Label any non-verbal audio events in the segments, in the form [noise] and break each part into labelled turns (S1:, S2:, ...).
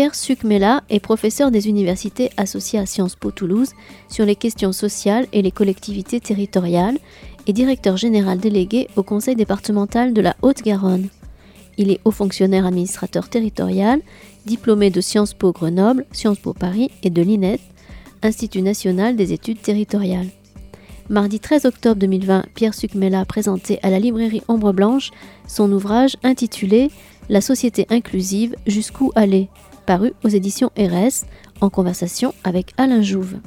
S1: Pierre Sucmela est professeur des universités associées à Sciences Po Toulouse sur les questions sociales et les collectivités territoriales et directeur général délégué au conseil départemental de la Haute-Garonne. Il est haut fonctionnaire administrateur territorial, diplômé de Sciences Po Grenoble, Sciences Po Paris et de l'INET, Institut national des études territoriales. Mardi 13 octobre 2020, Pierre Sucmela présentait à la librairie Ombre Blanche son ouvrage intitulé La société inclusive jusqu'où aller, paru aux éditions RS, en conversation avec Alain Jouve.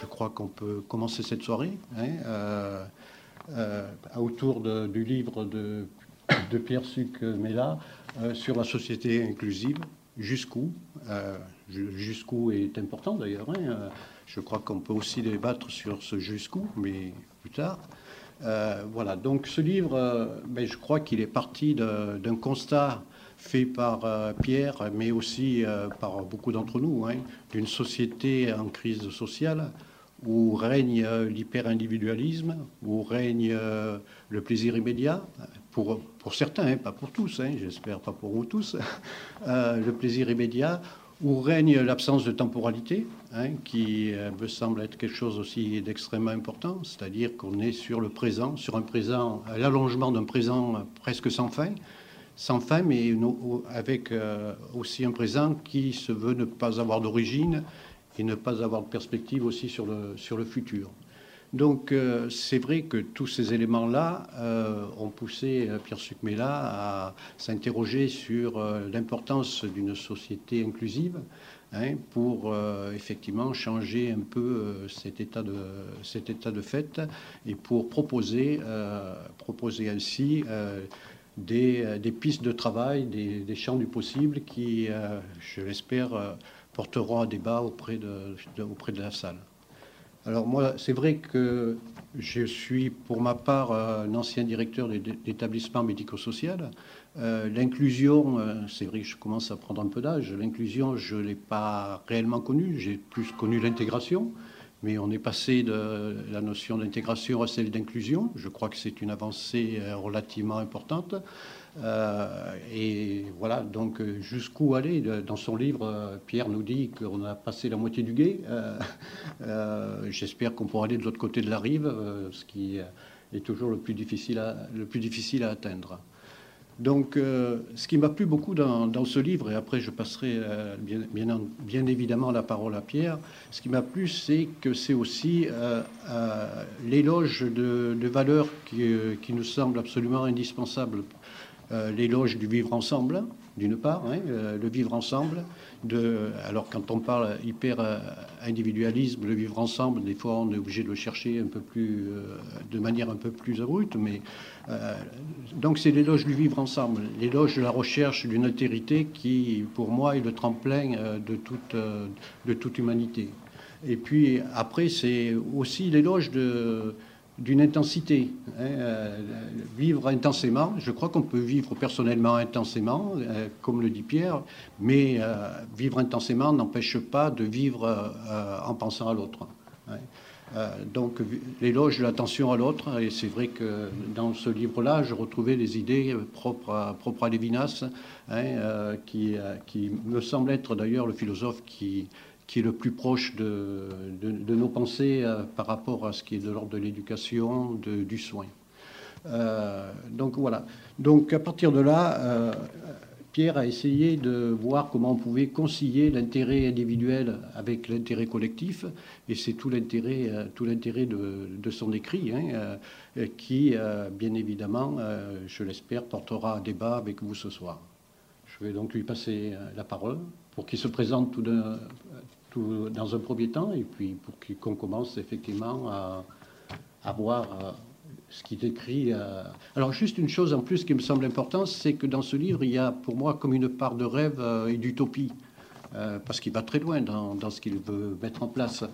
S2: Je crois qu'on peut commencer cette soirée hein, euh, euh, autour du livre de Pierre Suc Mella euh, sur la société inclusive. Jusqu'où Jusqu'où est important d'ailleurs. Hein, je crois qu'on peut aussi débattre sur ce jusqu'où, mais plus tard. voilà, donc ce livre, ben, je crois qu'il est parti d'un constat fait par Pierre, mais aussi par beaucoup d'entre nous, hein, d'une société en crise sociale où règne l'hyper-individualisme, où règne le plaisir immédiat, pour, certains, hein, pas pour tous, hein, j'espère pas pour vous tous, [laughs] euh, le plaisir immédiat, où règne l'absence de temporalité, hein, qui euh, me semble être quelque chose aussi d'extrêmement important, c'est-à-dire qu'on est sur le présent, sur un présent, l'allongement d'un présent presque sans fin, sans fin, mais avec euh, aussi un présent qui se veut ne pas avoir d'origine et ne pas avoir de perspective aussi sur le, sur le futur. Donc euh, c'est vrai que tous ces éléments-là euh, ont poussé euh, Pierre Sucmela à s'interroger sur l'importance d'une société inclusive hein, pour effectivement changer un peu cet, état de, cet état de fait et pour proposer, proposer ainsi des, des, pistes de travail, des, champs du possible qui, je l'espère, porteront un débat auprès de, auprès de la salle. Alors moi, c'est vrai que je suis pour ma part un ancien directeur d'établissement médico-social. Euh, l'inclusion, euh, c'est vrai que je commence à prendre un peu d'âge. L'inclusion, je ne l'ai pas réellement connue. J'ai plus connu l'intégration. Mais on est passé de la notion d'intégration à celle d'inclusion. Je crois que c'est une avancée euh, relativement importante. Et voilà, donc jusqu'où aller Dans son livre, Pierre nous dit qu'on a passé la moitié du guet. J'espère qu'on pourra aller de l'autre côté de la rive, ce qui est toujours le plus difficile à atteindre. Donc, euh, ce qui m'a plu beaucoup dans, ce livre, et après je passerai euh, bien, évidemment la parole à Pierre, ce qui m'a plu, c'est que c'est aussi euh, l'éloge de, valeurs qui, qui, nous semblent absolument indispensables. L'éloge du vivre ensemble, d'une part, hein, le vivre ensemble, alors quand on parle hyper euh, individualisme, le vivre ensemble, des fois on est obligé de le chercher un peu plus, euh, de manière un peu plus abrupte, mais euh, donc c'est l'éloge du vivre ensemble, l'éloge de la recherche d'une altérité qui, pour moi, est le tremplin de toute, de toute humanité. Et puis après, c'est aussi l'éloge de d'une intensité. Hein, euh, vivre intensément, je crois qu'on peut vivre personnellement intensément, euh, comme le dit Pierre, mais euh, vivre intensément n'empêche pas de vivre en pensant à l'autre. Hein. donc l'éloge de l'attention à l'autre, et c'est vrai que dans ce livre-là, je retrouvais les idées propres à, propres Lévinas, hein, qui me semble être d'ailleurs le philosophe qui qui est le plus proche de, de, nos pensées euh, par rapport à ce qui est de l'ordre de l'éducation, du soin. Euh, donc voilà. Donc à partir de là, euh, Pierre a essayé de voir comment on pouvait concilier l'intérêt individuel avec l'intérêt collectif, et c'est tout l'intérêt, tout l'intérêt de, de, son écrit, hein, qui, bien évidemment, je l'espère, portera un débat avec vous ce soir. Je vais donc lui passer la parole pour qu'il se présente tout d'un dans un premier temps, et puis pour qu'on commence effectivement à, voir euh, ce qu'il décrit. Euh. Alors juste une chose en plus qui me semble importante, c'est que dans ce livre, il y a pour moi comme une part de rêve euh, et d'utopie, parce qu'il va très loin dans, dans ce qu'il veut mettre en place.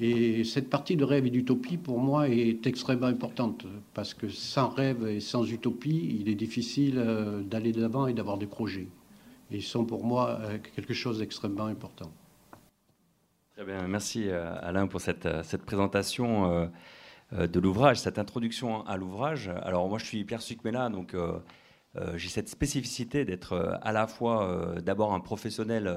S2: Et cette partie de rêve et d'utopie, pour moi, est extrêmement importante, parce que sans rêve et sans utopie, il est difficile d'aller de l'avant et d'avoir des projets. Et ils sont pour moi quelque chose d'extrêmement important.
S3: Très bien, merci Alain pour cette, cette présentation de l'ouvrage, cette introduction à l'ouvrage. Alors moi je suis Pierre Sucmela, donc euh, j'ai cette spécificité d'être euh, à la fois euh, d'abord un professionnel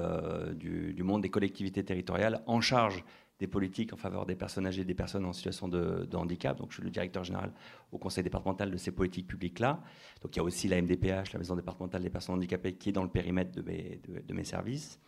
S3: du, monde des collectivités territoriales en charge des politiques en faveur des personnes âgées et des personnes en situation de, handicap. Donc, je suis le directeur général au conseil départemental de ces politiques publiques-là. Donc, il y a aussi la MDPH, la maison départementale des personnes handicapées, qui est dans le périmètre de mes services.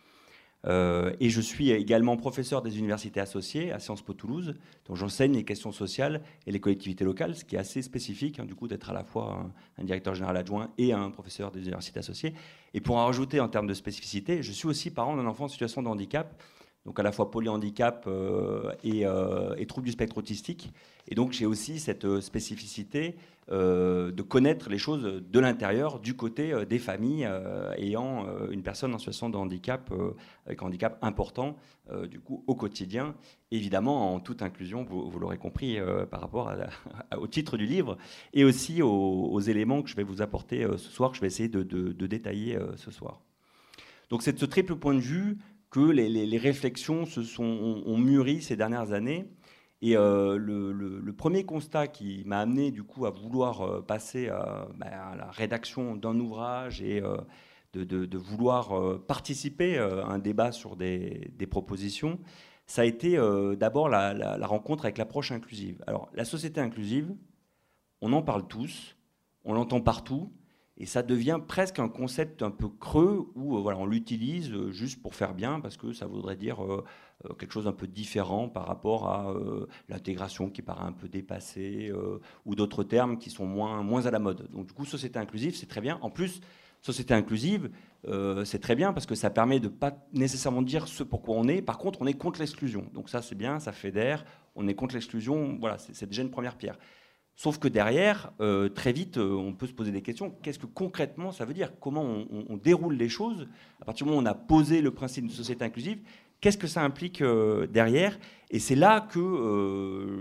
S3: Euh, et je suis également professeur des universités associées à Sciences Po Toulouse, dont j'enseigne les questions sociales et les collectivités locales, ce qui est assez spécifique, hein, du coup, d'être à la fois un, directeur général adjoint et un professeur des universités associées. Et pour en rajouter en termes de spécificité, je suis aussi parent d'un enfant en situation de handicap, donc à la fois polyhandicap euh, et, euh, et troubles du spectre autistique. Et donc j'ai aussi cette spécificité de connaître les choses de l'intérieur, du côté euh, des familles ayant une personne en situation de handicap, avec un handicap important, du coup au quotidien, évidemment en toute inclusion, vous, l'aurez compris par rapport [laughs] au titre du livre, et aussi aux, éléments que je vais vous apporter ce soir, que je vais essayer de, détailler ce soir. Donc c'est de ce triple point de vue que les, réflexions se sont, ont mûri ces dernières années et euh, le, premier constat qui m'a amené du coup à vouloir euh, passer bah, à, la rédaction d'un ouvrage et euh, de, vouloir participer à un débat sur des, propositions, ça a été d'abord la, la, rencontre avec l'approche inclusive. Alors la société inclusive, on en parle tous, on l'entend partout, et ça devient presque un concept un peu creux où voilà, on l'utilise juste pour faire bien parce que ça voudrait dire euh, quelque chose d'un peu différent par rapport à euh, l'intégration qui paraît un peu dépassée euh, ou d'autres termes qui sont moins, moins à la mode. Donc du coup, société inclusive, c'est très bien. En plus, société inclusive, c'est très bien parce que ça permet de pas nécessairement dire ce pourquoi on est. Par contre, on est contre l'exclusion. Donc ça, c'est bien, ça fédère. On est contre l'exclusion. Voilà, c'est déjà une première pierre. Sauf que derrière, très vite, on peut se poser des questions. Qu'est-ce que concrètement ça veut dire? Comment on, déroule les choses? À partir du moment où on a posé le principe de société inclusive, Qu'est-ce que ça implique euh, derrière? Et c'est là que euh,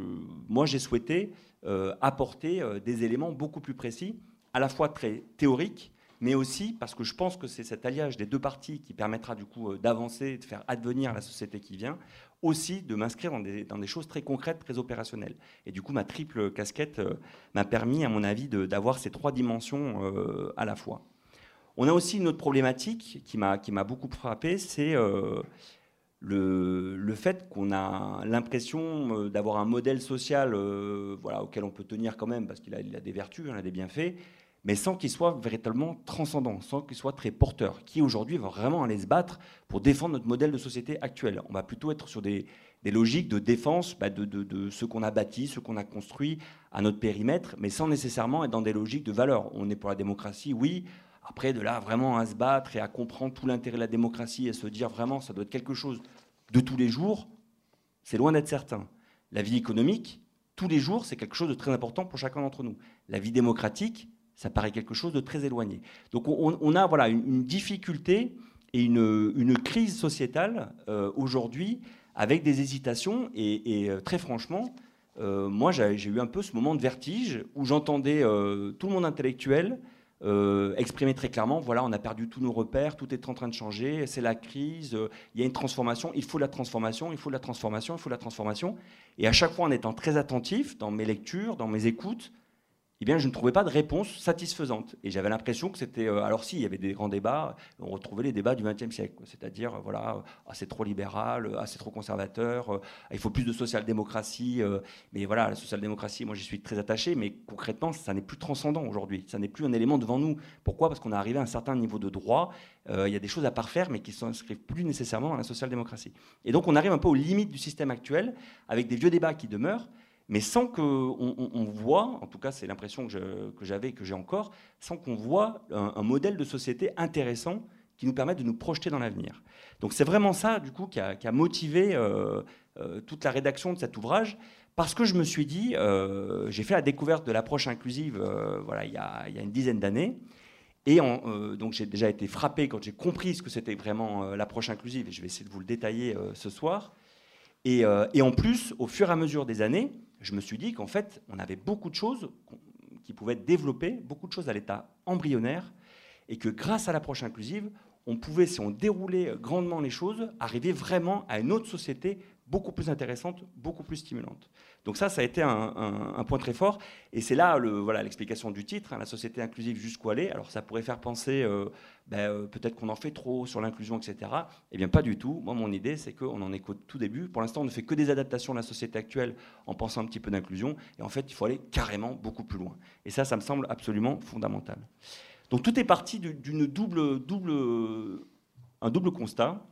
S3: moi j'ai souhaité euh, apporter des éléments beaucoup plus précis, à la fois très théoriques, mais aussi parce que je pense que c'est cet alliage des deux parties qui permettra du coup d'avancer, de faire advenir la société qui vient, aussi de m'inscrire dans des, choses très concrètes, très opérationnelles. Et du coup, ma triple casquette m'a permis, à mon avis, d'avoir ces trois dimensions à la fois. On a aussi une autre problématique qui m'a beaucoup frappé, c'est le, fait qu'on a l'impression euh, d'avoir un modèle social euh, voilà, auquel on peut tenir quand même, parce qu'il a, a, des vertus, il a des bienfaits, mais sans qu'il soit véritablement transcendant, sans qu'il soit très porteur, qui aujourd'hui va vraiment aller se battre pour défendre notre modèle de société actuel. On va plutôt être sur des, logiques de défense bah, de, de, ce qu'on a bâti, ce qu'on a construit à notre périmètre, mais sans nécessairement être dans des logiques de valeur. On est pour la démocratie, oui, après, de là vraiment à se battre et à comprendre tout l'intérêt de la démocratie et se dire vraiment ça doit être quelque chose de tous les jours, c'est loin d'être certain. La vie économique, tous les jours, c'est quelque chose de très important pour chacun d'entre nous. La vie démocratique, ça paraît quelque chose de très éloigné. Donc on, a voilà une, difficulté et une, crise sociétale euh, aujourd'hui avec des hésitations et, euh, très franchement, euh, moi j'ai eu un peu ce moment de vertige où j'entendais tout le monde intellectuel exprimer très clairement, voilà, on a perdu tous nos repères, tout est en train de changer, c'est la crise, il y a une transformation, il faut la transformation, il faut la transformation, il faut la transformation. Et à chaque fois, en étant très attentif dans mes lectures, dans mes écoutes, eh bien, je ne trouvais pas de réponse satisfaisante. Et j'avais l'impression que c'était. Euh, alors, si, il y avait des grands débats, on retrouvait les débats du XXe siècle. C'est-à-dire, euh, voilà, ah, c'est trop libéral, ah, c'est trop conservateur, euh, il faut plus de social-démocratie. mais voilà, la social-démocratie, moi, j'y suis très attaché, mais concrètement, ça n'est plus transcendant aujourd'hui. Ça n'est plus un élément devant nous. Pourquoi? Parce qu'on est arrivé à un certain niveau de droit. il y a des choses à parfaire, mais qui ne s'inscrivent plus nécessairement dans la social-démocratie. Et donc, on arrive un peu aux limites du système actuel, avec des vieux débats qui demeurent mais sans qu'on on, voit, en tout cas c'est l'impression que j'avais et que j'ai encore, sans qu'on voit un, modèle de société intéressant qui nous permette de nous projeter dans l'avenir. Donc c'est vraiment ça, du coup, qui a, motivé euh, euh, toute la rédaction de cet ouvrage, parce que je me suis dit, euh, j'ai fait la découverte de l'approche inclusive voilà, il, y a, une dizaine d'années, et donc j'ai déjà été frappé quand j'ai compris ce que c'était vraiment l'approche inclusive, et je vais essayer de vous le détailler ce soir. Et, en plus, au fur et à mesure des années, je me suis dit qu'en fait, on avait beaucoup de choses qui pouvaient être développées, beaucoup de choses à l'état embryonnaire, et que grâce à l'approche inclusive, on pouvait, si on déroulait grandement les choses, arriver vraiment à une autre société beaucoup plus intéressante, beaucoup plus stimulante. Donc ça, ça a été un, point très fort. Et c'est là le, voilà, l'explication du titre, hein, la société inclusive jusqu'où aller. Alors ça pourrait faire penser, euh, ben, euh, peut-être qu'on en fait trop sur l'inclusion, etc. Eh bien pas du tout. Moi, mon idée, c'est qu'on en est qu'au tout début. Pour l'instant, on ne fait que des adaptations de la société actuelle en pensant un petit peu d'inclusion. Et en fait, il faut aller carrément beaucoup plus loin. Et ça, ça me semble absolument fondamental. Donc tout est parti d'une double, double, un double constat.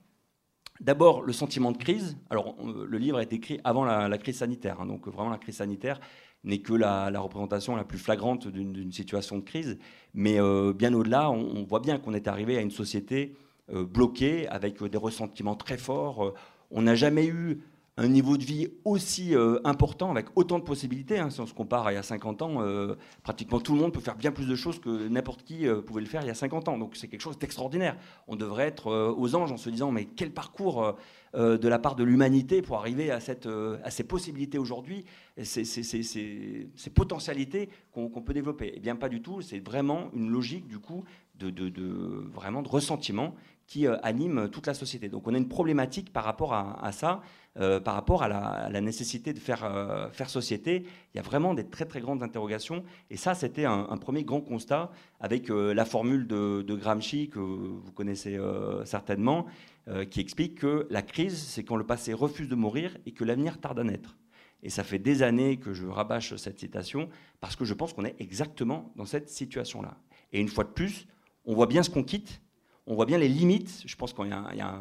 S3: D'abord, le sentiment de crise. Alors, le livre a été écrit avant la, crise sanitaire, hein, donc vraiment la crise sanitaire n'est que la, représentation la plus flagrante d'une situation de crise. Mais euh, bien au-delà, on, voit bien qu'on est arrivé à une société euh, bloquée, avec des ressentiments très forts. on n'a jamais eu un niveau de vie aussi euh, important, avec autant de possibilités. Hein. si on se compare à il y a 50 ans, euh, pratiquement tout le monde peut faire bien plus de choses que n'importe qui euh, pouvait le faire il y a 50 ans. Donc c'est quelque chose d'extraordinaire. On devrait être aux anges en se disant, mais quel parcours de la part de l'humanité pour arriver à, cette, à ces possibilités aujourd'hui, ces, potentialités qu'on peut développer? Eh bien pas du tout, c'est vraiment une logique du coup de, vraiment de ressentiment qui anime toute la société. Donc on a une problématique par rapport à ça. Euh, par rapport à la, nécessité de faire, euh, faire société. Il y a vraiment des très très grandes interrogations. Et ça, c'était un, premier grand constat avec euh, la formule de, Gramsci que vous connaissez certainement, qui explique que la crise, c'est quand le passé refuse de mourir et que l'avenir tarde à naître. Et ça fait des années que je rabâche cette citation parce que je pense qu'on est exactement dans cette situation-là. Et une fois de plus, on voit bien ce qu'on quitte on voit bien les limites. Je pense qu'il y a,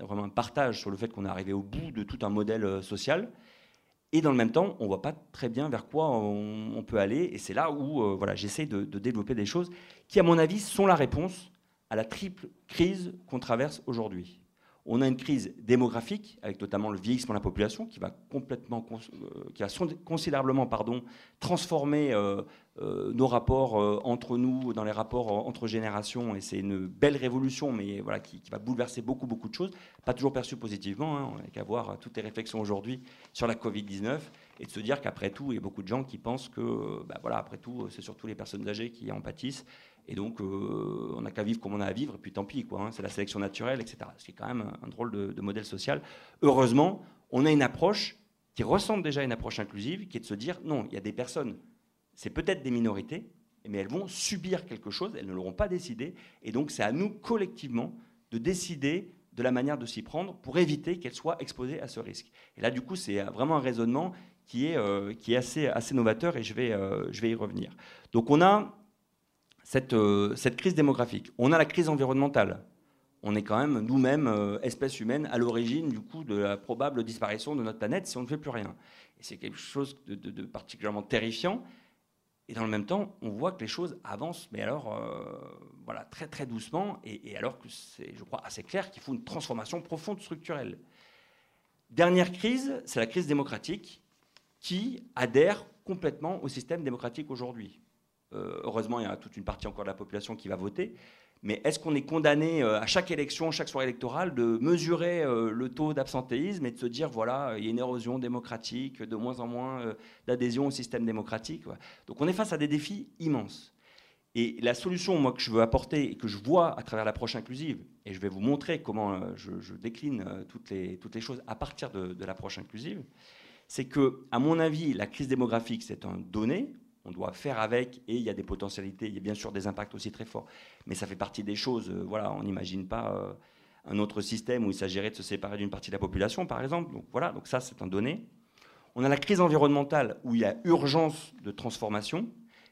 S3: vraiment un partage sur le fait qu'on est arrivé au bout de tout un modèle euh, social. Et dans le même temps, on ne voit pas très bien vers quoi on, peut aller. Et c'est là où euh, voilà, j'essaie de, développer des choses qui, à mon avis, sont la réponse à la triple crise qu'on traverse aujourd'hui. On a une crise démographique, avec notamment le vieillissement de la population, qui va, complètement, euh, qui va considérablement pardon, transformer nos rapports entre nous, dans les rapports entre générations. Et c'est une belle révolution, mais voilà, qui, va bouleverser beaucoup, beaucoup de choses. Pas toujours perçu positivement. Hein. On n'a qu'à voir toutes les réflexions aujourd'hui sur la Covid-19 et de se dire qu'après tout, il y a beaucoup de gens qui pensent que, bah, voilà, après tout, c'est surtout les personnes âgées qui en pâtissent et donc, euh, on n'a qu'à vivre comme on a à vivre, et puis tant pis, quoi. Hein, c'est la sélection naturelle, etc. Ce qui est quand même un, drôle de, modèle social. Heureusement, on a une approche qui ressemble déjà à une approche inclusive, qui est de se dire non, il y a des personnes, c'est peut-être des minorités, mais elles vont subir quelque chose, elles ne l'auront pas décidé, et donc c'est à nous collectivement de décider de la manière de s'y prendre pour éviter qu'elles soient exposées à ce risque. Et là, du coup, c'est vraiment un raisonnement qui est, euh, qui est assez, assez novateur, et je vais, euh, je vais y revenir. Donc on a euh, cette, crise démographique. On a la crise environnementale. On est quand même nous-mêmes, euh, espèce humaine, à l'origine du coup de la probable disparition de notre planète si on ne fait plus rien. Et c'est quelque chose de, particulièrement terrifiant. Et dans le même temps, on voit que les choses avancent, mais alors, euh, voilà, très très doucement, et, alors que c'est, je crois, assez clair qu'il faut une transformation profonde structurelle. Dernière crise, c'est la crise démocratique qui adhère complètement au système démocratique aujourd'hui. Euh, heureusement, il y a toute une partie encore de la population qui va voter. Mais est-ce qu'on est condamné euh, à chaque élection, chaque soirée électorale, de mesurer euh, le taux d'absentéisme et de se dire, voilà, il y a une érosion démocratique, de moins en moins d'adhésion au système démocratique Donc on est face à des défis immenses. Et la solution, moi, que je veux apporter et que je vois à travers l'approche inclusive, et je vais vous montrer comment je, décline toutes les, choses à partir de, de l'approche inclusive, c'est que, à mon avis, la crise démographique, c'est un donné, on doit faire avec, et il y a des potentialités, il y a bien sûr des impacts aussi très forts, mais ça fait partie des choses, euh, voilà, on n'imagine pas euh, un autre système où il s'agirait de se séparer d'une partie de la population, par exemple, donc voilà, donc ça c'est un donné. On a la crise environnementale où il y a urgence de transformation,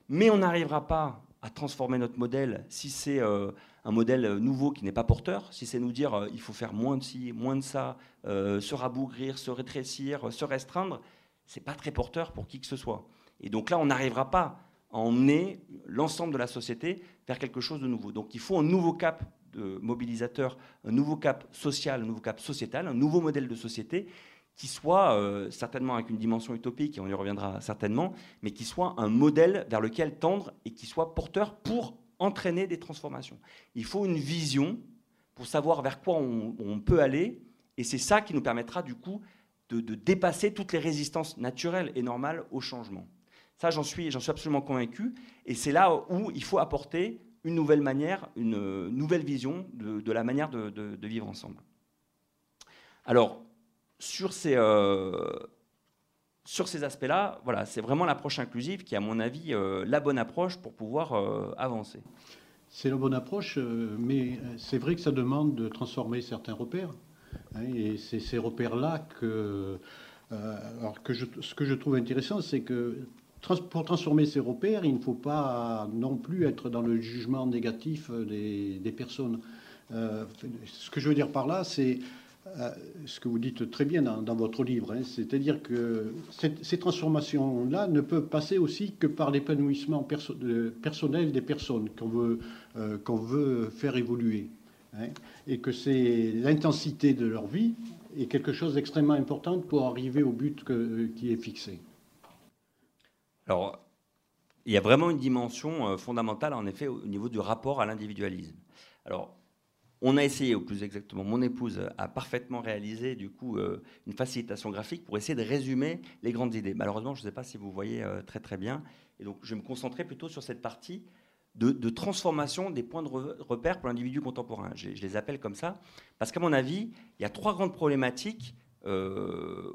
S3: mais on n'arrivera pas à transformer notre modèle si c'est euh, un modèle nouveau qui n'est pas porteur, si c'est nous dire il faut faire moins de ci, moins de ça, se rabougrir, se rétrécir, se restreindre, c'est pas très porteur pour qui que ce soit. Et donc là, on n'arrivera pas à emmener l'ensemble de la société vers quelque chose de nouveau. Donc il faut un nouveau cap de mobilisateur, un nouveau cap social, un nouveau cap sociétal, un nouveau modèle de société qui soit euh, certainement avec une dimension utopique, et on y reviendra certainement, mais qui soit un modèle vers lequel tendre et qui soit porteur pour entraîner des transformations. Il faut une vision pour savoir vers quoi on, peut aller, et c'est ça qui nous permettra du coup de, de dépasser toutes les résistances naturelles et normales au changement. Ça, j'en suis, absolument convaincu. Et c'est là où il faut apporter une nouvelle manière, une nouvelle vision de, la manière de, vivre ensemble. Alors, sur ces, sur ces aspects-là, voilà, c'est vraiment l'approche inclusive qui, à mon avis, la bonne approche pour pouvoir avancer.
S2: C'est la bonne approche, mais c'est vrai que ça demande de transformer certains repères. Hein, et c'est ces repères-là que, euh, alors que ce que je trouve intéressant, c'est que pour transformer ces repères, il ne faut pas non plus être dans le jugement négatif des, personnes. Euh, ce que je veux dire par là, c'est euh, ce que vous dites très bien dans, votre livre, hein, c'est-à-dire que ces transformations-là ne peuvent passer aussi que par l'épanouissement personnel des personnes qu'on veut, veut faire évoluer. Hein, et que c'est l'intensité de leur vie est quelque chose d'extrêmement important pour arriver au but qui est fixé.
S3: Alors, il y a vraiment une dimension euh, fondamentale, en effet, au niveau du rapport à l'individualisme. Alors, on a essayé, ou plus exactement, mon épouse a parfaitement réalisé du coup euh, une facilitation graphique pour essayer de résumer les grandes idées. Malheureusement, je ne sais pas si vous voyez euh, très très bien, et donc je vais me concentrer plutôt sur cette partie de, transformation des points de repère pour l'individu contemporain. Je, les appelle comme ça, parce qu'à mon avis, il y a trois grandes problématiques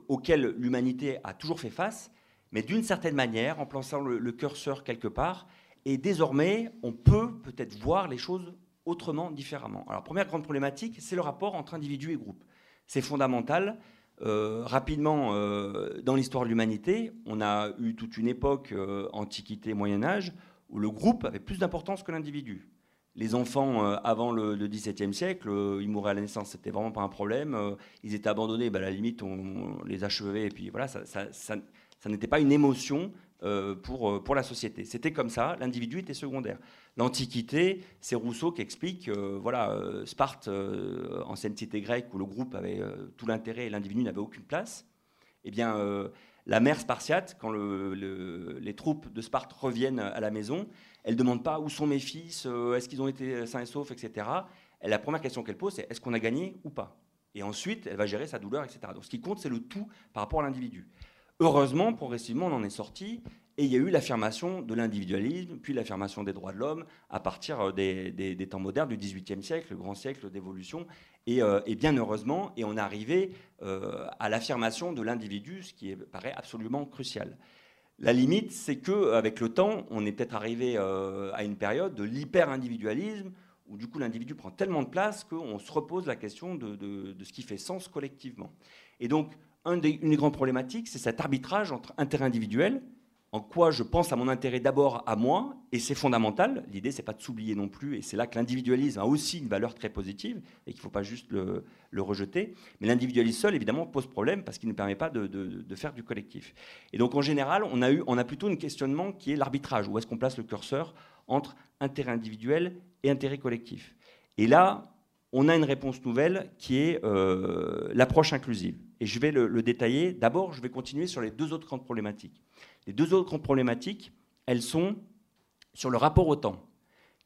S3: auxquelles l'humanité a toujours fait face, mais d'une certaine manière, en plaçant le, curseur quelque part, et désormais, on peut peut-être voir les choses autrement, différemment. Alors, première grande problématique, c'est le rapport entre individu et groupe. C'est fondamental. Euh, rapidement, euh, dans l'histoire de l'humanité, on a eu toute une époque, Antiquité, Moyen Âge, où le groupe avait plus d'importance que l'individu. Les enfants, euh, avant le, XVIIe siècle, euh, ils mouraient à la naissance, c'était vraiment pas un problème. Euh, ils étaient abandonnés, bah, à la limite, on, les achevait, et puis voilà, ça, n'était pas une émotion pour, pour la société. C'était comme ça, l'individu était secondaire. L'Antiquité, c'est Rousseau qui explique, voilà, Sparte, ancienne cité grecque, où le groupe avait tout l'intérêt et l'individu n'avait aucune place. Eh bien, la mère spartiate, quand les troupes de Sparte reviennent à la maison, elle ne demande pas où sont mes fils, euh, est-ce qu'ils ont été sains et saufs, etc. la première question qu'elle pose, c'est est-ce qu'on a gagné ou pas? Et ensuite, elle va gérer sa douleur, etc. Donc ce qui compte, c'est le tout par rapport à l'individu. Heureusement, progressivement, on en est sorti. Et il y a eu l'affirmation de l'individualisme, puis l'affirmation des droits de l'homme à partir euh, des, temps modernes du XVIIIe siècle, le grand siècle d'évolution. Euh, et, bien heureusement, et on est arrivé euh, à l'affirmation de l'individu, ce qui paraît absolument crucial. La limite, c'est qu'avec le temps, on est peut-être arrivé à une période de l'hyper-individualisme, où du coup l'individu prend tellement de place qu'on se repose la question de, de, ce qui fait sens collectivement. Et donc, une des grandes problématiques, c'est cet arbitrage entre intérêt individuel, en quoi je pense à mon intérêt d'abord à moi, et c'est fondamental. L'idée, c'est pas de s'oublier non plus, et c'est là que l'individualisme a aussi une valeur très positive, et qu'il ne faut pas juste le, rejeter. Mais l'individualisme seul, évidemment, pose problème parce qu'il ne permet pas de, faire du collectif. Et donc, en général, on a, eu, plutôt un questionnement qui est l'arbitrage. Où est-ce qu'on place le curseur entre intérêt individuel et intérêt collectif Et là, on a une réponse nouvelle qui est euh, l'approche inclusive. Et je vais le, détailler. D'abord, je vais continuer sur les deux autres grandes problématiques. Les deux autres grandes problématiques, elles sont sur le rapport au temps.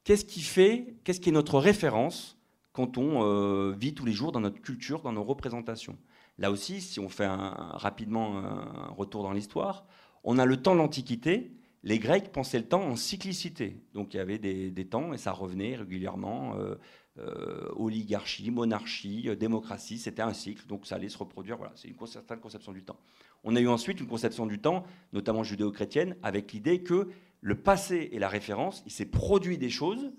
S3: Qu'est-ce qui fait, qu'est-ce qui est notre référence quand on euh, vit tous les jours dans notre culture, dans nos représentations? Là aussi, si on fait rapidement un retour dans l'histoire, on a le temps de l'Antiquité. Les Grecs pensaient le temps en cyclicité. Donc il y avait des, temps et ça revenait régulièrement. Euh, euh, oligarchie, monarchie, euh, démocratie, c'était un cycle, donc ça allait se reproduire. Voilà, c'est une certaine conception du temps. On a eu ensuite une conception du temps, notamment judéo-chrétienne, avec l'idée que le passé est la référence, il s'est produit des choses,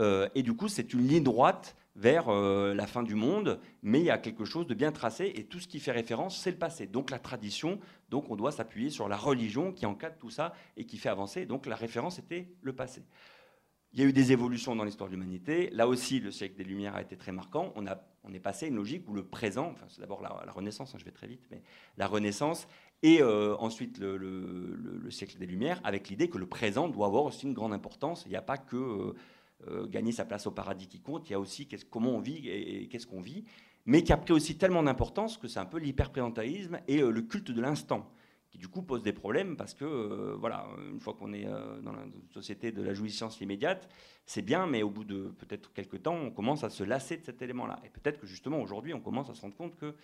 S3: euh, et du coup c'est une ligne droite vers la fin du monde, mais il y a quelque chose de bien tracé, et tout ce qui fait référence, c'est le passé. Donc la tradition, donc on doit s'appuyer sur la religion qui encadre tout ça et qui fait avancer, donc la référence était le passé. Il y a eu des évolutions dans l'histoire de l'humanité. Là aussi, le siècle des Lumières a été très marquant. On, a, on est passé à une logique où le présent, enfin, c'est d'abord la, Renaissance, hein, je vais très vite, mais la Renaissance, et euh, ensuite le, siècle des Lumières, avec l'idée que le présent doit avoir aussi une grande importance. Il n'y a pas que euh, euh, gagner sa place au paradis qui compte, il y a aussi comment on vit et, qu'est-ce qu'on vit, mais qui a pris aussi tellement d'importance que c'est un peu l'hyperprésentéisme et le culte de l'instant qui du coup pose des problèmes parce que, euh, voilà, une fois qu'on est euh, dans la société de la jouissance immédiate, c'est bien, mais au bout de peut-être quelques temps, on commence à se lasser de cet élément-là. Et peut-être que justement aujourd'hui, on commence à se rendre compte que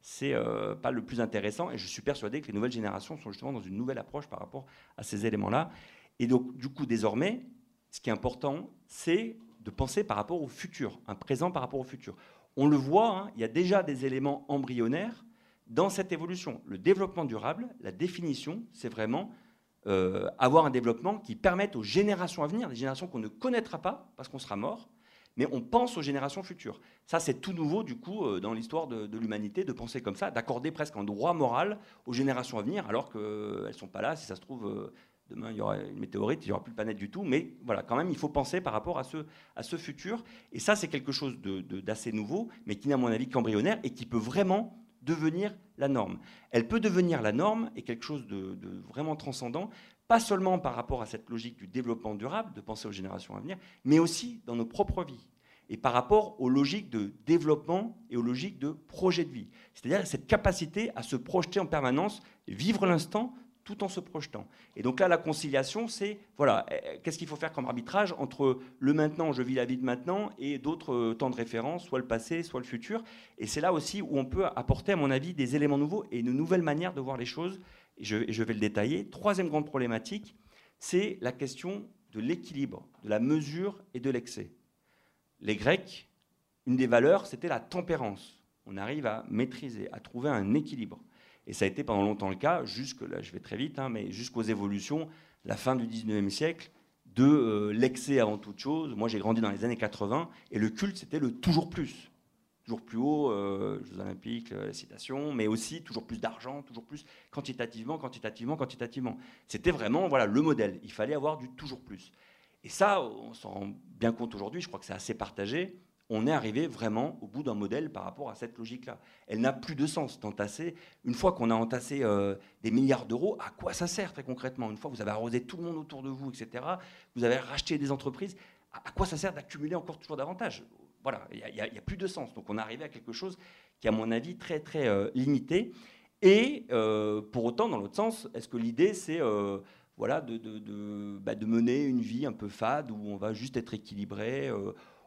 S3: c'est euh, pas le plus intéressant. Et je suis persuadé que les nouvelles générations sont justement dans une nouvelle approche par rapport à ces éléments-là. Et donc, du coup, désormais, ce qui est important, c'est de penser par rapport au futur, un présent par rapport au futur. On le voit, hein, il y a déjà des éléments embryonnaires dans cette évolution. Le développement durable, la définition, c'est vraiment euh, avoir un développement qui permette aux générations à venir, des générations qu'on ne connaîtra pas parce qu'on sera mort, mais on pense aux générations futures. Ça, c'est tout nouveau, du coup, euh, dans l'histoire de, l'humanité, de penser comme ça, d'accorder presque un droit moral aux générations à venir, alors qu'elles ne sont pas là. Si ça se trouve, euh, demain, il y aura une météorite, il n'y aura plus de planète du tout. Mais voilà, quand même, il faut penser par rapport à ce, futur. Et ça, c'est quelque chose d'assez nouveau, mais qui n'est, à mon avis, qu'embryonnaire et qui peut vraiment devenir la norme. Elle peut devenir la norme et quelque chose de, vraiment transcendant, pas seulement par rapport à cette logique du développement durable, de penser aux générations à venir, mais aussi dans nos propres vies et par rapport aux logiques de développement et aux logiques de projet de vie. C'est-à-dire cette capacité à se projeter en permanence, vivre l'instant tout en se projetant. Et donc là, la conciliation, c'est, voilà, eh, qu'est-ce qu'il faut faire comme arbitrage entre le maintenant, je vis la vie de maintenant, et d'autres euh, temps de référence, soit le passé, soit le futur. Et c'est là aussi où on peut apporter, à mon avis, des éléments nouveaux et une nouvelle manière de voir les choses. Et je, je vais le détailler. Troisième grande problématique, c'est la question de l'équilibre, de la mesure et de l'excès. Les Grecs, une des valeurs, c'était la tempérance. On arrive à maîtriser, à trouver un équilibre. Et ça a été pendant longtemps le cas, jusque, là je vais très vite, hein, mais jusqu'aux évolutions, la fin du 19e siècle, de euh, l'excès avant toute chose. Moi j'ai grandi dans les années 80, et le culte c'était le toujours plus. Toujours plus haut, euh, Jeux Olympiques, la citation, mais aussi toujours plus d'argent, toujours plus quantitativement, quantitativement, quantitativement. C'était vraiment voilà, le modèle. Il fallait avoir du toujours plus. Et ça, on s'en rend bien compte aujourd'hui, je crois que c'est assez partagé on est arrivé vraiment au bout d'un modèle par rapport à cette logique-là. Elle n'a plus de sens d'entasser. Une fois qu'on a entassé euh, des milliards d'euros, à quoi ça sert très concrètement? Une fois que vous avez arrosé tout le monde autour de vous, etc., vous avez racheté des entreprises, à quoi ça sert d'accumuler encore toujours davantage? Voilà, il n'y a, plus de sens. Donc on est arrivé à quelque chose qui à mon avis très très euh, limité. Et euh, pour autant, dans l'autre sens, est-ce que l'idée c'est voilà, de, bah, de, mener une vie un peu fade où on va juste être équilibré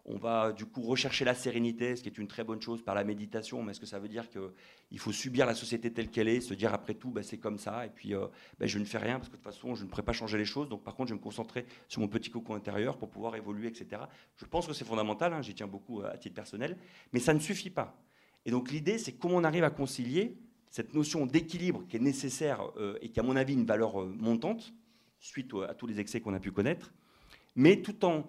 S3: on va du coup rechercher la sérénité, ce qui est une très bonne chose par la méditation, mais est-ce que ça veut dire qu'il faut subir la société telle qu'elle est, se dire après tout, bah, c'est comme ça, et puis euh, bah, je ne fais rien parce que de toute façon, je ne pourrais pas changer les choses, donc par contre, je vais me concentrer sur mon petit cocon intérieur pour pouvoir évoluer, etc. Je pense que c'est fondamental, hein, j'y tiens beaucoup à titre personnel, mais ça ne suffit pas. Et donc l'idée, c'est comment on arrive à concilier cette notion d'équilibre qui est nécessaire euh, et qui, à mon avis, une valeur euh, montante, suite à tous les excès qu'on a pu connaître, mais tout en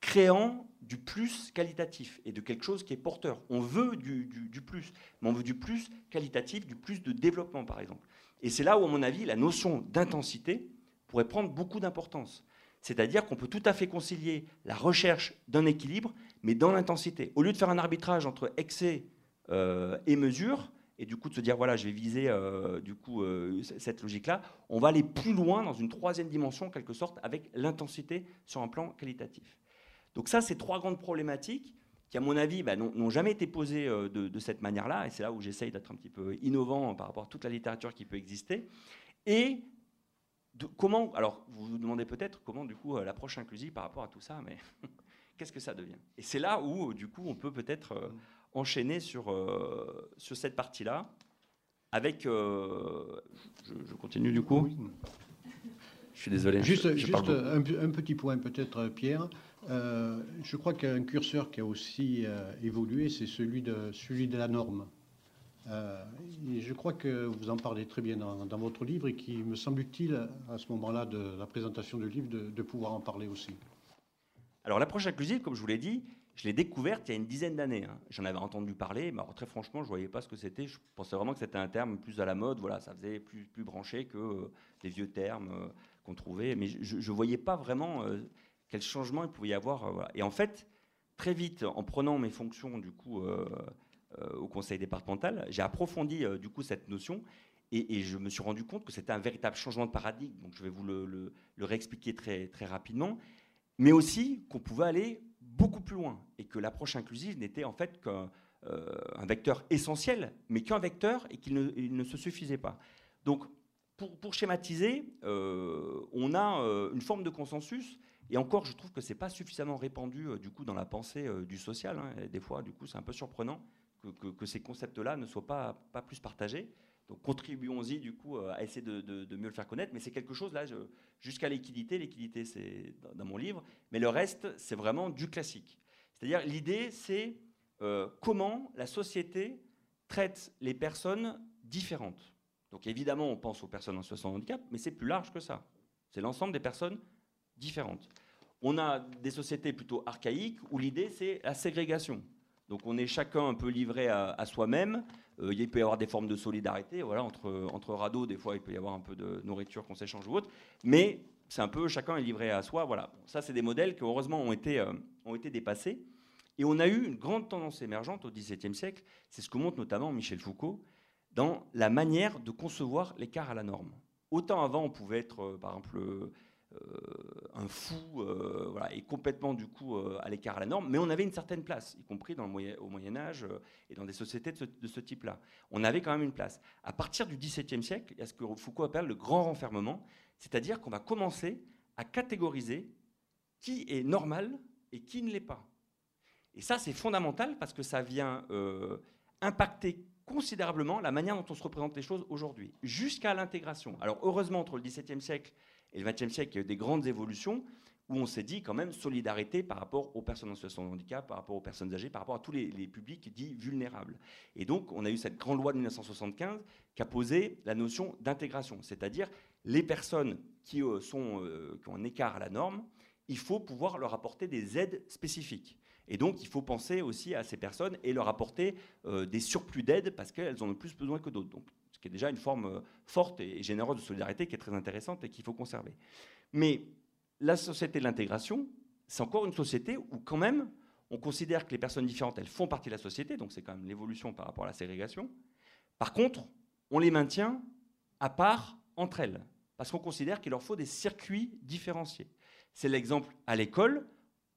S3: créant du plus qualitatif et de quelque chose qui est porteur. On veut du, plus, mais on veut du plus qualitatif, du plus de développement, par exemple. Et c'est là où, à mon avis, la notion d'intensité pourrait prendre beaucoup d'importance. C'est-à-dire qu'on peut tout à fait concilier la recherche d'un équilibre, mais dans l'intensité. Au lieu de faire un arbitrage entre excès euh, et mesure, et du coup de se dire voilà, je vais viser euh, du coup euh, cette logique-là, on va aller plus loin dans une troisième dimension, en quelque sorte, avec l'intensité sur un plan qualitatif. Donc ça, c'est trois grandes problématiques qui, à mon avis, bah, n'ont jamais été posées euh, de, cette manière-là, et c'est là où j'essaye d'être un petit peu innovant par rapport à toute la littérature qui peut exister. Et comment, alors vous vous demandez peut-être comment, du coup, euh, l'approche inclusive par rapport à tout ça, mais [laughs] qu'est-ce que ça devient? Et c'est là où, du coup, on peut peut-être euh, enchaîner sur, sur cette partie-là, avec, je, continue du coup? Je suis désolé.
S2: Juste, juste un, petit point peut-être, Pierre. Euh, je crois qu'un curseur qui a aussi euh, évolué, c'est celui de, celui de la norme. Euh, et je crois que vous en parlez très bien dans, votre livre et qu'il me semble utile à ce moment-là de la présentation du livre de, pouvoir en parler aussi.
S3: Alors l'approche inclusive, comme je vous l'ai dit, je l'ai découverte il y a une dizaine d'années. Hein. J'en avais entendu parler, mais très franchement, je ne voyais pas ce que c'était. Je pensais vraiment que c'était un terme plus à la mode. Voilà, ça faisait plus, plus branché que les vieux termes qu'on trouvait. Mais je ne voyais pas vraiment quel changement il pouvait y avoir. Euh, Et en fait, très vite, en prenant mes fonctions du coup euh, euh, au conseil départemental, j'ai approfondi du coup cette notion et, je me suis rendu compte que c'était un véritable changement de paradigme. Donc je vais vous le, réexpliquer très, très rapidement, mais aussi qu'on pouvait aller beaucoup plus loin et que l'approche inclusive n'était en fait qu'un vecteur essentiel, mais qu'un vecteur et qu'il ne, se suffisait pas. Donc pour schématiser, on a une forme de consensus et encore, je trouve que ce n'est pas suffisamment répandu euh, du coup dans la pensée euh, du social. Hein. des fois, du coup, c'est un peu surprenant que, ces concepts-là ne soient pas, pas plus partagés. Donc contribuons-y du coup à essayer de, mieux le faire connaître. Mais c'est quelque chose là, jusqu'à l'équité. L'équité, c'est dans, mon livre. Mais le reste, c'est vraiment du classique. C'est-à-dire, l'idée, c'est comment la société traite les personnes différentes. Donc évidemment, on pense aux personnes en situation de handicap, mais c'est plus large que ça. C'est l'ensemble des personnes différentes. On a des sociétés plutôt archaïques où l'idée, c'est la ségrégation. Donc on est chacun un peu livré à, soi-même. Euh, il peut y avoir des formes de solidarité. Voilà, entre, entre radeaux, des fois, il peut y avoir un peu de nourriture qu'on s'échange ou autre. Mais c'est un peu chacun est livré à soi. Voilà. Ça, c'est des modèles qui, heureusement, ont été, euh, ont été dépassés. Et on a eu une grande tendance émergente au XVIIe siècle. C'est ce que montre notamment Michel Foucault dans la manière de concevoir l'écart à la norme. Autant avant, on pouvait être, euh, par exemple, un fou euh, voilà, et complètement du coup à l'écart à la norme, mais on avait une certaine place, y compris au Moyen Âge et dans des sociétés de ce, type-là. On avait quand même une place. À partir du XVIIe siècle, il y a ce que Foucault appelle le grand renfermement, c'est-à-dire qu'on va commencer à catégoriser qui est normal et qui ne l'est pas. Et ça, c'est fondamental parce que ça vient impacter considérablement la manière dont on se représente les choses aujourd'hui, jusqu'à l'intégration. Alors heureusement, entre le XVIIe siècle et le XXe siècle, il y a eu des grandes évolutions où on s'est dit quand même solidarité par rapport aux personnes en situation de handicap, par rapport aux personnes âgées, par rapport à tous les, publics dits vulnérables. Et donc, on a eu cette grande loi de 1975 qui a posé la notion d'intégration, c'est-à-dire les personnes qui, euh, sont, euh, ont un écart à la norme, il faut pouvoir leur apporter des aides spécifiques. Et donc, il faut penser aussi à ces personnes et leur apporter euh, des surplus d'aide parce qu'elles en ont plus besoin que d'autres. Donc, qui est déjà une forme euh, forte et généreuse de solidarité qui est très intéressante et qu'il faut conserver. Mais la société de l'intégration, c'est encore une société où quand même on considère que les personnes différentes, elles font partie de la société, donc c'est quand même l'évolution par rapport à la ségrégation. Par contre, on les maintient à part entre elles, parce qu'on considère qu'il leur faut des circuits différenciés. C'est l'exemple à l'école.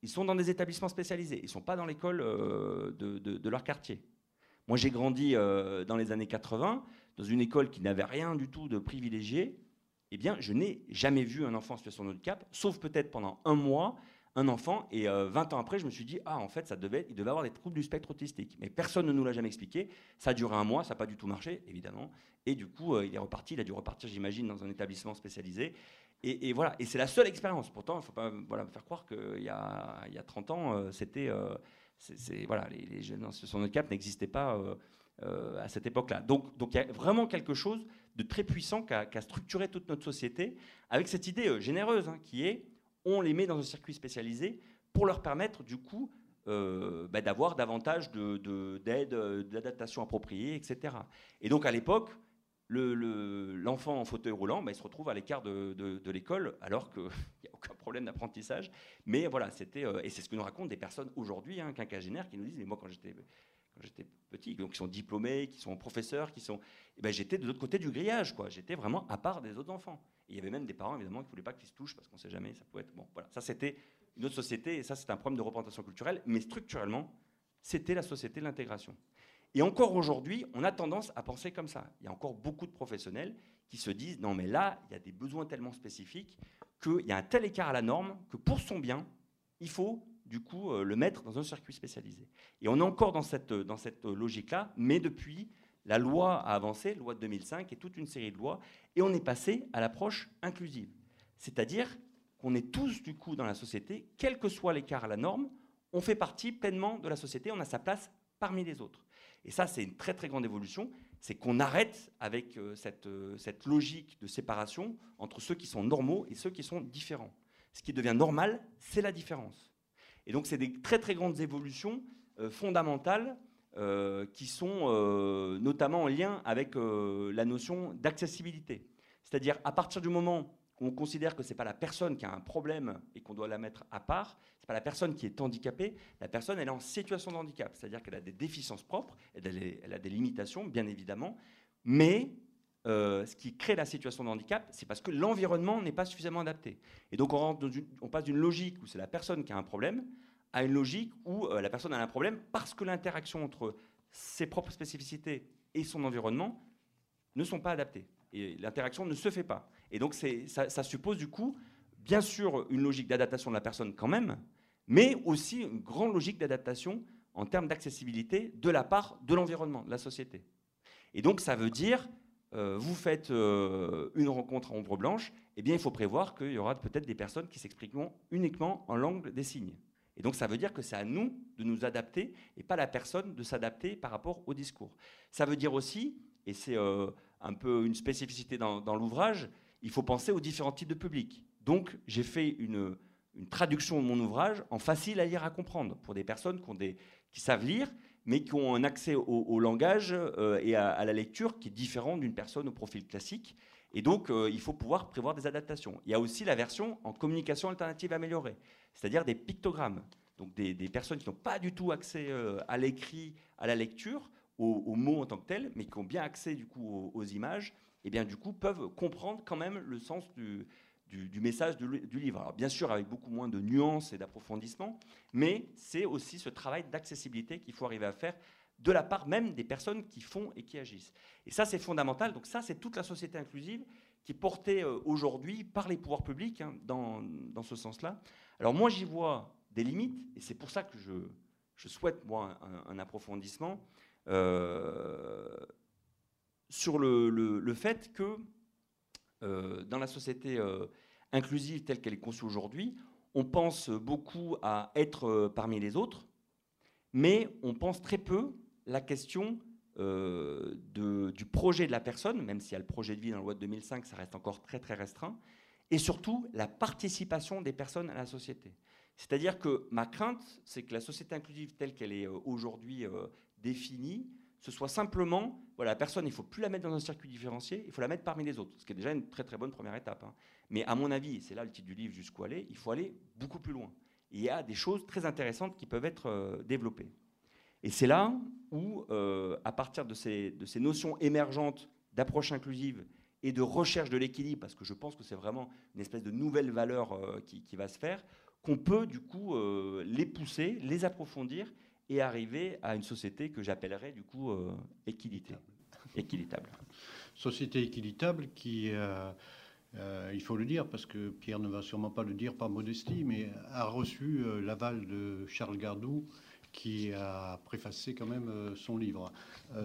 S3: Ils sont dans des établissements spécialisés. Ils ne sont pas dans l'école euh, de, leur quartier. Moi, j'ai grandi euh, dans les années 80 dans une école qui n'avait rien du tout de privilégié. Eh bien, je n'ai jamais vu un enfant en situation de handicap, sauf peut-être pendant un mois, un enfant. Et 20 euh, ans après, je me suis dit, ah, en fait, ça devait, il devait avoir des troubles du spectre autistique. Mais personne ne nous l'a jamais expliqué. Ça a duré un mois, ça n'a pas du tout marché, évidemment. Et du coup, il est reparti. Il a dû repartir, j'imagine, dans un établissement spécialisé. Et, voilà, et c'est la seule expérience. Pourtant, il ne faut pas voilà, faire croire qu'il y a, y a 30 ans, euh, c'était, euh, voilà, les, jeunes en situation de handicap n'existaient pas euh, à cette époque-là. Donc, donc il y a vraiment quelque chose de très puissant qui a, structuré toute notre société avec cette idée généreuse hein, qui est on les met dans un circuit spécialisé pour leur permettre du coup bah, d'avoir davantage de, d'aide, d'adaptation appropriée, etc. Et donc à l'époque, l'enfant en fauteuil roulant, bah, il se retrouve à l'écart de, l'école, alors qu'il [laughs] n'y a aucun problème d'apprentissage. Mais voilà, c'était euh, et c'est ce que nous racontent des personnes aujourd'hui, hein, quinquagénaires, qui nous disent, mais moi quand j'étais quand j'étais petit, donc qui sont diplômés, qui sont professeurs, qui sont, eh ben, j'étais de l'autre côté du grillage, quoi. J'étais vraiment à part des autres enfants. Il y avait même des parents évidemment qui ne voulaient pas qu'ils se touchent parce qu'on ne sait jamais, ça pouvait être bon. Voilà, ça c'était une autre société et ça c'est un problème de représentation culturelle, mais structurellement, c'était la société de l'intégration. Et encore aujourd'hui, on a tendance à penser comme ça. Il y a encore beaucoup de professionnels qui se disent non mais là, il y a des besoins tellement spécifiques qu'il y a un tel écart à la norme que pour son bien, il faut du coup euh, le mettre dans un circuit spécialisé. Et on est encore dans cette, dans cette logique-là, mais depuis, la loi a avancé, loi de 2005 et toute une série de lois, et on est passé à l'approche inclusive. C'est-à-dire qu'on est tous du coup dans la société, quel que soit l'écart à la norme, on fait partie pleinement de la société, on a sa place parmi les autres. Et ça, c'est une très très grande évolution, c'est qu'on arrête avec euh, cette, euh, cette logique de séparation entre ceux qui sont normaux et ceux qui sont différents. Ce qui devient normal, c'est la différence. Et donc, c'est des très très grandes évolutions euh, fondamentales qui sont notamment en lien avec la notion d'accessibilité. C'est-à-dire, à partir du moment on considère que ce n'est pas la personne qui a un problème et qu'on doit la mettre à part, ce n'est pas la personne qui est handicapée, la personne elle est en situation de handicap, c'est-à-dire qu'elle a des déficiences propres, elle, a des limitations bien évidemment, mais euh, ce qui crée la situation de handicap, c'est parce que l'environnement n'est pas suffisamment adapté. Et donc on, passe d'une logique où c'est la personne qui a un problème à une logique où euh, la personne a un problème parce que l'interaction entre ses propres spécificités et son environnement ne sont pas adaptées. Et l'interaction ne se fait pas. Et donc ça, ça suppose du coup, bien sûr, une logique d'adaptation de la personne quand même, mais aussi une grande logique d'adaptation en termes d'accessibilité de la part de l'environnement, de la société. Et donc ça veut dire vous faites une rencontre en ombre blanche, eh bien, il faut prévoir qu'il y aura peut-être des personnes qui s'exprimeront uniquement en langue des signes. Et donc, ça veut dire que c'est à nous de nous adapter et pas la personne de s'adapter par rapport au discours. Ça veut dire aussi, et c'est un peu une spécificité dans, l'ouvrage, il faut penser aux différents types de publics. Donc, j'ai fait une, traduction de mon ouvrage en facile à lire, à comprendre, pour des personnes qui savent lire, mais qui ont un accès au, langage euh, et à, la lecture qui est différent d'une personne au profil classique. Et donc, euh, il faut pouvoir prévoir des adaptations. Il y a aussi la version en communication alternative améliorée, c'est-à-dire des pictogrammes. Donc, des, personnes qui n'ont pas du tout accès euh, à l'écrit, à la lecture, aux, mots en tant que tels, mais qui ont bien accès du coup aux, aux images, et bien du coup peuvent comprendre quand même le sens du, du, message du, livre. Alors, bien sûr, avec beaucoup moins de nuances et d'approfondissement, mais c'est aussi ce travail d'accessibilité qu'il faut arriver à faire de la part même des personnes qui font et qui agissent. Et ça, c'est fondamental. Donc ça, c'est toute la société inclusive qui est portée euh, aujourd'hui par les pouvoirs publics hein, dans, dans, ce sens-là. Alors moi, j'y vois des limites, et c'est pour ça que je, je souhaite, moi, un, approfondissement euh, sur le, le, fait que dans la société euh, inclusive telle qu'elle est conçue aujourd'hui, on pense beaucoup à être euh, parmi les autres, mais on pense très peu la question du projet de la personne, même si y a le projet de vie dans la loi de 2005, ça reste encore très très restreint, et surtout la participation des personnes à la société. C'est-à-dire que ma crainte, c'est que la société inclusive telle qu'elle est aujourd'hui définie ce soit simplement, voilà, la personne, il ne faut plus la mettre dans un circuit différencié, il faut la mettre parmi les autres, ce qui est déjà une très très bonne première étape. Hein. Mais à mon avis, c'est là le titre du livre, jusqu'où aller, il faut aller beaucoup plus loin. il y a des choses très intéressantes qui peuvent être euh, développées. Et c'est là où, euh, à partir de ces, notions émergentes d'approche inclusive et de recherche de l'équilibre, parce que je pense que c'est vraiment une espèce de nouvelle valeur euh, qui, qui, va se faire, qu'on peut du coup les pousser, les approfondir et arriver à une société que j'appellerais du coup euh.
S2: Société équitable qui, euh, euh, il faut le dire, parce que Pierre ne va sûrement pas le dire par modestie, mais a reçu l'aval de Charles Gardou qui a préfacé quand même son livre.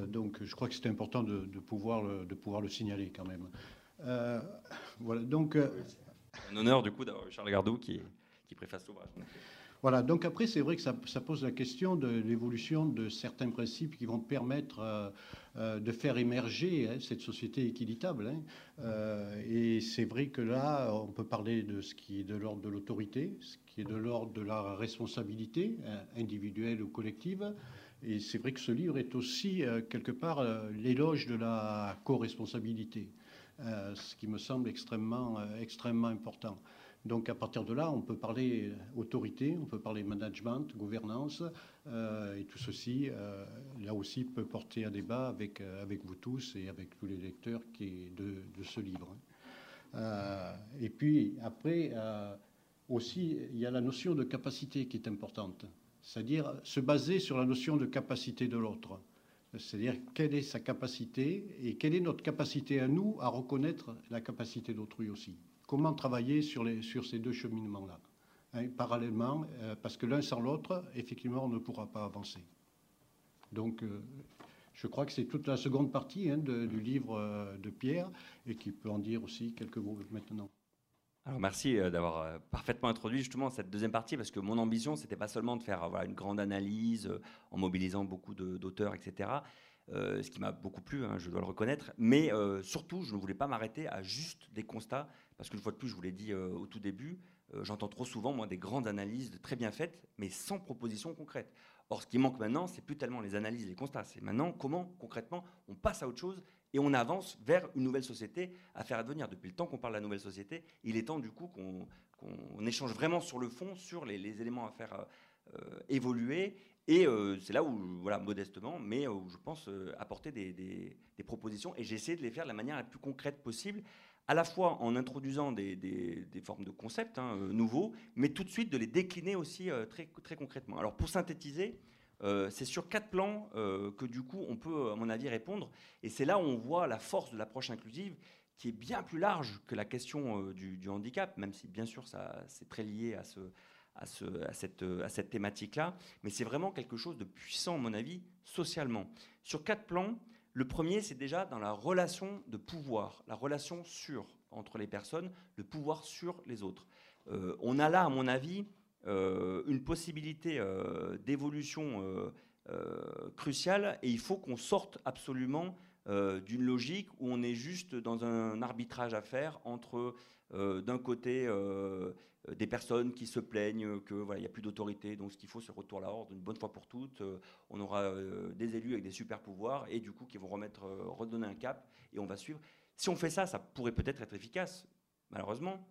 S2: donc je crois que c'est important de, pouvoir le, de pouvoir le signaler quand même. voilà, donc...
S3: un honneur du coup d'avoir Charles Gardou qui, qui préface l'ouvrage.
S2: Voilà, donc après, c'est vrai que ça, pose la question de l'évolution de certains principes qui vont permettre euh, euh, de faire émerger hein, cette société équitable. Hein. Euh, et c'est vrai que là, on peut parler de ce qui est de l'ordre de l'autorité, ce qui est de l'ordre de la responsabilité individuelle ou collective. Et c'est vrai que ce livre est aussi, quelque part, l'éloge de la co-responsabilité, ce qui me semble extrêmement, extrêmement important. Donc à partir de là, on peut parler autorité, on peut parler management, gouvernance, euh, et tout ceci, euh, là aussi, peut porter un débat avec, euh, avec vous tous et avec tous les lecteurs qui de, de ce livre. et puis après, aussi, il y a la notion de capacité qui est importante, c'est-à-dire se baser sur la notion de capacité de l'autre. C'est-à-dire quelle est sa capacité et quelle est notre capacité à nous à reconnaître la capacité d'autrui aussi comment travailler sur, ces deux cheminements-là, hein, parallèlement, euh, parce que l'un sans l'autre, effectivement, on ne pourra pas avancer. Donc, euh, je crois que c'est toute la seconde partie hein, du livre euh, de Pierre, et qui peut en dire aussi quelques mots maintenant.
S3: Alors merci d'avoir parfaitement introduit justement cette deuxième partie parce que mon ambition c'était pas seulement de faire une grande analyse en mobilisant beaucoup d'auteurs etc ce qui m'a beaucoup plu, hein, je dois le reconnaître. Mais surtout, je ne voulais pas m'arrêter à juste des constats, parce qu'une fois de plus, je vous l'ai dit euh, au tout début, j'entends trop souvent, moi, des grandes analyses très bien faites, mais sans proposition concrète. Or, ce qui manque maintenant, c'est plus tellement les analyses, les constats, c'est maintenant comment, concrètement, on passe à autre chose et on avance vers une nouvelle société à faire advenir. Depuis le temps qu'on parle de la nouvelle société, il est temps, du coup, qu'on échange vraiment sur le fond, sur les, éléments à faire évoluer et euh, c'est là où, voilà, modestement, mais euh, où je pense euh, apporter des, propositions et j'essaie de les faire de la manière la plus concrète possible, à la fois en introduisant des, formes de concepts hein, nouveaux, mais tout de suite de les décliner aussi très, très concrètement. Alors pour synthétiser, c'est sur quatre plans que du coup on peut, à mon avis, répondre. Et c'est là où on voit la force de l'approche inclusive qui est bien plus large que la question du, du handicap, même si bien sûr ça c'est très lié à ce, à, cette, à cette thématique-là, mais c'est vraiment quelque chose de puissant, à mon avis, socialement. Sur quatre plans, Le premier, c'est déjà dans la relation de pouvoir, la relation sur entre les personnes, le pouvoir sur les autres. Euh, on a là, à mon avis, euh, une possibilité euh, d'évolution cruciale et il faut qu'on sorte absolument d'une logique où on est juste dans un arbitrage à faire entre d'un côté des personnes qui se plaignent que voilà il n'y a plus d'autorité donc ce qu'il faut c'est retour à l'ordre une bonne fois pour toutes on aura des élus avec des super pouvoirs et du coup qui vont remettre redonner un cap et on va suivre si on fait ça ça pourrait peut-être être efficace malheureusement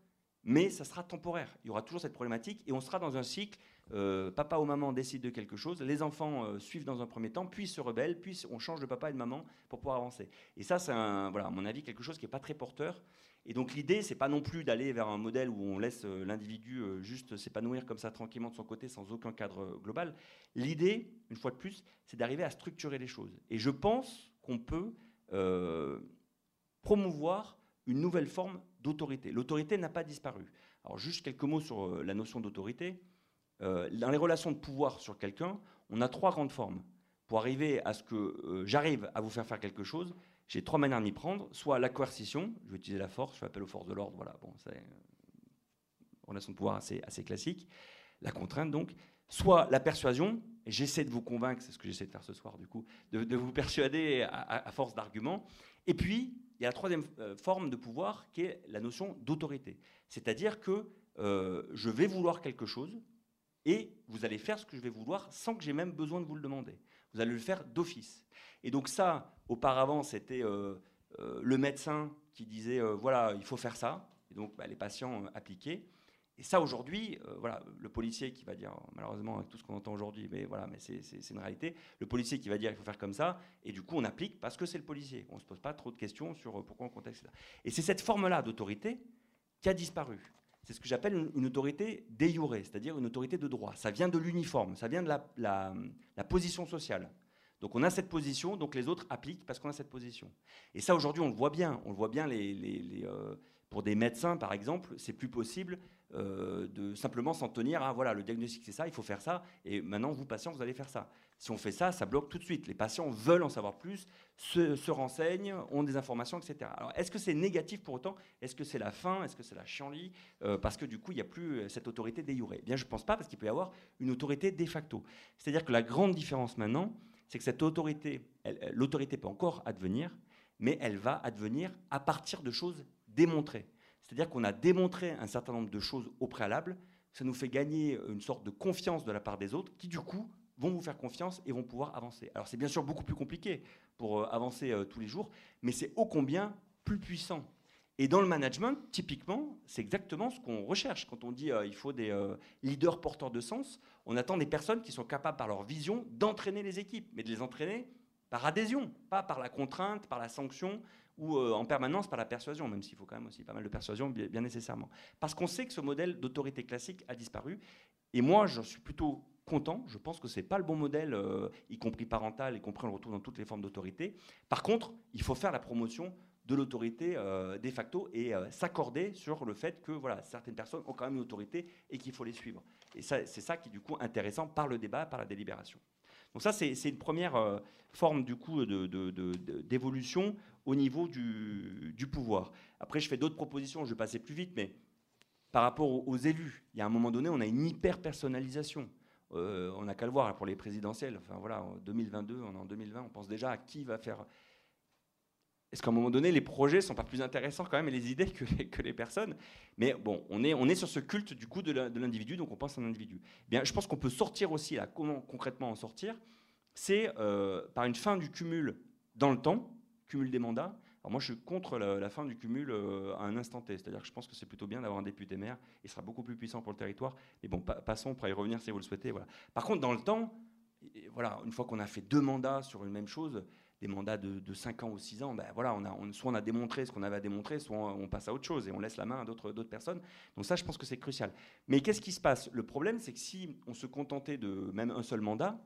S3: mais ça sera temporaire. Il y aura toujours cette problématique et on sera dans un cycle. Euh, papa ou maman décident de quelque chose, les enfants euh, suivent dans un premier temps, puis se rebellent, puis on change de papa et de maman pour pouvoir avancer. Et ça, c'est voilà, à mon avis quelque chose qui n'est pas très porteur. Et donc l'idée, c'est pas non plus d'aller vers un modèle où on laisse euh, l'individu juste s'épanouir comme ça tranquillement de son côté sans aucun cadre global. L'idée, une fois de plus, c'est d'arriver à structurer les choses. Et je pense qu'on peut promouvoir une nouvelle forme d'autorité. L'autorité n'a pas disparu. Alors juste quelques mots sur la notion d'autorité. Euh, dans les relations de pouvoir sur quelqu'un, on a trois grandes formes. Pour arriver à ce que euh, j'arrive à vous faire faire quelque chose, j'ai trois manières de m'y prendre. Soit la coercition, je vais utiliser la force, je fais appel aux forces de l'ordre, voilà, bon, c'est une relation de pouvoir assez, classique. La contrainte donc. Soit la persuasion, j'essaie de vous convaincre, c'est ce que j'essaie de faire ce soir du coup, de, vous persuader à force d'arguments. Et puis, il y a la troisième euh, forme de pouvoir qui est la notion d'autorité. C'est-à-dire que je vais vouloir quelque chose et vous allez faire ce que je vais vouloir sans que j'ai même besoin de vous le demander. Vous allez le faire d'office. Et donc ça, auparavant, c'était euh, le médecin qui disait, voilà, il faut faire ça. Et donc bah, les patients appliquaient. Et ça, aujourd'hui, euh, voilà, le policier qui va dire, malheureusement, avec tout ce qu'on entend aujourd'hui, mais voilà, mais c'est une réalité, le policier qui va dire il faut faire comme ça, et du coup, on applique parce que c'est le policier. On ne se pose pas trop de questions sur euh, pourquoi on contexte. Et c'est cette forme-là d'autorité qui a disparu. C'est ce que j'appelle une, autorité déjurée, c'est-à-dire une autorité de droit. Ça vient de l'uniforme, ça vient de la, position sociale. Donc on a cette position, donc les autres appliquent parce qu'on a cette position. Et ça aujourd'hui on le voit bien, on le voit bien euh, pour des médecins par exemple, c'est plus possible euh, de simplement s'en tenir à voilà, le diagnostic c'est ça, il faut faire ça, et maintenant vous patients vous allez faire ça. Si on fait ça, ça bloque tout de suite. Les patients veulent en savoir plus, se, renseignent, ont des informations, etc. Alors est-ce que c'est négatif pour autant? Est-ce que c'est la fin Est-ce que c'est la chienlit? Euh, Parce que du coup il n'y a plus euh, cette autorité déjurée. Eh bien je ne pense pas parce qu'il peut y avoir une autorité de facto. C'est-à-dire que la grande différence maintenant, c'est que cette autorité, l'autorité peut encore advenir, mais elle va advenir à partir de choses démontrées. C'est-à-dire qu'on a démontré un certain nombre de choses au préalable, ça nous fait gagner une sorte de confiance de la part des autres qui, du coup, vont vous faire confiance et vont pouvoir avancer. Alors c'est bien sûr beaucoup plus compliqué pour euh, avancer euh, tous les jours, mais c'est ô combien plus puissant. Et dans le management, typiquement, c'est exactement ce qu'on recherche. Quand on dit euh, il faut des leaders porteurs de sens, on attend des personnes qui sont capables, par leur vision, d'entraîner les équipes, mais de les entraîner par adhésion, pas par la contrainte, par la sanction ou euh, en permanence par la persuasion, même s'il faut quand même aussi pas mal de persuasion, bien, nécessairement. Parce qu'on sait que ce modèle d'autorité classique a disparu. Et moi, j'en suis plutôt content. Je pense que ce n'est pas le bon modèle, euh, y compris parental, y compris on le retrouve dans toutes les formes d'autorité. Par contre, il faut faire la promotion de l'autorité euh, de facto et s'accorder sur le fait que voilà, certaines personnes ont quand même une autorité et qu'il faut les suivre. Et c'est ça qui est du coup intéressant par le débat, par la délibération. Donc ça, c'est une première euh, forme du coup d'évolution au niveau du, pouvoir. Après, je fais d'autres propositions, je vais passer plus vite, mais par rapport aux, élus, il y a un moment donné, on a une hyper-personnalisation. Euh, on n'a qu'à le voir pour les présidentielles. Enfin voilà, en 2022, on est en 2020, on pense déjà à qui va faire est-ce qu'à un moment donné, les projets sont pas plus intéressants quand même et les idées que les, personnes? Mais bon, on est, on est sur ce culte du coup de l'individu, donc on pense à un individu. Eh bien, je pense qu'on peut sortir aussi, là, comment concrètement en sortir? C'est euh, par une fin du cumul dans le temps, cumul des mandats. Moi, je suis contre la, fin du cumul euh, à un instant T. C'est-à-dire que je pense que c'est plutôt bien d'avoir un député maire. Il sera beaucoup plus puissant pour le territoire. Mais bon, passons, pour y revenir si vous le souhaitez. Voilà. Par contre, dans le temps, voilà, une fois qu'on a fait deux mandats sur une même chose, des mandats de, de 5 ans ou 6 ans, ben voilà, on a, soit on a démontré ce qu'on avait à démontrer, soit on, passe à autre chose et on laisse la main à d'autres personnes. Donc ça, je pense que c'est crucial. Mais qu'est-ce qui se passe? Le problème, c'est que si on se contentait de même un seul mandat,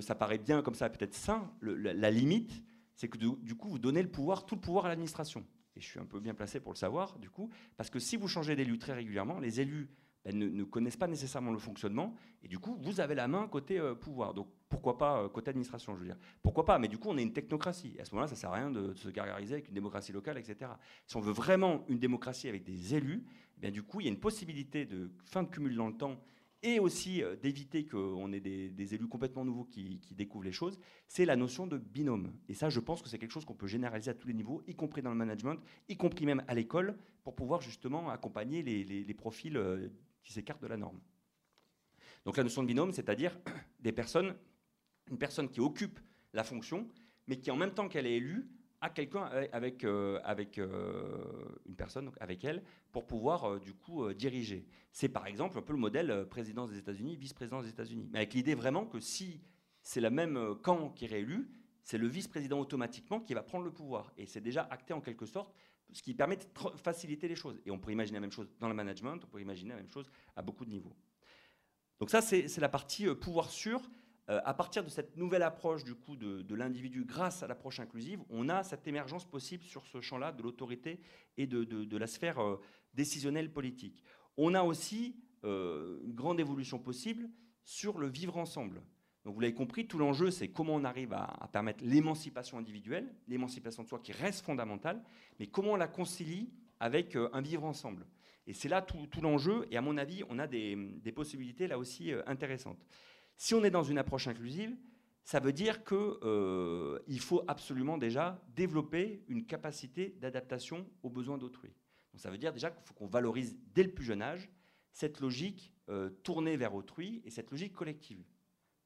S3: ça paraît bien comme ça, peut-être sain. la, limite, c'est que du, coup, vous donnez le pouvoir, tout le pouvoir à l'administration. Et je suis un peu bien placé pour le savoir, du coup, parce que si vous changez d'élu très régulièrement, les élus ben, ne, connaissent pas nécessairement le fonctionnement, et du coup, vous avez la main côté euh, pouvoir. Donc pourquoi pas côté administration, je veux dire. Pourquoi pas Mais du coup, on est une technocratie. à ce moment-là, ça sert à rien de, se gargariser avec une démocratie locale, etc. Si on veut vraiment une démocratie avec des élus, eh bien du coup, il y a une possibilité de fin de cumul dans le temps et aussi euh, d'éviter qu'on ait des, élus complètement nouveaux qui, découvrent les choses, c'est la notion de binôme. Et ça, je pense que c'est quelque chose qu'on peut généraliser à tous les niveaux, y compris dans le management, y compris même à l'école, pour pouvoir justement accompagner les, profils euh, qui s'écartent de la norme. Donc la notion de binôme, c'est-à-dire [coughs] des personnes, une personne qui occupe la fonction, mais qui en même temps qu'elle est élue, à quelqu'un avec, euh, avec euh, une personne, avec elle, pour pouvoir euh, du coup diriger. C'est par exemple un peu le modèle présidence des États-Unis, vice-présidence des États-Unis. Mais avec l'idée vraiment que si c'est le même camp qui est réélu, c'est le vice-président automatiquement qui va prendre le pouvoir. Et c'est déjà acté en quelque sorte, ce qui permet de faciliter les choses. Et on pourrait imaginer la même chose dans le management, on pourrait imaginer la même chose à beaucoup de niveaux. Donc ça, c'est la partie pouvoir sûr. Euh, à partir de cette nouvelle approche du coup de, l'individu grâce à l'approche inclusive, on a cette émergence possible sur ce champ-là de l'autorité et de, la sphère euh, décisionnelle politique. On a aussi euh, une grande évolution possible sur le vivre ensemble. Donc vous l'avez compris, tout l'enjeu, c'est comment on arrive à, permettre l'émancipation individuelle, l'émancipation de soi qui reste fondamentale, mais comment on la concilie avec un vivre ensemble. Et c'est là tout, l'enjeu, et à mon avis, on a des, des possibilités là aussi intéressantes. Si on est dans une approche inclusive, ça veut dire qu'il euh, faut absolument déjà développer une capacité d'adaptation aux besoins d'autrui. Donc ça veut dire déjà qu'il faut qu'on valorise dès le plus jeune âge cette logique euh, tournée vers autrui et cette logique collective.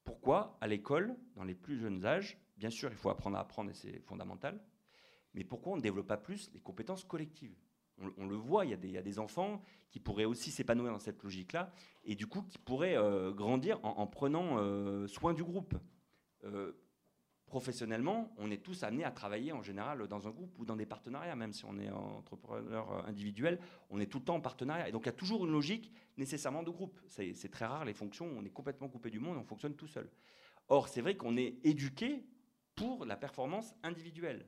S3: Pourquoi? À l'école, dans les plus jeunes âges, bien sûr il faut apprendre à apprendre et c'est fondamental, mais pourquoi on ne développe pas plus les compétences collectives? On, le voit, il y, a des, enfants qui pourraient aussi s'épanouir dans cette logique-là, et du coup qui pourraient euh, grandir en, prenant euh, soin du groupe. Euh, professionnellement, on est tous amenés à travailler en général dans un groupe ou dans des partenariats, même si on est entrepreneur individuel, on est tout le temps en partenariat. Et donc il y a toujours une logique nécessairement de groupe. C'est très rare les fonctions, on est complètement coupé du monde, on fonctionne tout seul. Or, c'est vrai qu'on est éduqué pour la performance individuelle.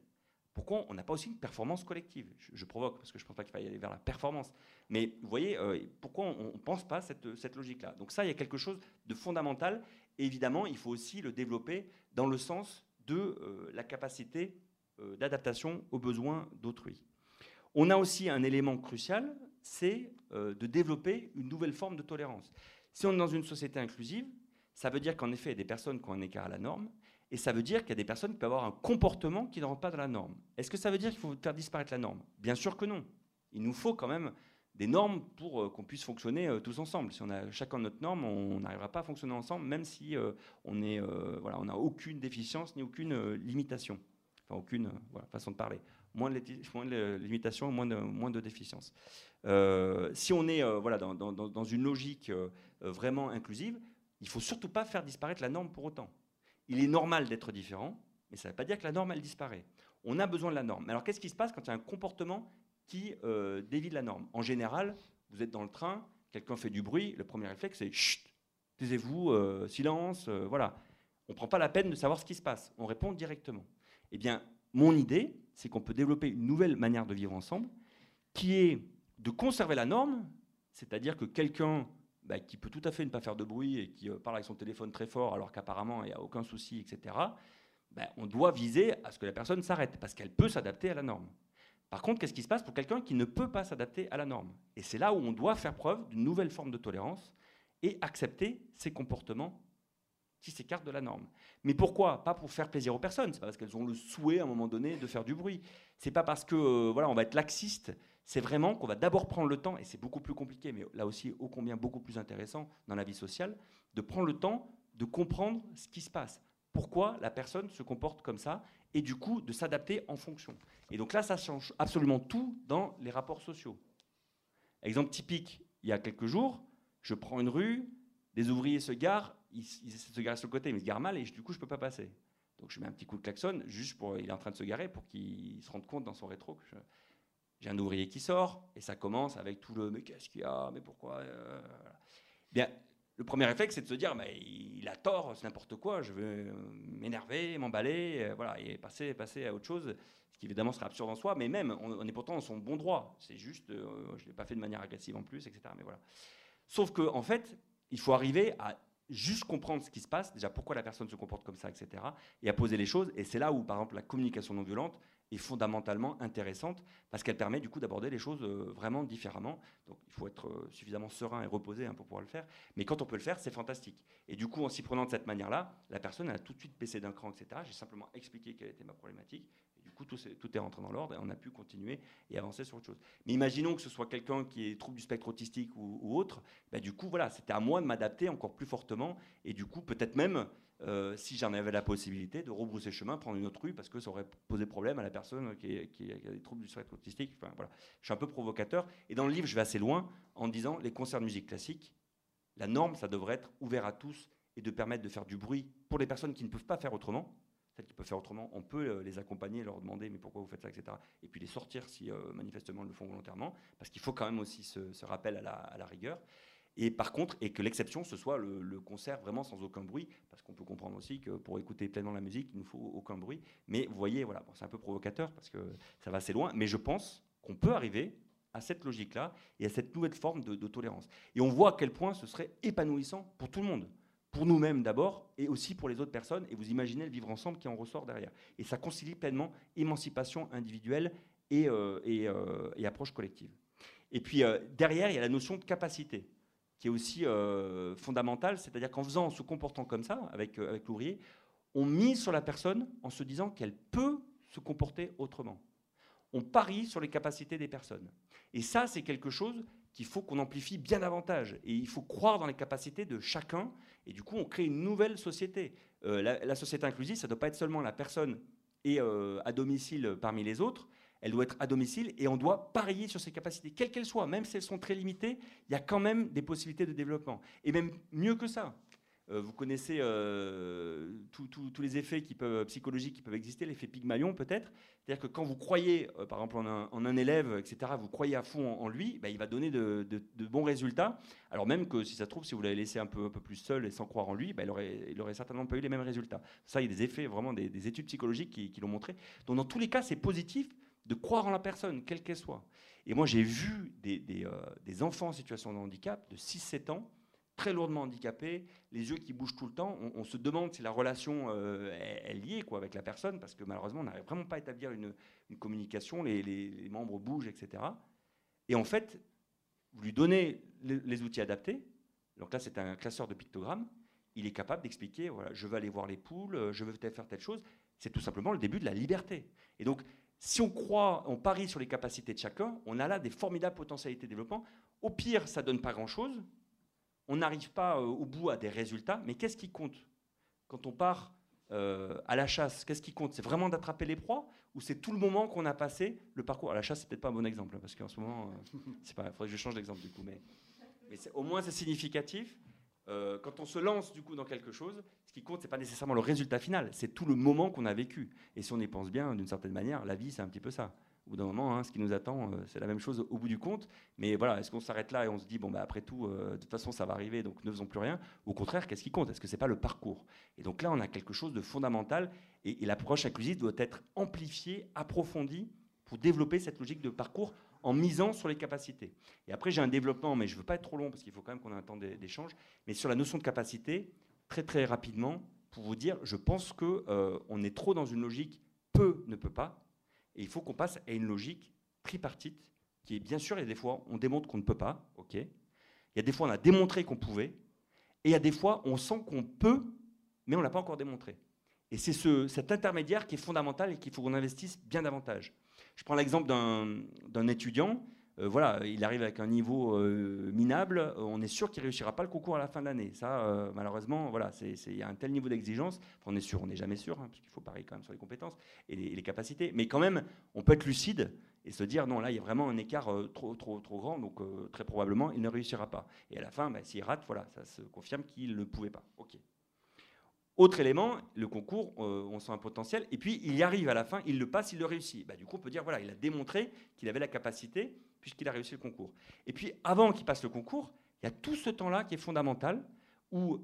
S3: Pourquoi on n'a pas aussi une performance collective? Je, provoque parce que je ne pense pas qu'il faille aller vers la performance. Mais vous voyez, euh, pourquoi on ne pense pas cette, cette logique-là? Donc ça, il y a quelque chose de fondamental. Évidemment, il faut aussi le développer dans le sens de euh, la capacité euh, d'adaptation aux besoins d'autrui. On a aussi un élément crucial, c'est de développer une nouvelle forme de tolérance. Si on est dans une société inclusive, ça veut dire qu'en effet, il y a des personnes qui ont un écart à la norme, et ça veut dire qu'il y a des personnes qui peuvent avoir un comportement qui ne rentre pas dans la norme. Est-ce que ça veut dire qu'il faut faire disparaître la norme? Bien sûr que non. Il nous faut quand même des normes pour euh, qu'on puisse fonctionner euh, tous ensemble. Si on a chacun notre norme, on n'arrivera pas à fonctionner ensemble, même si euh, on voilà, n'a aucune déficience ni aucune limitation. Enfin, aucune façon de parler. Moins de, moins de limitations, moins de, moins si on est voilà, dans, dans, dans, une logique vraiment inclusive, il faut surtout pas faire disparaître la norme pour autant. Il est normal d'être différent, mais ça ne veut pas dire que la norme, elle disparaît. On a besoin de la norme. Mais alors, qu'est-ce qui se passe quand il y a un comportement qui euh, dévie de la norme? En général, vous êtes dans le train, quelqu'un fait du bruit, le premier réflexe, c'est chut, taisez-vous, euh, silence, euh, voilà. On ne prend pas la peine de savoir ce qui se passe, on répond directement. Eh bien, mon idée, c'est qu'on peut développer une nouvelle manière de vivre ensemble, qui est de conserver la norme, c'est-à-dire que quelqu'un bah, qui peut tout à fait ne pas faire de bruit et qui euh, parle avec son téléphone très fort alors qu'apparemment il n'y a aucun souci, etc., bah, on doit viser à ce que la personne s'arrête parce qu'elle peut s'adapter à la norme. Par contre, qu'est-ce qui se passe pour quelqu'un qui ne peut pas s'adapter à la norme? Et c'est là où on doit faire preuve d'une nouvelle forme de tolérance et accepter ces comportements qui s'écartent de la norme. Mais pourquoi? Pas pour faire plaisir aux personnes, c'est pas parce qu'elles ont le souhait à un moment donné de faire du bruit. C'est pas parce que euh, voilà, on va être laxiste c'est vraiment qu'on va d'abord prendre le temps, et c'est beaucoup plus compliqué, mais là aussi ô combien beaucoup plus intéressant dans la vie sociale, de prendre le temps de comprendre ce qui se passe. Pourquoi la personne se comporte comme ça, et du coup de s'adapter en fonction. Et donc là, ça change absolument tout dans les rapports sociaux. Exemple typique, il y a quelques jours, je prends une rue, des ouvriers se garent, ils, se garent sur le côté, mais ils se garent mal, et du coup, je ne peux pas passer. Donc je mets un petit coup de klaxon, juste pour, il est en train de se garer, pour qu'il se rende compte dans son rétro que j'ai un ouvrier qui sort, et ça commence avec tout le mais qu'est-ce qu'il y a, mais pourquoi euh, Bien, le premier réflexe, c'est de se dire mais il a tort, c'est n'importe quoi, je veux m'énerver, m'emballer, euh, voilà, et passer, passer à autre chose, ce qui évidemment serait absurde en soi, mais même, on, est pourtant dans son bon droit. C'est juste, euh, je ne l'ai pas fait de manière agressive en plus, etc. Mais voilà. Sauf qu'en en fait, il faut arriver à juste comprendre ce qui se passe, déjà pourquoi la personne se comporte comme ça, etc. Et à poser les choses. Et c'est là où, par exemple, la communication non violente est fondamentalement intéressante parce qu'elle permet du coup d'aborder les choses euh, vraiment différemment. Donc il faut être euh, suffisamment serein et reposé hein, pour pouvoir le faire. Mais quand on peut le faire, c'est fantastique. Et du coup, en s'y prenant de cette manière-là, la personne a tout de suite baissé d'un cran, etc. J'ai simplement expliqué quelle était ma problématique. Du coup, tout, est, rentré dans l'ordre et on a pu continuer et avancer sur autre chose. Mais imaginons que ce soit quelqu'un qui est trouble du spectre autistique ou, autre. Bah, du coup, voilà, c'était à moi de m'adapter encore plus fortement. Et du coup, peut-être même euh, si j'en avais la possibilité de rebrousser chemin, prendre une autre rue, parce que ça aurait posé problème à la personne qui, a des troubles du spectre autistique. Enfin, voilà. Je suis un peu provocateur. Et dans le livre, je vais assez loin en disant les concerts de musique classique, la norme, ça devrait être ouvert à tous et de permettre de faire du bruit pour les personnes qui ne peuvent pas faire autrement. Celles qui peuvent faire autrement, on peut euh, les accompagner, leur demander mais pourquoi vous faites ça, etc. Et puis les sortir si euh, manifestement ils le font volontairement, parce qu'il faut quand même aussi ce, rappel à la rigueur. Et par contre, et que l'exception, ce soit le, concert vraiment sans aucun bruit, parce qu'on peut comprendre aussi que pour écouter pleinement la musique, il ne faut aucun bruit. Mais vous voyez, voilà, c'est un peu provocateur parce que ça va assez loin, mais je pense qu'on peut arriver à cette logique-là et à cette nouvelle forme de, tolérance. Et on voit à quel point ce serait épanouissant pour tout le monde pour nous-mêmes d'abord, et aussi pour les autres personnes, et vous imaginez le vivre ensemble qui en ressort derrière. Et ça concilie pleinement émancipation individuelle et, euh, euh, et, approche collective. Et puis euh, derrière, il y a la notion de capacité qui est aussi fondamentale, c'est-à-dire qu'en faisant, en se comportant comme ça avec, avec l'ouvrier, on mise sur la personne en se disant qu'elle peut se comporter autrement. On parie sur les capacités des personnes. Et ça, c'est quelque chose qu'il faut qu'on amplifie bien davantage. Et il faut croire dans les capacités de chacun. Et du coup, on crée une nouvelle société. Euh, la, société inclusive, ça ne doit pas être seulement la personne et à domicile parmi les autres, elle doit être à domicile et on doit parier sur ses capacités, quelles qu'elles soient, même si elles sont très limitées, il y a quand même des possibilités de développement. Et même mieux que ça. Euh, vous connaissez euh, tous les effets psychologiques qui peuvent exister, l'effet Pygmalion peut-être. C'est-à-dire que quand vous croyez, euh, par exemple, en un, élève, etc., vous croyez à fond en, lui, bah, il va donner de, bons résultats. Alors même que si ça se trouve, si vous l'avez laissé un peu, plus seul et sans croire en lui, bah, il, aurait, il aurait certainement pas eu les mêmes résultats. Ça, il y a des effets, vraiment des, études psychologiques qui, l'ont montré. Donc dans tous les cas, c'est positif de croire en la personne, quelle qu'elle soit. Et moi, j'ai vu des, enfants en situation de handicap de 6-7 ans, très lourdement handicapés, les yeux qui bougent tout le temps. On, se demande si la relation euh, est, liée quoi, avec la personne, parce que malheureusement, on n'arrive vraiment pas à établir une, communication, les, membres bougent, etc. Et en fait, vous lui donnez les, outils adaptés. Donc là, c'est un classeur de pictogrammes. Il est capable d'expliquer, voilà, je veux aller voir les poules, je veux faire telle chose. C'est tout simplement le début de la liberté. Et donc, si on croit, on parie sur les capacités de chacun, on a là des formidables potentialités de développement. Au pire, ça donne pas grand-chose. On n'arrive pas euh, au bout à des résultats, mais qu'est-ce qui compte quand on part euh, à la chasse? Qu'est-ce qui compte? C'est vraiment d'attraper les proies ou c'est tout le moment qu'on a passé le parcours? À la chasse, c'est peut-être pas un bon exemple parce qu'en ce moment, euh, c'est pas. Il faudrait que je change d'exemple du coup, mais, au moins c'est significatif. Quand on se lance du coup dans quelque chose, ce qui compte, c'est pas nécessairement le résultat final, c'est tout le moment qu'on a vécu. Et si on y pense bien, d'une certaine manière, la vie, c'est un petit peu ça. Au bout d'un moment, hein, ce qui nous attend, euh, c'est la même chose au bout du compte. Mais voilà, est-ce qu'on s'arrête là et on se dit, bon, bah, après tout, euh, de toute façon, ça va arriver, donc ne faisons plus rien Au contraire, qu'est-ce qui compte? Est-ce que c'est pas le parcours? Et donc là, on a quelque chose de fondamental et, et l'approche inclusive doit être amplifiée, approfondie pour développer cette logique de parcours en misant sur les capacités. Et après, j'ai un développement, mais je ne veux pas être trop long parce qu'il faut quand même qu'on ait un temps d'échange. Mais sur la notion de capacité, très très rapidement, pour vous dire, je pense qu'on euh, est trop dans une logique peut, ne peut pas. Et il faut qu'on passe à une logique tripartite, qui est bien sûr, il y a des fois, on démontre qu'on ne peut pas, ok? Il y a des fois, on a démontré qu'on pouvait. Et il y a des fois, on sent qu'on peut, mais on ne l'a pas encore démontré. Et c'est ce, cet intermédiaire qui est fondamental et qu'il faut qu'on investisse bien davantage. Je prends l'exemple d'un étudiant. Euh, voilà, il arrive avec un niveau euh, minable, on est sûr qu'il réussira pas le concours à la fin de l'année. Ça, euh, malheureusement, voilà, il y a un tel niveau d'exigence. on est sûr, on n'est jamais sûr, hein, parce qu'il faut parier quand même sur les compétences et les, capacités. Mais quand même, on peut être lucide et se dire non, là, il y a vraiment un écart trop, trop, trop grand, donc très probablement, il ne réussira pas. Et à la fin, bah, s'il rate, voilà, ça se confirme qu'il ne pouvait pas. Ok. Autre élément, le concours, euh, on sent un potentiel, et puis il y arrive à la fin, il le passe, il le réussit. Bah, du coup, on peut dire, voilà, il a démontré qu'il avait la capacité, puisqu'il a réussi le concours. Et puis, avant qu'il passe le concours, il y a tout ce temps-là qui est fondamental, où,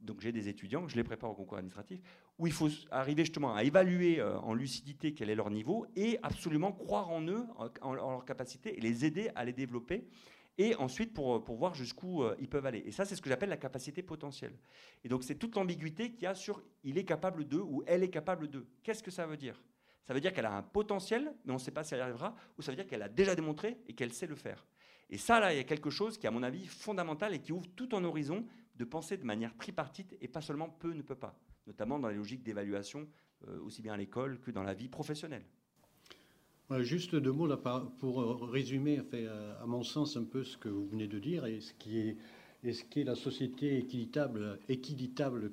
S3: donc j'ai des étudiants, je les prépare au concours administratif, où il faut arriver justement à évaluer euh, en lucidité quel est leur niveau, et absolument croire en eux, en, leur capacité, et les aider à les développer. et ensuite pour, pour voir jusqu'où euh, ils peuvent aller. Et ça, c'est ce que j'appelle la capacité potentielle. Et donc, c'est toute l'ambiguïté qu'il y a sur il est capable de ou elle est capable de. Qu'est-ce que ça veut dire? Ça veut dire qu'elle a un potentiel, mais on ne sait pas si elle y arrivera, ou ça veut dire qu'elle a déjà démontré et qu'elle sait le faire. Et ça, là, il y a quelque chose qui, à mon avis, fondamental et qui ouvre tout un horizon de penser de manière tripartite et pas seulement peut ne peut pas, notamment dans les logiques d'évaluation, euh, aussi bien à l'école que dans la vie professionnelle.
S2: Juste deux mots pour résumer, à mon sens, un peu ce que vous venez de dire et ce qui est, et ce qui est la société équitable,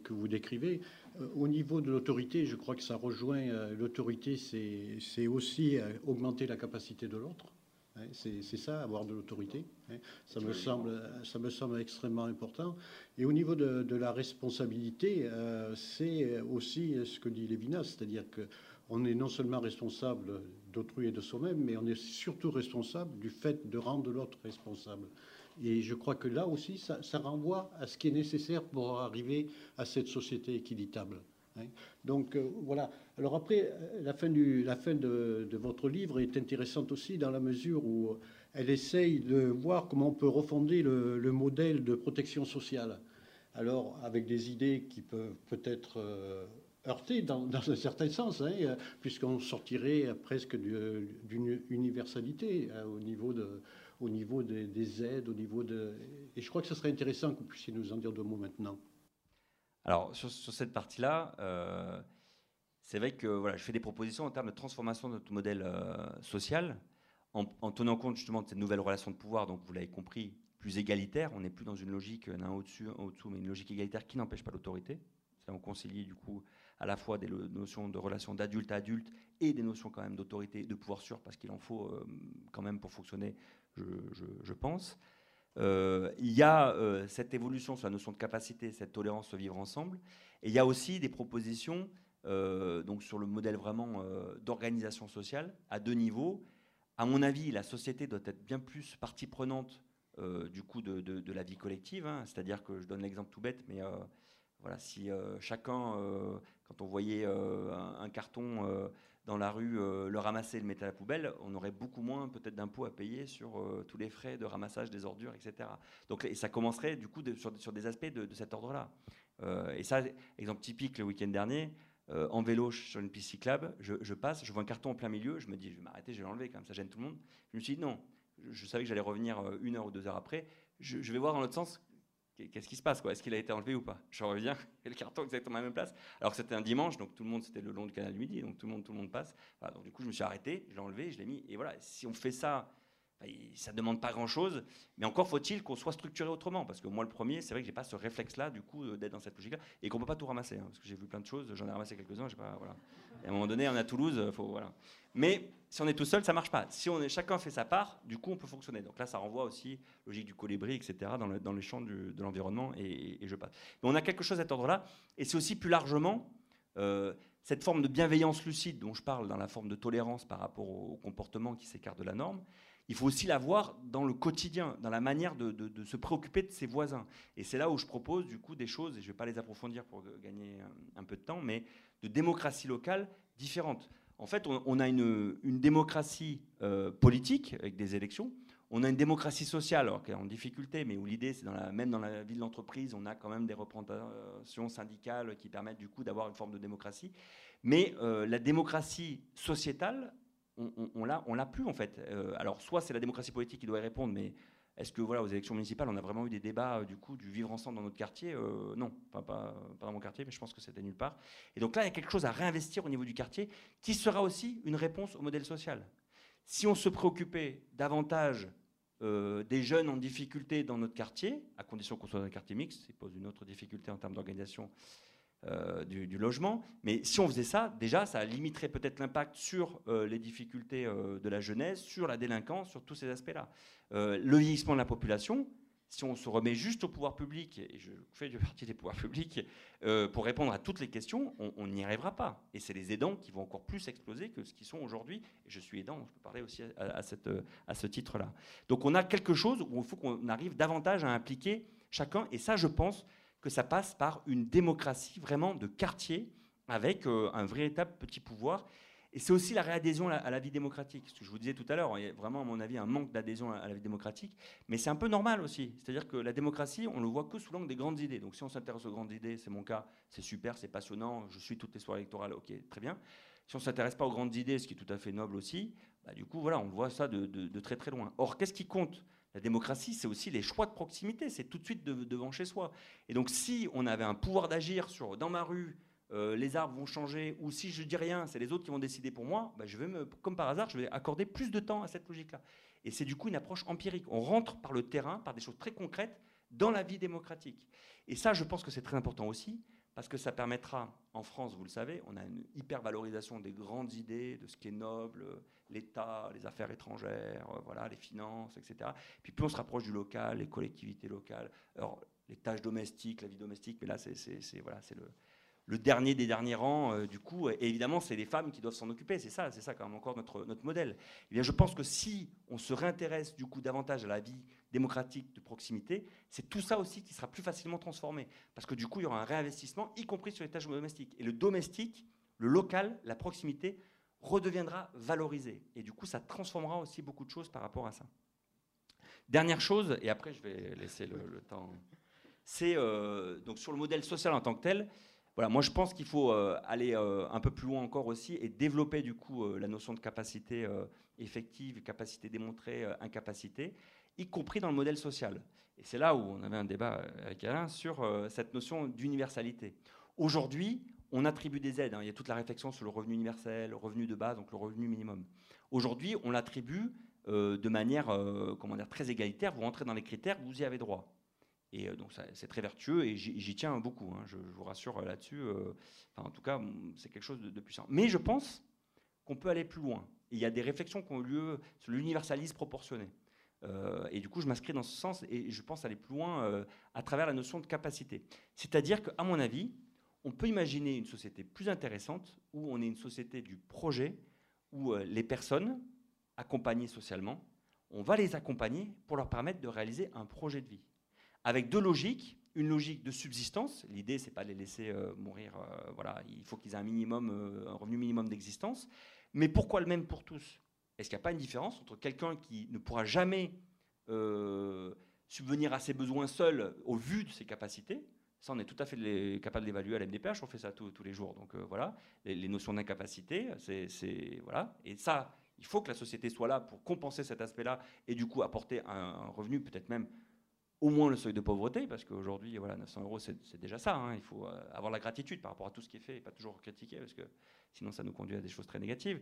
S2: que vous décrivez. Euh, au niveau de l'autorité, je crois que ça rejoint euh, l'autorité, c'est aussi augmenter la capacité de l'autre. Hein, c'est ça, avoir de l'autorité. Hein. Ça, me semble, ça me semble extrêmement important. Et au niveau de, la responsabilité, euh, c'est aussi ce que dit Lévinas, c'est-à-dire qu'on est non seulement responsable d'autrui et de soi-même, mais on est surtout responsable du fait de rendre l'autre responsable. Et je crois que là aussi, ça, renvoie à ce qui est nécessaire pour arriver à cette société équitable. Hein. Donc euh, voilà. Alors après, euh, la fin, du, la fin de, votre livre est intéressante aussi dans la mesure où elle essaye de voir comment on peut refonder le, modèle de protection sociale. Alors avec des idées qui peuvent peut-être euh, heurter dans, un certain sens, hein, puisqu'on sortirait presque d'une universalité au niveau, de, au niveau des, des, aides, au niveau de... Et je crois que ce serait intéressant que vous puissiez nous en dire deux mots maintenant.
S3: Alors, sur, cette partie-là, euh, c'est vrai que voilà, je fais des propositions en termes de transformation de notre modèle euh, social, en, tenant compte justement de cette nouvelle relation de pouvoir, donc vous l'avez compris, plus égalitaire. On n'est plus dans une logique d'un au-dessus, au-dessous, mais une logique égalitaire qui n'empêche pas l'autorité. On concilie du coup à la fois des notions de relation d'adulte à adulte et des notions quand même d'autorité, de pouvoir sûr, parce qu'il en faut euh, quand même pour fonctionner, je pense. Euh, il y a euh, cette évolution sur la notion de capacité, cette tolérance au vivre ensemble. Et il y a aussi des propositions euh, donc sur le modèle vraiment d'organisation sociale à deux niveaux. À mon avis, la société doit être bien plus partie prenante du coup de, la vie collective. Hein. C'est-à-dire que je donne l'exemple tout bête, mais voilà, si chacun, quand on voyait un, carton dans la rue euh, le ramasser le mettre à la poubelle, on aurait beaucoup moins peut-être d'impôts à payer sur euh, tous les frais de ramassage des ordures, etc. Donc et ça commencerait du coup sur, des aspects de, cet ordre-là. Euh, et ça, exemple typique le week-end dernier, en vélo sur une piste cyclable, je, passe, je vois un carton en plein milieu, je me dis je vais m'arrêter, je vais l'enlever quand même, ça gêne tout le monde. Je me suis dit non, je, savais que j'allais revenir une heure ou deux heures après, je, je vais voir dans l'autre sens qu'est-ce qui se passe Est-ce qu'il a été enlevé ou pas? Je reviens, [laughs] et le carton exactement à la même place. Alors que c'était un dimanche, donc tout le monde, c'était le long du canal du Midi, donc tout le monde, tout le monde passe. donc du coup, je me suis arrêté, je l'ai enlevé, je l'ai mis. Et voilà, si on fait ça, ça ne demande pas grand-chose, mais encore faut-il qu'on soit structuré autrement. Parce que moi, le premier, c'est vrai que j'ai pas ce réflexe-là, du coup, euh, d'être dans cette logique-là, et qu'on peut pas tout ramasser. Hein, parce que j'ai vu plein de choses, j'en ai ramassé quelques-uns, j'ai pas, voilà. Et à un moment donné, on est à Toulouse, euh, faut, voilà. Mais si on est tout seul, ça marche pas. Si on est, chacun fait sa part, du coup, on peut fonctionner. Donc là, ça renvoie aussi logique du colibri, etc., dans, le, dans les champs de l'environnement, et, je passe. Mais on a quelque chose à cet ordre-là, et c'est aussi plus largement euh, cette forme de bienveillance lucide dont je parle dans la forme de tolérance par rapport au, comportement qui s'écarte de la norme, il faut aussi la voir dans le quotidien, dans la manière de, se préoccuper de ses voisins. Et c'est là où je propose du coup des choses, et je ne vais pas les approfondir pour gagner un, peu de temps, mais de démocratie locale différentes. En fait, on, a une, démocratie euh, politique avec des élections. On a une démocratie sociale, alors qu'elle est en difficulté, mais où l'idée, c'est même dans la vie de l'entreprise, on a quand même des représentations syndicales qui permettent du coup d'avoir une forme de démocratie. Mais euh, la démocratie sociétale, on, l'a plus en fait. Euh, alors soit c'est la démocratie politique qui doit y répondre, mais est-ce que voilà aux élections municipales, on a vraiment eu des débats euh, du coup du vivre ensemble dans notre quartier? Non, pas, pas, dans mon quartier, mais je pense que c'était nulle part. Et donc là, il y a quelque chose à réinvestir au niveau du quartier, qui sera aussi une réponse au modèle social. Si on se préoccupait davantage euh, des jeunes en difficulté dans notre quartier, à condition qu'on soit dans un quartier mixte, ça pose une autre difficulté en termes d'organisation euh, du, logement. Mais si on faisait ça, déjà, ça limiterait peut-être l'impact sur euh, les difficultés de la jeunesse, sur la délinquance, sur tous ces aspects-là. le vieillissement de la population, si on se remet juste au pouvoir public, et je fais du parti des pouvoirs publics, euh, pour répondre à toutes les questions, on n'y arrivera pas. Et c'est les aidants qui vont encore plus exploser que ce qu'ils sont aujourd'hui. Je suis aidant, donc je peux parler aussi à ce titre-là. Donc on a quelque chose où il faut qu'on arrive davantage à impliquer chacun. Et ça, je pense que ça passe par une démocratie vraiment de quartier, avec euh, un véritable petit pouvoir. Et c'est aussi la réadhésion à la, vie démocratique. Ce que je vous disais tout à l'heure, il y a vraiment, à mon avis, un manque d'adhésion à la vie démocratique. Mais c'est un peu normal aussi. C'est-à-dire que la démocratie, on le voit que sous l'angle des grandes idées. Donc si on s'intéresse aux grandes idées, c'est mon cas, c'est super, c'est passionnant, je suis toutes les soirées électorales, ok, très bien. Si on ne s'intéresse pas aux grandes idées, ce qui est tout à fait noble aussi, bah, du coup, voilà, on voit ça de, très très loin. Or, qu'est-ce qui compte La démocratie, c'est aussi les choix de proximité, c'est tout de suite devant chez soi. Et donc, si on avait un pouvoir d'agir sur dans ma rue, euh, les arbres vont changer, ou si je dis rien, c'est les autres qui vont décider pour moi, bah, je comme par hasard, je vais accorder plus de temps à cette logique-là. Et c'est du coup une approche empirique. On rentre par le terrain, par des choses très concrètes, dans la vie démocratique. Et ça, je pense que c'est très important aussi, parce que ça permettra, en France, vous le savez, on a une hyper-valorisation des grandes idées, de ce qui est noble, l'État, les affaires étrangères, euh, voilà, les finances, etc. Puis plus on se rapproche du local, les collectivités locales, alors les tâches domestiques, la vie domestique, mais là, c'est voilà, le le dernier des derniers rangs, euh, du coup, et évidemment, c'est les femmes qui doivent s'en occuper. C'est ça, c'est ça quand même encore notre, notre modèle. Eh bien, je pense que si on se réintéresse du coup davantage à la vie démocratique de proximité, c'est tout ça aussi qui sera plus facilement transformé. Parce que du coup, il y aura un réinvestissement, y compris sur les tâches domestiques. Et le domestique, le local, la proximité, redeviendra valorisé. Et du coup, ça transformera aussi beaucoup de choses par rapport à ça. Dernière chose, et après je vais laisser le, temps, c'est euh, donc sur le modèle social en tant que tel, voilà, moi je pense qu'il faut euh, aller euh, un peu plus loin encore aussi et développer du coup la notion de capacité effective, capacité démontrée, incapacité, y compris dans le modèle social. Et c'est là où on avait un débat avec Alain sur cette notion d'universalité. Aujourd'hui, on attribue des aides. Hein. il y a toute la réflexion sur le revenu universel, le revenu de base, donc le revenu minimum. Aujourd'hui, on l'attribue de manière comment dire, très égalitaire. Vous rentrez dans les critères, vous y avez droit. Et euh, donc c'est très vertueux et j'y tiens beaucoup, hein, je, vous rassure euh, là-dessus. Euh, en tout cas, c'est quelque chose de, puissant. Mais je pense qu'on peut aller plus loin. il y a des réflexions qui ont lieu sur l'universalisme proportionné. Et du coup, je m'inscris dans ce sens et je pense aller plus loin à travers la notion de capacité. C'est-à-dire qu'à mon avis, on peut imaginer une société plus intéressante où on est une société du projet, où les personnes accompagnées socialement, on va les accompagner pour leur permettre de réaliser un projet de vie avec deux logiques. Une logique de subsistance. L'idée, c'est pas de les laisser euh, mourir. Euh, voilà, il faut qu'ils aient un minimum, euh, un revenu minimum d'existence. Mais pourquoi le même pour tous? Est-ce qu'il n'y a pas une différence entre quelqu'un qui ne pourra jamais subvenir à ses besoins seul au vu de ses capacités? Ça, on est tout à fait capable d'évaluer à l'MDPH, on fait ça tous les jours. Donc voilà, les, notions d'incapacité, c'est voilà. Et ça, il faut que la société soit là pour compenser cet aspect-là et du coup apporter un revenu peut-être même au moins le seuil de pauvreté, parce qu'aujourd'hui, voilà, 900 euros, c'est déjà ça. Hein. Il faut euh, avoir la gratitude par rapport à tout ce qui est fait et pas toujours critiquer, parce que sinon ça nous conduit à des choses très négatives.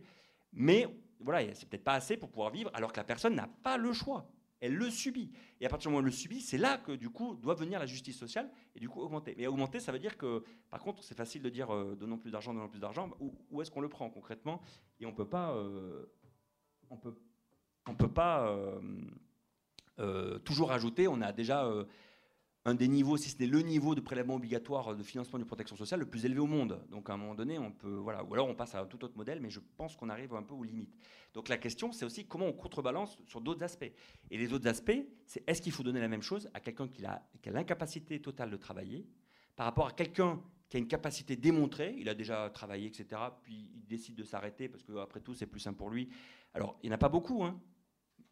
S3: Mais voilà, c'est peut-être pas assez pour pouvoir vivre, alors que la personne n'a pas le choix. Elle le subit. Et à partir du moment où elle le subit, c'est là que, du coup, doit venir la justice sociale et, du coup, augmenter. Mais augmenter, ça veut dire que, par contre, c'est facile de dire euh, donnons plus d'argent, donnons plus d'argent. Où, est-ce qu'on le prend concrètement? Et on peut pas. Euh, on peut, on peut pas. Euh, toujours ajouter, on a déjà euh, un des niveaux, si ce n'est le niveau de prélèvement obligatoire de financement de protection sociale le plus élevé au monde. Donc à un moment donné, on peut, voilà, ou alors on passe à un tout autre modèle, mais je pense qu'on arrive un peu aux limites. Donc la question, c'est aussi comment on contrebalance sur d'autres aspects. Et les autres aspects, c'est est-ce qu'il faut donner la même chose à quelqu'un qui a, l'incapacité totale de travailler par rapport à quelqu'un qui a une capacité démontrée, il a déjà travaillé, etc., puis il décide de s'arrêter parce qu'après tout, c'est plus simple pour lui. Alors, il n'y en a pas beaucoup, hein,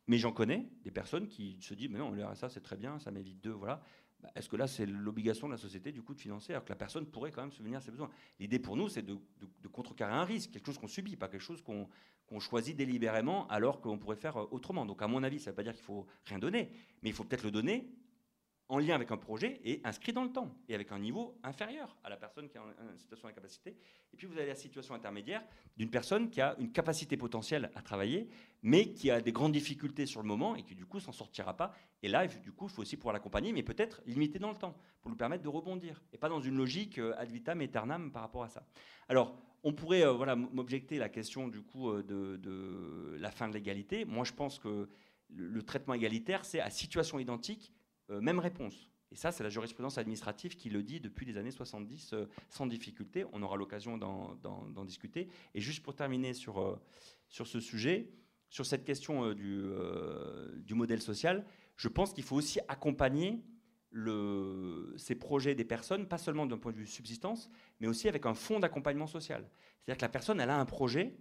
S3: mais j'en connais des personnes qui se disent, mais non, le RSA c'est très bien, ça m'évite de, voilà. Bah, est-ce que là c'est l'obligation de la société du coup de financer alors que la personne pourrait quand même se venir à ses besoins? L'idée pour nous c'est de, contrecarrer un risque, quelque chose qu'on subit, pas quelque chose qu'on choisit délibérément alors qu'on pourrait faire euh, autrement. Donc à mon avis, ça ne veut pas dire qu'il faut rien donner, mais il faut peut-être le donner en lien avec un projet et inscrit dans le temps et avec un niveau inférieur à la personne qui est en situation d'incapacité. Et puis vous avez la situation intermédiaire d'une personne qui a une capacité potentielle à travailler, mais qui a des grandes difficultés sur le moment et qui du coup s'en sortira pas. Et là, du coup, il faut aussi pouvoir l'accompagner, mais peut-être limiter dans le temps pour lui permettre de rebondir et pas dans une logique euh, ad vitam aeternam par rapport à ça. Alors, on pourrait euh, voilà m'objecter la question du coup euh, de, de la fin de l'égalité. Moi, je pense que le traitement égalitaire, c'est à situation identique euh, même réponse. Et ça, c'est la jurisprudence administrative qui le dit depuis les années 70 euh, sans difficulté. On aura l'occasion d'en discuter. Et juste pour terminer sur, euh, ce sujet, sur cette question du, modèle social, je pense qu'il faut aussi accompagner ces projets des personnes, pas seulement d'un point de vue subsistance, mais aussi avec un fonds d'accompagnement social. C'est-à-dire que la personne, elle a un projet,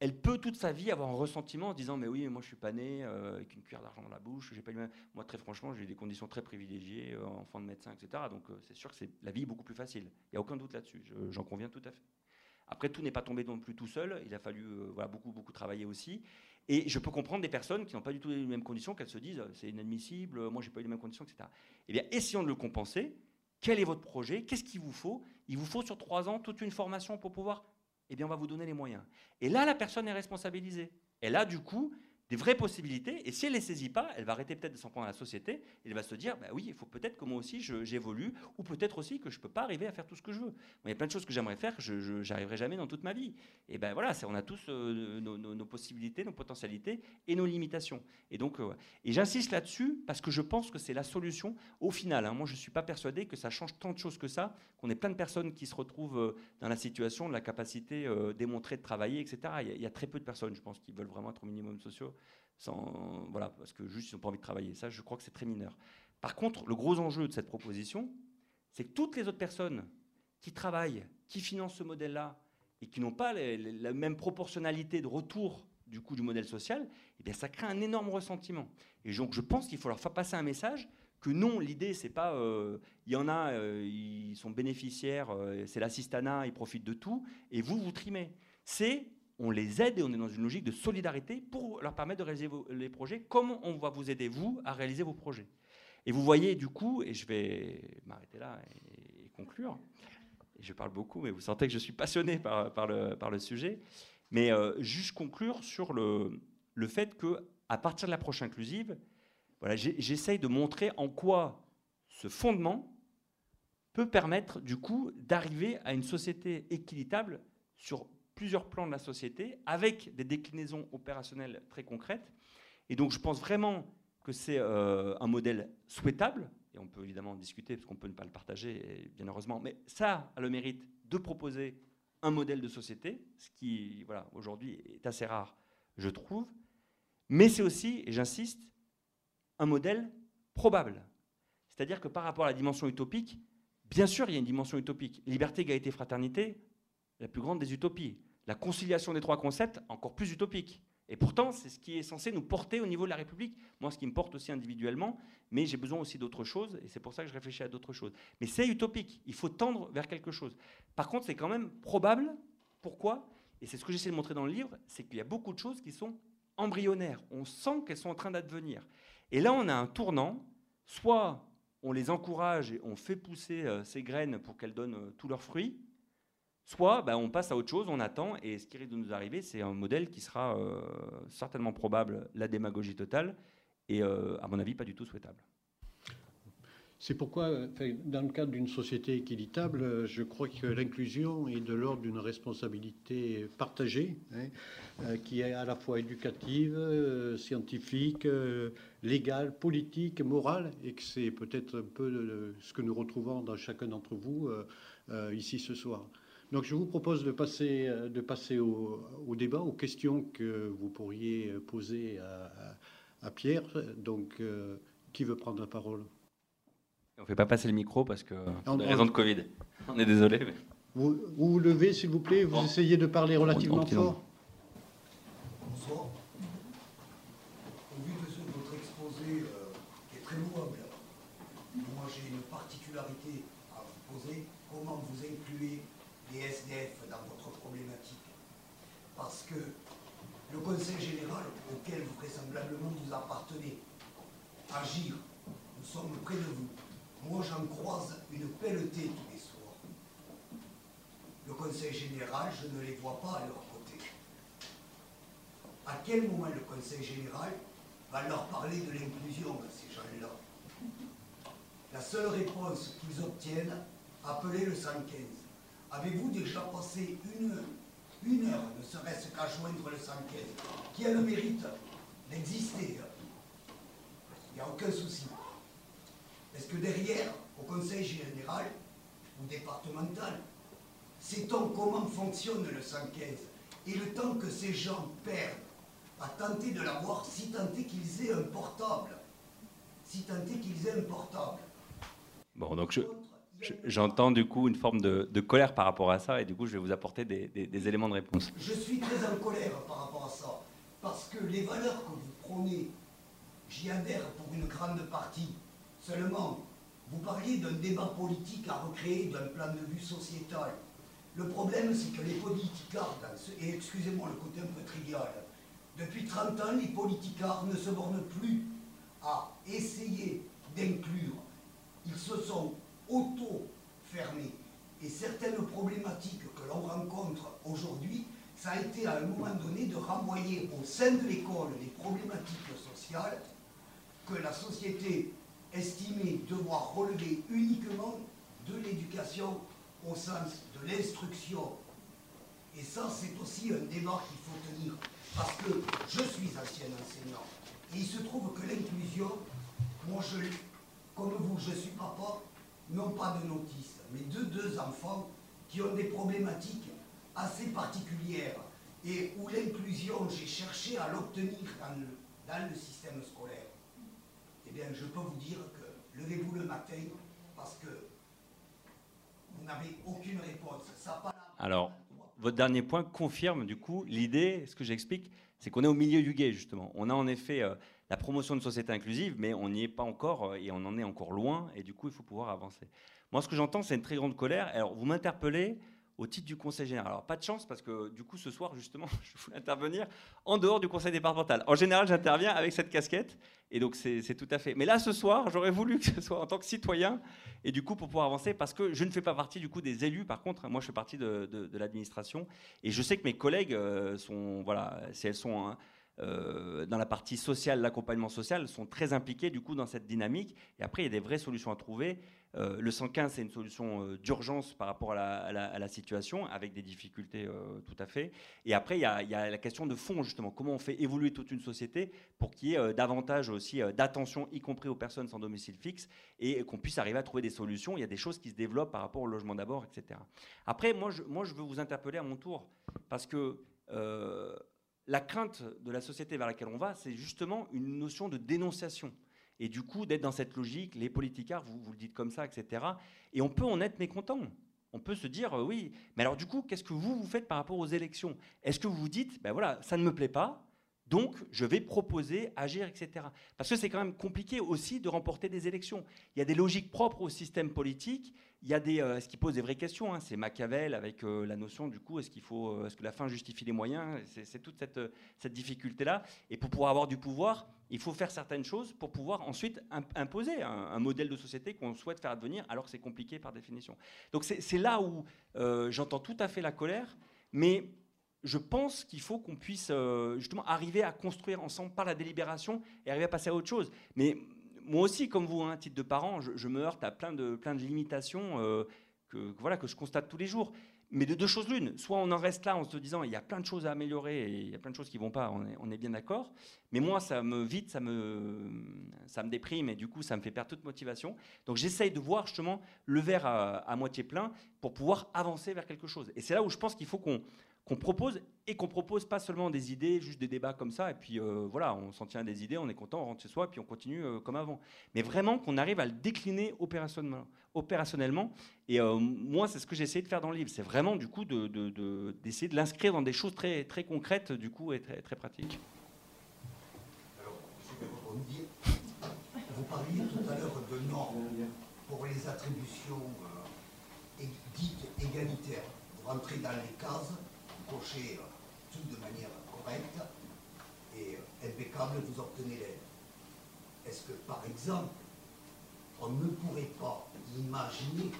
S3: elle peut toute sa vie avoir un ressentiment en disant mais oui moi je suis pas né euh, avec une cuillère d'argent dans la bouche j'ai pas eu moi très franchement j'ai eu des conditions très privilégiées euh, enfant de médecin etc donc euh, c'est sûr que c'est la vie est beaucoup plus facile. Il y a aucun doute là-dessus. J'en conviens tout à fait. Après tout n'est pas tombé non plus tout seul. Il a fallu beaucoup beaucoup travailler aussi. Et je peux comprendre des personnes qui n'ont pas du tout les mêmes conditions qu'elles se disent c'est inadmissible moi j'ai pas eu les mêmes conditions etc eh bien essayons de le compenser. Quel est votre projet? Qu'est-ce qu'il vous faut? Il vous faut sur trois ans toute une formation pour pouvoir eh bien, on va vous donner les moyens. Et là, la personne est responsabilisée. Elle a du coup des vraies possibilités. Et si elle ne les saisit pas, elle va arrêter peut-être de s'en prendre à la société. Et elle va se dire, bah oui, il faut peut-être que moi aussi j'évolue, ou peut-être aussi que je ne peux pas arriver à faire tout ce que je veux. Il y a plein de choses que j'aimerais faire que je n'arriverai jamais dans toute ma vie. Et ben voilà, on a tous euh, nos, possibilités, nos potentialités et nos limitations. Et donc, euh, et j'insiste là-dessus parce que je pense que c'est la solution au final. Hein. moi, je ne suis pas persuadé que ça change tant de choses que ça, qu'on ait plein de personnes qui se retrouvent euh, dans la situation de la capacité démontrée de travailler, etc. Il y, a, il y, a, très peu de personnes, je pense, qui veulent vraiment être au minimum social voilà, parce que juste ils n'ont pas envie de travailler. Ça, je crois que c'est très mineur. Par contre, le gros enjeu de cette proposition, c'est que toutes les autres personnes qui travaillent, qui financent ce modèle-là, et qui n'ont pas la même proportionnalité de retour du coût du modèle social, eh bien, ça crée un énorme ressentiment. Et donc, je pense qu'il faut leur faire passer un message que non, l'idée, c'est pas, euh, il y en a, euh, ils sont bénéficiaires, euh, c'est l'assistanat, ils profitent de tout, et vous, vous trimez. C'est on les aide et on est dans une logique de solidarité pour leur permettre de réaliser les projets, comme on va vous aider, vous, à réaliser vos projets. Et vous voyez, du coup, et je vais m'arrêter là et, conclure, je parle beaucoup, mais vous sentez que je suis passionné par, le, sujet, mais euh, juste conclure sur le, le fait que à partir de l'approche inclusive, voilà, j'essaye de montrer en quoi ce fondement peut permettre, du coup, d'arriver à une société équitable sur plusieurs plans de la société avec des déclinaisons opérationnelles très concrètes. Et donc je pense vraiment que c'est euh, un modèle souhaitable, et on peut évidemment en discuter parce qu'on peut ne pas le partager, bien heureusement, mais ça a le mérite de proposer un modèle de société, ce qui voilà, aujourd'hui est assez rare, je trouve. Mais c'est aussi, et j'insiste, un modèle probable. C'est-à-dire que par rapport à la dimension utopique, bien sûr, il y a une dimension utopique. Liberté, égalité, fraternité, la plus grande des utopies la conciliation des trois concepts, encore plus utopique. Et pourtant, c'est ce qui est censé nous porter au niveau de la République. Moi, ce qui me porte aussi individuellement, mais j'ai besoin aussi d'autres choses, et c'est pour ça que je réfléchis à d'autres choses. Mais c'est utopique, il faut tendre vers quelque chose. Par contre, c'est quand même probable. Pourquoi? Et c'est ce que j'essaie de montrer dans le livre, c'est qu'il y a beaucoup de choses qui sont embryonnaires. On sent qu'elles sont en train d'advenir. Et là, on a un tournant. Soit on les encourage et on fait pousser euh, ces graines pour qu'elles donnent euh, tous leurs fruits, Soit ben, on passe à autre chose, on attend, et ce qui risque de nous arriver, c'est un modèle qui sera euh, certainement probable la démagogie totale, et euh, à mon avis pas du tout souhaitable.
S2: C'est pourquoi, dans le cadre d'une société équitable, je crois que l'inclusion est de l'ordre d'une responsabilité partagée, hein, euh, qui est à la fois éducative, scientifique, légale, politique, morale, et que c'est peut-être un peu ce que nous retrouvons dans chacun d'entre vous ici ce soir. Donc je vous propose de passer, euh, de passer au, débat, aux questions que vous pourriez poser à, Pierre. Donc euh, qui veut prendre la parole?
S3: On ne fait pas passer le micro parce que pour des raisons de Covid. [laughs] On est désolé.
S2: Vous, vous, levez s'il vous plaît, vous essayez de parler relativement fort.
S4: Bonsoir. Au vu de votre exposé euh, qui est très louable, moi j'ai une particularité à vous poser. Comment vous incluez les SDF dans votre problématique. Parce que le Conseil général, auquel vraisemblablement vous appartenez, agir, nous sommes près de vous. Moi, j'en croise une pelletée tous les soirs. Le Conseil général, je ne les vois pas à leur côté. À quel moment le Conseil général va leur parler de l'inclusion à ces gens-là? La seule réponse qu'ils obtiennent, appelez le 115. Avez-vous déjà passé une, une heure, ne serait-ce qu'à joindre le 115, qui a le mérite d'exister? Il n'y a aucun souci. Est-ce que derrière, au Conseil général ou départemental, sait-on comment fonctionne le 115 et le temps que ces gens perdent à tenter de l'avoir, si tant est qu'ils aient un portable, si tant est qu'ils aient un portable.
S3: Bon, donc je j'entends du coup une forme de, colère par rapport à ça et du coup je vais vous apporter des, des, éléments de réponse.
S4: Je suis très en colère par rapport à ça parce que les valeurs que vous prônez, j'y adhère pour une grande partie. Seulement, vous parliez d'un débat politique à recréer d'un plan de vue sociétal. Le problème, c'est que les politicards, et excusez-moi le côté un peu trivial, depuis 30 ans, les politicards ne se bornent plus à essayer d'inclure. Ils se sont auto-fermés. Et certaines problématiques que l'on rencontre aujourd'hui, ça a été à un moment donné de renvoyer au sein de l'école les problématiques sociales que la société estimait devoir relever uniquement de l'éducation au sens de l'instruction. Et ça, c'est aussi un débat qu'il faut tenir. Parce que je suis ancien enseignant. Et il se trouve que l'inclusion, moi, je, comme vous, je suis papa, non pas de notice, mais de deux enfants qui ont des problématiques assez particulières et où l'inclusion, j'ai cherché à l'obtenir dans le, dans système scolaire. Eh bien, je peux vous dire que levez-vous le matin parce que vous n'avez aucune réponse.
S3: Alors, votre dernier point confirme du coup l'idée, ce que j'explique, c'est qu'on est au milieu du guet justement. On a en effet euh, la promotion de société inclusive, mais on n'y est pas encore euh, et on en est encore loin et du coup il faut pouvoir avancer. Moi ce que j'entends c'est une très grande colère. Alors vous m'interpellez au titre du conseil général. Alors, pas de chance parce que du coup, ce soir, justement, [laughs] je voulais intervenir en dehors du conseil départemental. En général, j'interviens avec cette casquette et donc c'est tout à fait. Mais là, ce soir, j'aurais voulu que ce soit en tant que citoyen et du coup, pour pouvoir avancer, parce que je ne fais pas partie du coup des élus. Par contre, moi, je fais partie de, de, l'administration et je sais que mes collègues euh, sont, voilà, si elles sont. Hein, euh, dans la partie sociale, l'accompagnement social, sont très impliqués du coup dans cette dynamique. Et après, il y a des vraies solutions à trouver. Euh, le 115, c'est une solution euh, d'urgence par rapport à la, situation, avec des difficultés tout à fait. Et après, il y, a, la question de fond, justement. Comment on fait évoluer toute une société pour qu'il y ait davantage aussi d'attention, y compris aux personnes sans domicile fixe, et qu'on puisse arriver à trouver des solutions. Il y a des choses qui se développent par rapport au logement d'abord, etc. Après, moi je, moi, je veux vous interpeller à mon tour, parce que la crainte de la société vers laquelle on va, c'est justement une notion de dénonciation. Et du coup, d'être dans cette logique, les politicards, vous, vous le dites comme ça, etc. Et on peut en être mécontent. On peut se dire, euh, oui, mais alors du coup, qu'est-ce que vous, vous faites par rapport aux élections? Est-ce que vous vous dites, ben voilà, ça ne me plaît pas, donc, je vais proposer, agir, etc. Parce que c'est quand même compliqué aussi de remporter des élections. Il y a des logiques propres au système politique. Il y a des, euh, ce qui pose des vraies questions. Hein. C'est Machiavel avec euh, la notion du coup, est-ce qu'il faut, euh, est-ce que la fin justifie les moyens? C'est toute cette, cette difficulté-là. Et pour pouvoir avoir du pouvoir, il faut faire certaines choses pour pouvoir ensuite imposer un modèle de société qu'on souhaite faire advenir, alors que c'est compliqué par définition. Donc c'est là où j'entends tout à fait la colère, mais je pense qu'il faut qu'on puisse euh, justement arriver à construire ensemble par la délibération et arriver à passer à autre chose. Mais moi aussi, comme vous, un hein, titre de parent, je, me heurte à plein de, plein de limitations euh, que, voilà, que je constate tous les jours. Mais de deux choses l'une, soit on en reste là en se disant il y a plein de choses à améliorer et il y a plein de choses qui vont pas, on est, bien d'accord. Mais moi, ça me vide, ça me, ça me déprime et du coup, ça me fait perdre toute motivation. Donc j'essaye de voir justement le verre à moitié plein pour pouvoir avancer vers quelque chose. Et c'est là où je pense qu'il faut qu'on qu'on propose et qu'on propose pas seulement des idées, juste des débats comme ça, et puis euh, voilà, on s'en tient à des idées, on est content, on rentre chez soi, et puis on continue euh, comme avant. Mais vraiment qu'on arrive à le décliner opérationnellement. Et euh, moi, c'est ce que j'ai essayé de faire dans le livre. C'est vraiment du coup d'essayer de, de, l'inscrire dans des choses très, très concrètes, du coup, et très, très pratiques.
S4: Alors, je vais rebondir. Vous parliez tout à l'heure de normes pour les attributions dites égalitaires. Vous rentrez dans les cases cocher tout de manière correcte et impeccable, vous obtenez l'aide. Est-ce que, par exemple, on ne pourrait pas imaginer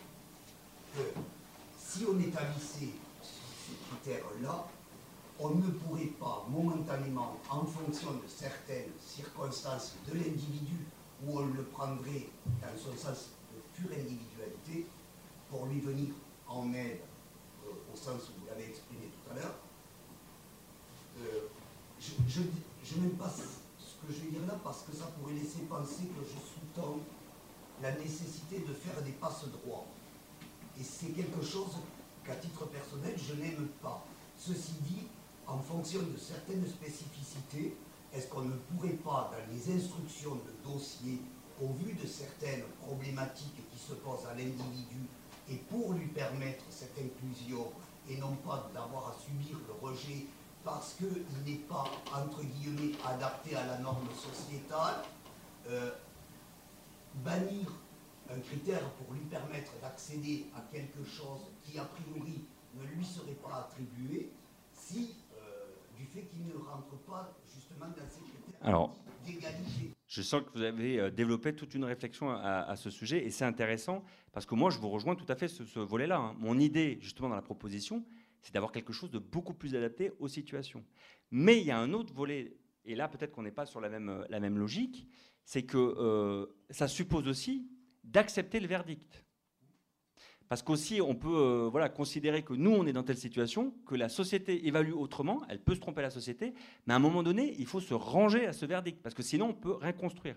S4: que si on établissait ces critères-là, on ne pourrait pas momentanément, en fonction de certaines circonstances de l'individu, où on le prendrait dans son sens de pure individualité, pour lui venir en aide au sens où vous l'avez exprimé tout à l'heure, euh, je, n'aime pas ce que je vais dire là parce que ça pourrait laisser penser que je sous-tends la nécessité de faire des passes droits. Et c'est quelque chose qu'à titre personnel, je n'aime pas. Ceci dit, en fonction de certaines spécificités, est-ce qu'on ne pourrait pas, dans les instructions de dossiers au vu de certaines problématiques qui se posent à l'individu, et pour lui permettre cette inclusion, et non pas d'avoir à subir le rejet parce qu'il n'est pas, entre guillemets, adapté à la norme sociétale, euh, bannir un critère pour lui permettre d'accéder à quelque chose qui, a priori, ne lui serait pas attribué, si, euh, du fait qu'il ne rentre pas justement dans ces critères d'égalité.
S3: Je sens que vous avez euh, développé toute une réflexion à, ce sujet et c'est intéressant parce que moi je vous rejoins tout à fait ce, ce volet-là. Hein. Mon idée justement dans la proposition, c'est d'avoir quelque chose de beaucoup plus adapté aux situations. Mais il y a un autre volet, et là peut-être qu'on n'est pas sur la même, euh, logique, c'est que euh, ça suppose aussi d'accepter le verdict. Parce qu'aussi, on peut voilà, considérer que nous, on est dans telle situation, que la société évalue autrement, elle peut se tromper la société, mais à un moment donné, il faut se ranger à ce verdict, parce que sinon, on peut rien construire.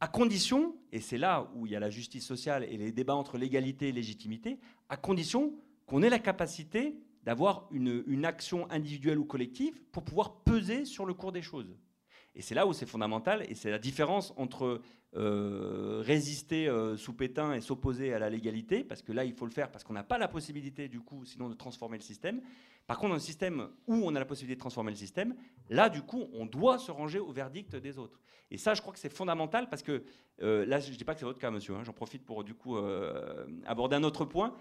S3: À condition, et c'est là où il y a la justice sociale et les débats entre légalité et légitimité, à condition qu'on ait la capacité d'avoir une, une, action individuelle ou collective pour pouvoir peser sur le cours des choses. Et c'est là où c'est fondamental, et c'est la différence entre euh, résister euh, sous pétain et s'opposer à la légalité, parce que là, il faut le faire, parce qu'on n'a pas la possibilité, du coup, sinon de transformer le système. Par contre, dans un système où on a la possibilité de transformer le système, là, du coup, on doit se ranger au verdict des autres. Et ça, je crois que c'est fondamental, parce que, euh, là, je ne dis pas que c'est votre cas, monsieur, hein, j'en profite pour, du coup, aborder un autre point.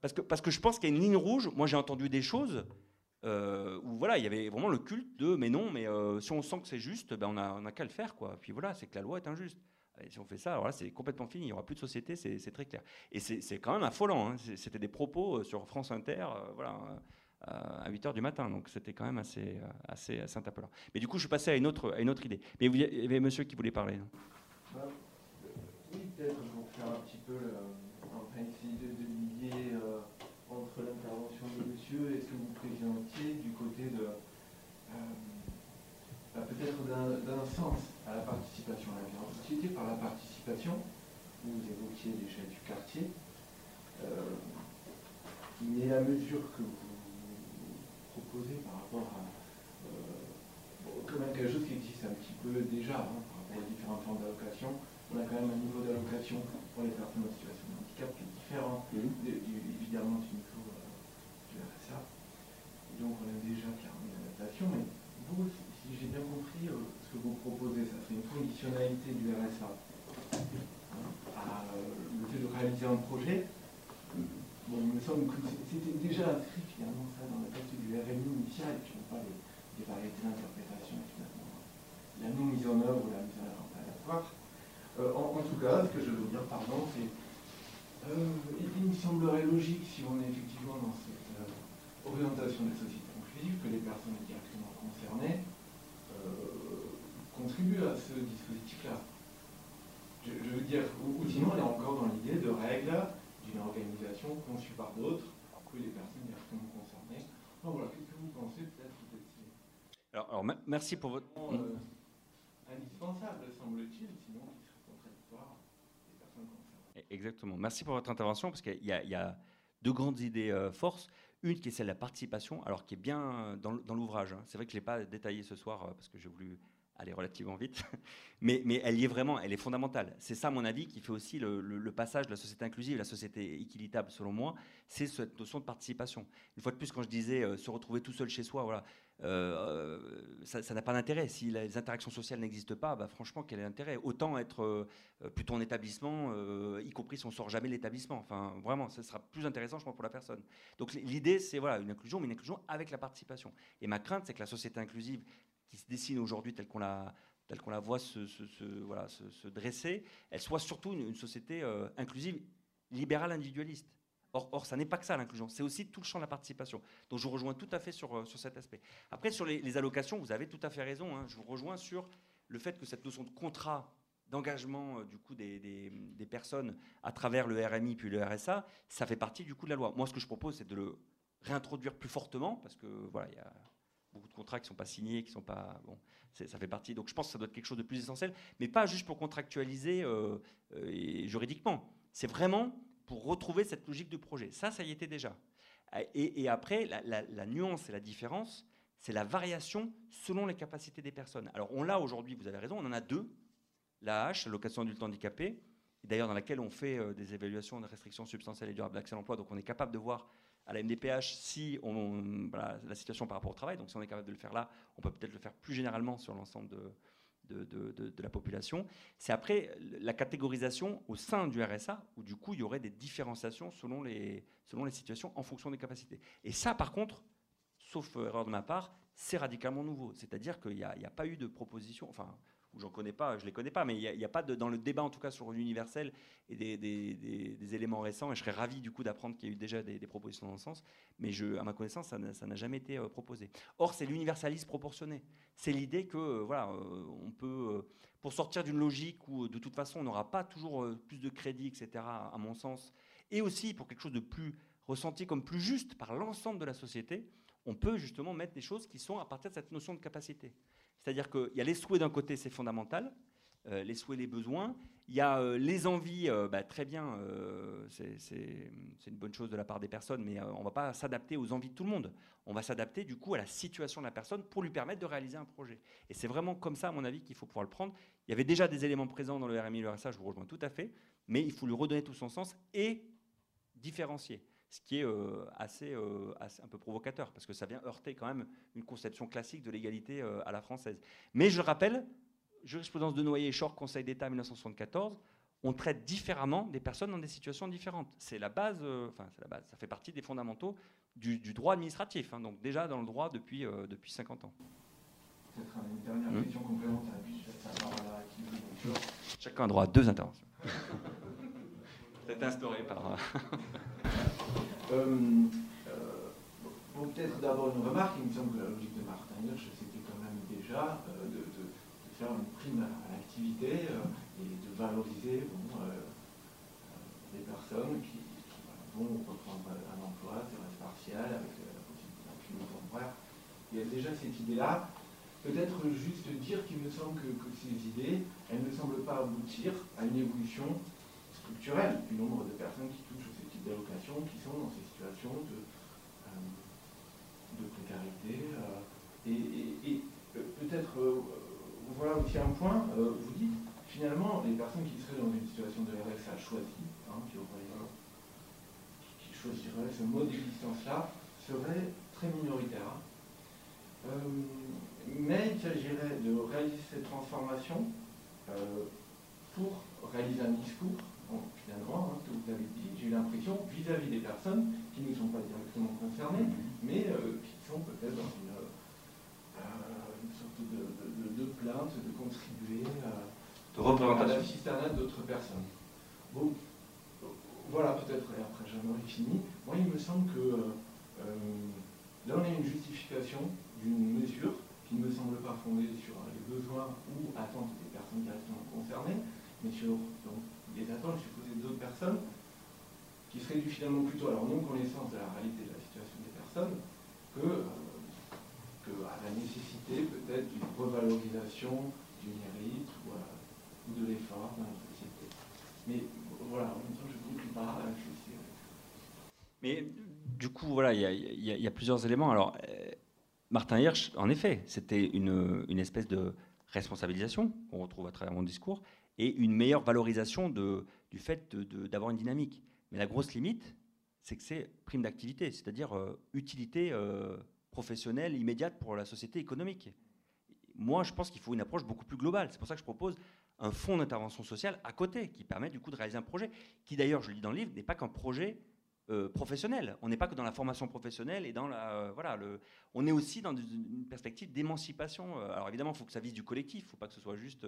S3: Parce que, parce que je pense qu'il y a une ligne rouge. Moi, j'ai entendu des choses euh, où voilà, il y avait vraiment le culte de mais non, mais euh, si on sent que c'est juste, ben on a, on a qu'à le faire. Quoi. Puis voilà, c'est que la loi est injuste. Et si on fait ça, c'est complètement fini. Il n'y aura plus de société, c'est très clair. Et c'est quand même affolant. Hein. C'était des propos euh, sur France Inter, voilà, à 8 h du matin. Donc c'était quand même assez, assez, assez interpellant. Mais du coup, je suis passé à une autre, à une autre idée. Mais il y avait monsieur qui voulait parler.
S5: Bah, oui, peut-être pour faire un petit peu essayer de, lier entre l'intervention de monsieur et ce que vous du côté de euh, bah, peut-être d'un sens à la participation à la vie en société par la participation. Vous évoquiez l'échelle du quartier. Euh, mais la mesure que vous proposez par rapport à quand même quelque chose qui existe un petit peu déjà hein, par rapport aux différentes formes d'allocation, on a quand même un niveau d'allocation pour les personnes en situation de handicap qui est différent évidemment euh, du RSA. Donc on a déjà clairement une adaptation, mais vous, si, j'ai bien compris, euh, ce que vous proposez, ça serait une conditionnalité du RSA hein, à euh, le fait de réaliser un projet. Bon, il me semble que c'était déjà inscrit finalement ça dans le texte du RMI initial, et puis on parle des, variétés d'interprétation finalement. La non mise en œuvre ou la mise en œuvre aléatoire. Euh, en, tout cas, ce que je veux dire, pardon, c'est il me semblerait logique, si on est effectivement dans euh, orientation des sociétés inclusives, que les personnes directement concernées contribuent à ce dispositif-là. Je, veux dire, ou, sinon on est encore dans l'idée de règles d'une organisation conçue par d'autres que les personnes directement concernées. voilà, qu'est-ce que vous pensez peut-être
S3: alors, alors, merci pour votre...
S5: indispensable, semble-t-il, sinon
S3: Exactement. Merci pour votre intervention, parce qu'il y, a deux grandes idées euh, forces. Une qui est celle de la participation, alors qui est bien dans, l'ouvrage. Hein. C'est vrai que je ne l'ai pas détaillé ce soir, euh, parce que j'ai voulu aller relativement vite, [laughs] mais, mais, elle y est vraiment, elle est fondamentale. C'est ça, à mon avis, qui fait aussi le, passage de la société inclusive, la société équitable, selon moi, c'est cette notion de participation. Une fois de plus, quand je disais euh, se retrouver tout seul chez soi, voilà, euh, ça n'a pas d'intérêt. Si les interactions sociales n'existent pas, bah, franchement, quel est l'intérêt? Autant être euh, plutôt en établissement, y compris si on sort jamais l'établissement. Enfin, vraiment, ce sera plus intéressant, je pense, pour la personne. Donc l'idée, c'est voilà, une inclusion, mais une inclusion avec la participation. Et ma crainte, c'est que la société inclusive qui se dessine aujourd'hui telle qu'on la, telle qu'on la voit se, voilà, se, dresser, elle soit surtout une, société euh, inclusive, libérale, individualiste. Or, or ça n'est pas que ça l'inclusion, c'est aussi tout le champ de la participation. Donc je vous rejoins tout à fait sur, euh, sur cet aspect. Après, sur les, allocations, vous avez tout à fait raison. Hein. je vous rejoins sur le fait que cette notion de contrat d'engagement euh, du coup des, des, personnes à travers le RMI puis le RSA, ça fait partie du coup de la loi. Moi, ce que je propose, c'est de le réintroduire plus fortement parce que voilà, il y a beaucoup de contrats qui ne sont pas signés, qui sont pas. Bon, ça fait partie. Donc je pense que ça doit être quelque chose de plus essentiel, mais pas juste pour contractualiser euh, juridiquement. C'est vraiment pour retrouver cette logique du projet. Ça, ça y était déjà. Et, après, la, nuance et la différence, c'est la variation selon les capacités des personnes. Alors on l'a aujourd'hui, vous avez raison, on en a deux l'AH, l'allocation adulte handicapé, d'ailleurs dans laquelle on fait des évaluations de restrictions substantielles et durables d'accès à l'emploi. Donc on est capable de voir à la MDPH si on, la situation par rapport au travail. Donc si on est capable de le faire là, on peut peut-être le faire plus généralement sur l'ensemble de, de, la population. C'est après la catégorisation au sein du RSA, où du coup il y aurait des différenciations selon les, selon les situations en fonction des capacités. Et ça, par contre, sauf erreur de ma part, c'est radicalement nouveau. C'est-à-dire qu'il n'y a, a, pas eu de proposition, enfin, ou j'en connais les connais pas, mais il n'y a, pas dans le débat en tout cas sur l'universel et des, éléments récents. Et je serais ravi du coup d'apprendre qu'il y a eu déjà des, propositions dans ce sens, mais à ma connaissance, ça n'a jamais été euh, proposé. Or, c'est l'universalisme proportionné. C'est l'idée que euh, voilà, euh, on peut, pour sortir d'une logique où de toute façon on n'aura pas toujours plus de crédit, etc. À mon sens, et aussi pour quelque chose de plus ressenti comme plus juste par l'ensemble de la société, on peut justement mettre des choses qui sont à partir de cette notion de capacité. C'est-à-dire qu'il y a les souhaits d'un côté, c'est fondamental, euh, les souhaits, les besoins. Il y a euh, les envies, euh, bah, très bien, c'est une bonne chose de la part des personnes, mais on ne va pas s'adapter aux envies de tout le monde. On va s'adapter du coup à la situation de la personne pour lui permettre de réaliser un projet. Et c'est vraiment comme ça, à mon avis, qu'il faut pouvoir le prendre. Il y avait déjà des éléments présents dans le RMI le RSA, je vous rejoins tout à fait, mais il faut lui redonner tout son sens et différencier ce qui est euh, euh, assez, un peu provocateur, parce que ça vient heurter quand même une conception classique de l'égalité euh, à la française. Mais je rappelle, jurisprudence de Noyer et Short, Conseil d'État 1974, on traite différemment des personnes dans des situations différentes. C'est la base, enfin c'est la base, ça fait partie des fondamentaux du, droit administratif, hein. donc déjà dans le droit depuis, depuis 50 ans.
S5: Peut-être une dernière hmm. question complémentaire,
S3: Chacun a droit à deux interventions. [laughs] C'est instauré par...
S5: Euh, euh, peut-être d'abord une remarque, il me semble que la logique de Martin Hirsch, c'était quand même déjà euh, de, faire une prime à l'activité et de valoriser les personnes qui, vont reprendre un emploi, c'est partiel, avec la possibilité d'un cumul temporaire. Il y a déjà cette idée-là. Peut-être juste dire qu'il me semble que, ces idées, elles ne semblent pas aboutir à une évolution structurelle du nombre de personnes qui touchent ce type d'allocation, qui sont dans ces situations de, euh, précarité. Euh, et, euh, peut-être, voilà aussi un point, vous dites, finalement, les personnes qui seraient dans une situation de RSA choisie, hein, qui, qui, choisiraient ce mode d'existence-là, seraient très minoritaires. mais il s'agirait de réaliser cette transformation pour réaliser un discours finalement, hein, ce que vous avez dit, j'ai l'impression, vis-à-vis des personnes qui ne sont pas directement concernées, mais euh, qui sont peut-être dans une, euh, sorte de, plainte, de contribuer à,
S3: de
S5: la cisternade d'autres personnes. Bon, voilà, peut-être, après j'en fini. Moi, il me semble que euh, là, on a une justification d'une mesure qui ne me semble pas fondée sur les besoins ou attentes des personnes directement concernées, mais sur des attentes, je suppose, d'autres personnes, qui seraient dues finalement plutôt à leur non-connaissance de la réalité de la situation des personnes, que, euh, à la nécessité peut-être d'une revalorisation du mérite ou, euh, de l'effort dans la société. Mais voilà, en même temps, je pas, je suis...
S3: Mais du coup, voilà, il y, a plusieurs éléments. Alors, euh, Martin Hirsch, en effet, c'était une espèce de responsabilisation qu'on retrouve à travers mon discours, et une meilleure valorisation du fait d'avoir une dynamique. Mais la grosse limite, c'est que c'est prime d'activité, c'est-à-dire euh, utilité euh, professionnelle immédiate pour la société économique. Moi, je pense qu'il faut une approche beaucoup plus globale. C'est pour ça que je propose un fonds d'intervention sociale à côté, qui permet du coup de réaliser un projet, qui d'ailleurs, je le dis dans le livre, n'est pas qu'un projet euh, professionnel. On n'est pas que dans la formation professionnelle et dans la euh, voilà le. On est aussi dans une perspective d'émancipation. Euh, alors évidemment, il faut que ça vise du collectif. Il ne faut pas que ce soit juste.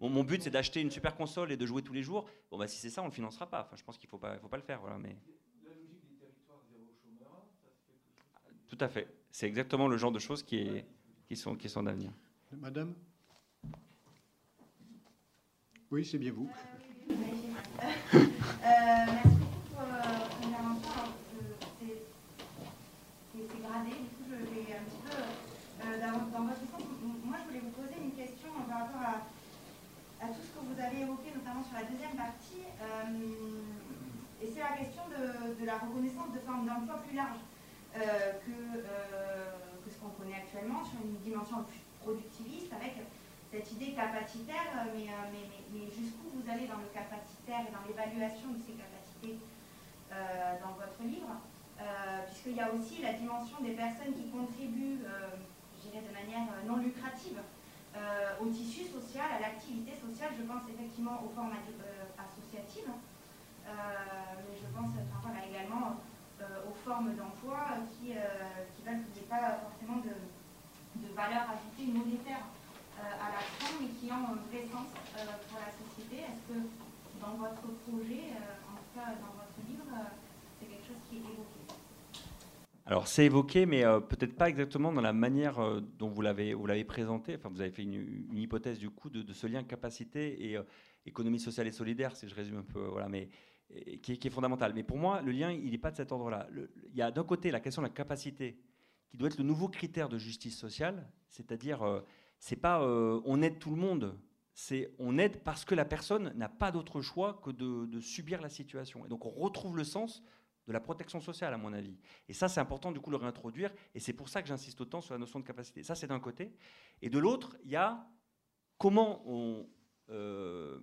S3: mon but, c'est d'acheter une super console et de jouer tous les jours. Bon bah si c'est ça, on le financera pas. Enfin, je pense qu'il faut pas, faut pas le faire. Voilà, mais.
S5: La logique des territoires zéro chômeur, ça se fait
S3: Tout à fait. C'est exactement le genre de choses qui est qui sont qui sont d'avenir.
S2: Madame? Oui, c'est bien vous.
S6: merci je vais un petit peu euh, dans, votre sens. Moi, je voulais vous poser une question par rapport à, tout ce que vous avez évoqué, notamment sur la deuxième partie. Euh, et c'est la question de, la reconnaissance de formes d'emploi plus larges euh, que, ce qu'on connaît actuellement, sur une dimension plus productiviste, avec cette idée capacitaire, mais, jusqu'où vous allez dans le capacitaire et dans l'évaluation de ces capacités dans votre livre Puisqu'il y a aussi la dimension des personnes qui contribuent, je dirais, de manière non lucrative au tissu social, à l'activité sociale. Je pense effectivement aux formes associatives, mais je pense enfin, également aux formes d'emploi qui, qui veulent qu'il pas forcément de, de valeur ajoutée monétaire à l'action, mais qui ont un vrai sens pour la société. Est-ce que dans votre projet, en tout cas dans votre livre, c'est quelque chose qui est évoqué
S3: alors c'est évoqué, mais peut-être pas exactement dans la manière dont vous l'avez vous l'avez présenté. Enfin, vous avez fait une, hypothèse du coup de, ce lien capacité et économie sociale et solidaire, si je résume un peu. Voilà, mais qui est, fondamental. Mais pour moi, le lien, il n'est pas de cet ordre-là. Il y a d'un côté la question de la capacité, qui doit être le nouveau critère de justice sociale, c'est-à-dire c'est pas on aide tout le monde, c'est on aide parce que la personne n'a pas d'autre choix que de, subir la situation. Et donc on retrouve le sens de la protection sociale, à mon avis. Et ça, c'est important du coup le réintroduire. Et c'est pour ça que j'insiste autant sur la notion de capacité. Ça, c'est d'un côté. Et de l'autre, il y a comment on, euh,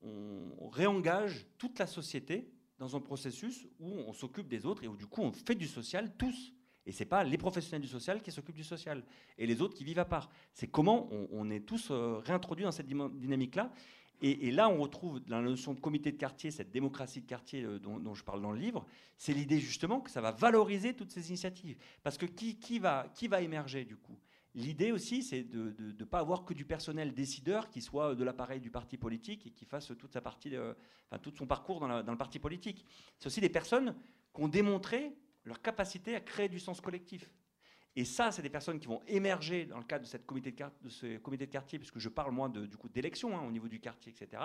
S3: on réengage toute la société dans un processus où on s'occupe des autres et où du coup on fait du social tous. Et ce n'est pas les professionnels du social qui s'occupent du social et les autres qui vivent à part. C'est comment on, on, est tous euh, réintroduits dans cette dynamique-là. Et, là, on retrouve dans la notion de comité de quartier, cette démocratie de quartier euh, dont, je parle dans le livre, c'est l'idée justement que ça va valoriser toutes ces initiatives. Parce que qui, va, qui va émerger du coup? L'idée aussi, c'est de ne pas avoir que du personnel décideur qui soit de l'appareil du parti politique et qui fasse toute, sa partie enfin, tout son parcours dans, dans le parti politique. C'est aussi des personnes qui ont démontré leur capacité à créer du sens collectif. Et ça, c'est des personnes qui vont émerger dans le cadre de, cette comité de, ce comité de quartier, puisque je parle, moi, du coup, d'élection hein, au niveau du quartier, etc.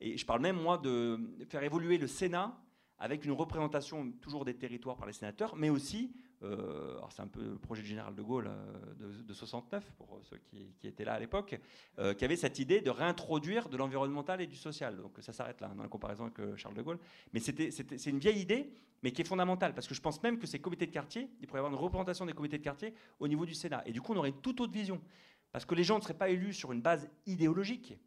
S3: Et je parle même, moi, de faire évoluer le Sénat avec une représentation toujours des territoires par les sénateurs, mais aussi euh, c'est un peu le projet du général de Gaulle euh, de, de, 69, pour ceux qui, étaient là à l'époque, euh, qui avait cette idée de réintroduire de l'environnemental et du social. Donc ça s'arrête là, dans la comparaison avec euh, Charles de Gaulle. Mais c'est une vieille idée, mais qui est fondamentale, parce que je pense même que ces comités de quartier, il pourrait y avoir une représentation des comités de quartier au niveau du Sénat. Et du coup, on aurait une toute autre vision. Parce que les gens ne seraient pas élus sur une base idéologique,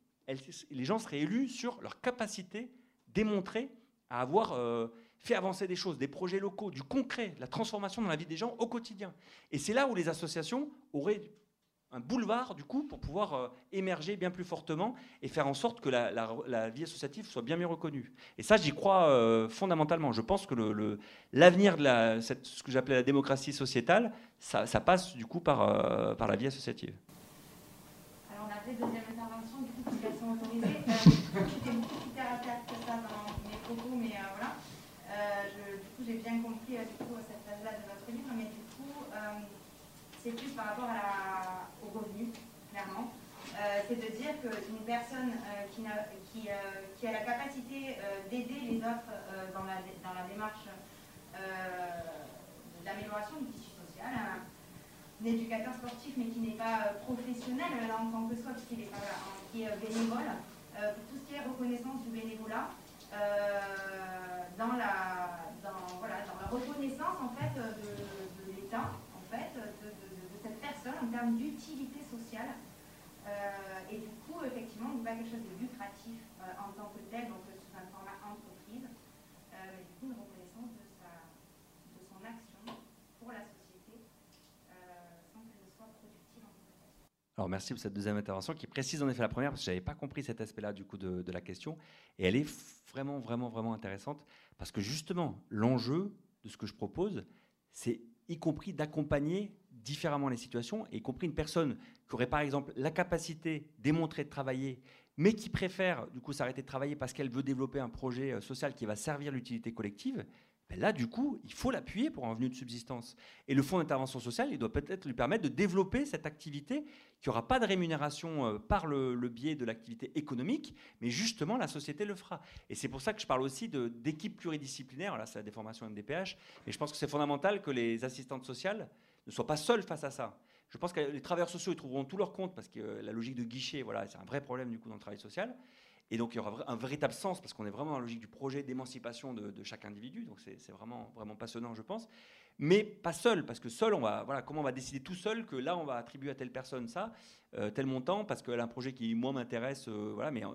S3: les gens seraient élus sur leur capacité démontrée à avoir euh, fait avancer des choses, des projets locaux, du concret, la transformation dans la vie des gens au quotidien. Et c'est là où les associations auraient un boulevard, du coup, pour pouvoir euh, émerger bien plus fortement et faire en sorte que la, la, la vie associative soit bien mieux reconnue. Et ça, j'y crois euh, fondamentalement. Je pense que l'avenir le, de la, cette, ce que j'appelais la démocratie sociétale, ça, ça, passe, du coup, par, euh, par la vie associative.
S6: Alors, on a fait deuxième intervention, du coup, publication autorisée. J'étais compris, du coup, cette phase-là de votre livre, mais du coup c'est plus par rapport à la, au revenu, clairement. Euh, c'est de dire qu'une personne euh, qui, a, qui, euh, a la capacité d'aider les autres dans, la, dans la démarche d'amélioration du tissu social, un, éducateur sportif mais qui n'est pas professionnel en tant que soi, puisqu'il est bénévole, pour tout ce qui est reconnaissance du bénévolat, dans, la, dans, voilà, dans la reconnaissance en fait de, l'État, en fait, de, de en termes d'utilité sociale. Euh, et du coup, effectivement, on pas quelque chose de lucratif euh, en tant que tel, donc sous un format entreprise, euh, mais du coup, une reconnaissance de, sa, de son action pour la société sans qu'elle soit productive en tant que telle.
S3: Merci pour cette deuxième intervention qui précise en effet la première parce que je n'avais pas compris cet aspect-là du coup de, de, la question. Et elle est vraiment vraiment vraiment intéressante parce que justement l'enjeu de ce que je propose c'est y compris d'accompagner différemment les situations, y compris une personne qui aurait par exemple la capacité démontrée de travailler, mais qui préfère du coup s'arrêter de travailler parce qu'elle veut développer un projet euh, social qui va servir l'utilité collective, ben là du coup il faut l'appuyer pour un revenu de subsistance. Et le fonds d'intervention sociale, il doit peut-être lui permettre de développer cette activité qui n'aura pas de rémunération euh, par le, biais de l'activité économique, mais justement la société le fera. Et c'est pour ça que je parle aussi d'équipes pluridisciplinaires, là c'est la déformation MDPH, et je pense que c'est fondamental que les assistantes sociales ne soient pas seuls face à ça. Je pense que les travailleurs sociaux ils trouveront tout leur compte parce que la logique de guichet, voilà, c'est un vrai problème du coup dans le travail social. Et donc il y aura un véritable sens parce qu'on est vraiment dans la logique du projet d'émancipation de, chaque individu. Donc c'est vraiment, vraiment passionnant, je pense. mais pas seul, parce que seul, on va, voilà, comment on va décider tout seul que là, on va attribuer à telle personne ça, euh, tel montant, parce qu'elle a un projet qui, moi, m'intéresse, euh, voilà, mais euh,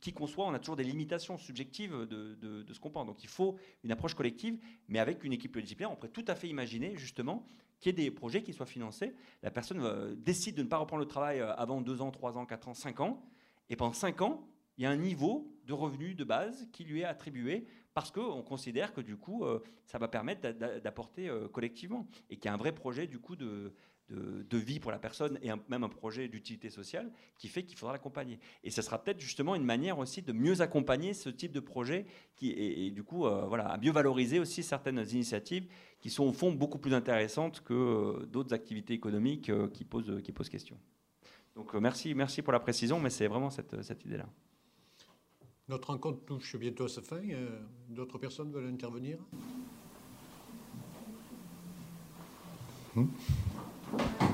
S3: qui qu'on soit, on a toujours des limitations subjectives de, de, ce qu'on pense. Donc il faut une approche collective, mais avec une équipe disciplinaire, on pourrait tout à fait imaginer, justement, qu'il y ait des projets qui soient financés. La personne décide de ne pas reprendre le travail avant 2 ans, 3 ans, 4 ans, 5 ans, et pendant 5 ans, il y a un niveau de revenu de base qui lui est attribué parce qu'on considère que du coup, euh, ça va permettre d'apporter euh, collectivement et qu'il y a un vrai projet du coup de, vie pour la personne et même un projet d'utilité sociale qui fait qu'il faudra l'accompagner. Et ce sera peut-être justement une manière aussi de mieux accompagner ce type de projet qui, et, du coup, euh, voilà, à mieux valoriser aussi certaines initiatives qui sont au fond beaucoup plus intéressantes que d'autres activités économiques qui, posent, qui posent question. Donc merci, merci pour la précision, mais c'est vraiment cette idée-là.
S2: Notre rencontre touche bientôt à sa fin. Euh, d'autres personnes veulent intervenir?
S6: Hmm?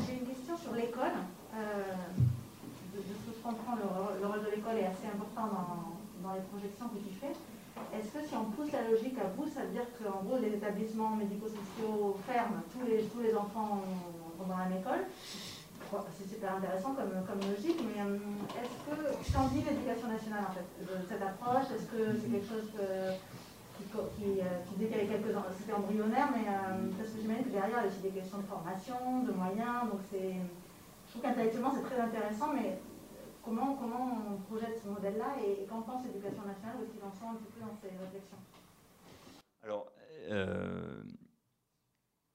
S6: J'ai une question sur l'école. Euh, de, ce que je comprends, le, rôle de l'école est assez important dans, les projections que tu fais. Est-ce que si on pousse la logique à bout, ça veut dire qu'en gros, les établissements médico-sociaux ferment, tous les, tous les enfants vont dans la même école? C'est super intéressant comme, logique, mais euh, est-ce que, qu'en dit l'éducation nationale en fait, cette approche Est-ce que c'est quelque chose qui, qui, euh, qui, dit qu'il y c'était embryonnaire, mais euh, parce que j'imagine que derrière il y a aussi des questions de formation, de moyens, donc c'est, je trouve qu'intellectuellement c'est très intéressant, mais comment, comment on projette ce modèle-là et, qu'en pense l'éducation nationale, en sont un petit peu dans ces réflexions?
S3: Alors,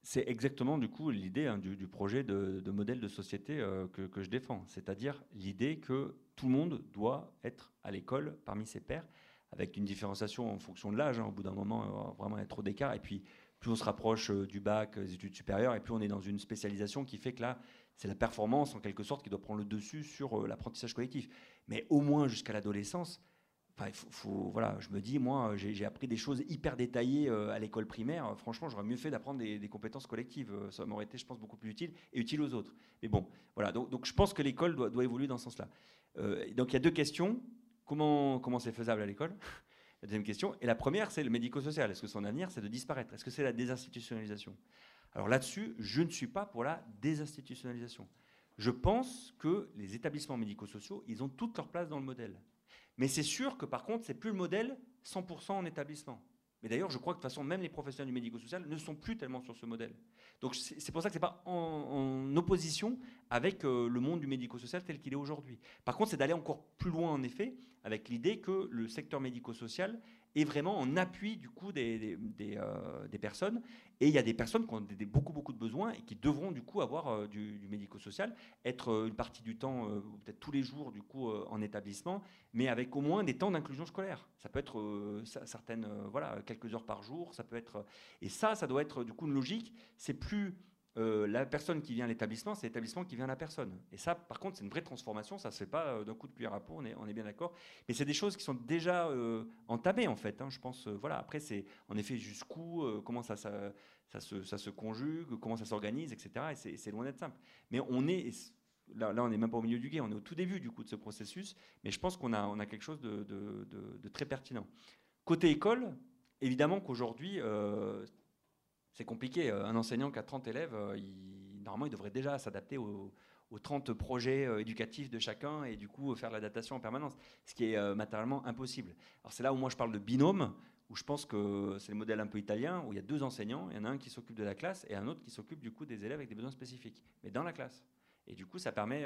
S3: c'est exactement du coup l'idée hein, du, projet de, modèle de société euh, que, je défends, c'est-à-dire l'idée que tout le monde doit être à l'école parmi ses pairs, avec une différenciation en fonction de l'âge. Hein. Au bout d'un moment, va vraiment être trop d'écart. Et puis, plus on se rapproche euh, du bac, des études supérieures, et plus on est dans une spécialisation qui fait que là, c'est la performance en quelque sorte qui doit prendre le dessus sur euh, l'apprentissage collectif. Mais au moins jusqu'à l'adolescence, faut, voilà, je me dis, moi, j'ai appris des choses hyper détaillées euh, à l'école primaire. Franchement, j'aurais mieux fait d'apprendre des, compétences collectives. Euh, ça m'aurait été, je pense, beaucoup plus utile et utile aux autres. Mais bon, voilà. Donc, je pense que l'école doit, doit, évoluer dans ce sens-là. Euh, donc il y a deux questions. Comment comment c'est faisable à l'école? La deuxième question. Et la première, c'est le médico-social. Est-ce que son avenir, c'est de disparaître? Est-ce que c'est la désinstitutionnalisation? Alors là-dessus, je ne suis pas pour la désinstitutionnalisation. Je pense que les établissements médico-sociaux, ils ont toute leur place dans le modèle. Mais c'est sûr que par contre, c'est plus le modèle 100% en établissement. Mais d'ailleurs, je crois que de toute façon, même les professionnels du médico-social ne sont plus tellement sur ce modèle. Donc c'est pour ça que ce n'est pas en, opposition avec euh, le monde du médico-social tel qu'il est aujourd'hui. Par contre, c'est d'aller encore plus loin, en effet, avec l'idée que le secteur médico-social est vraiment en appui du coup des, des, euh, personnes. Et il y a des personnes qui ont beaucoup, beaucoup de besoins et qui devront du coup avoir euh, du, médico-social, être une partie du temps, peut-être tous les jours du coup en établissement, mais avec au moins des temps d'inclusion scolaire. Ça peut être certaines, voilà, quelques heures par jour, ça peut être... Et ça, ça doit être du coup une logique. C'est plus euh, la personne qui vient à l'établissement, c'est l'établissement qui vient à la personne. Et ça, par contre, c'est une vraie transformation. Ça ne se fait pas euh, d'un coup de cuillère à peau, on est, bien d'accord. Mais c'est des choses qui sont déjà euh, entamées, en fait. Hein. je pense, voilà. Après, c'est en effet jusqu'où, comment ça, se, conjugue, comment ça s'organise, etc. Et c'est loin d'être simple. Mais on est. Là, on n'est même pas au milieu du guet, on est au tout début du coup de ce processus, mais je pense qu'on a, quelque chose de, très pertinent. Côté école, évidemment qu'aujourd'hui, c'est compliqué. Euh, un enseignant qui a 30 élèves, euh, il, normalement, il devrait déjà s'adapter aux, 30 projets euh, éducatifs de chacun et du coup faire l'adaptation en permanence, ce qui est matériellement impossible. Alors c'est là où moi je parle de binôme, où je pense que c'est le modèle un peu italien, où il y a deux enseignants, il y en a un qui s'occupe de la classe et un autre qui s'occupe du coup des élèves avec des besoins spécifiques, mais dans la classe. Et du coup, ça permet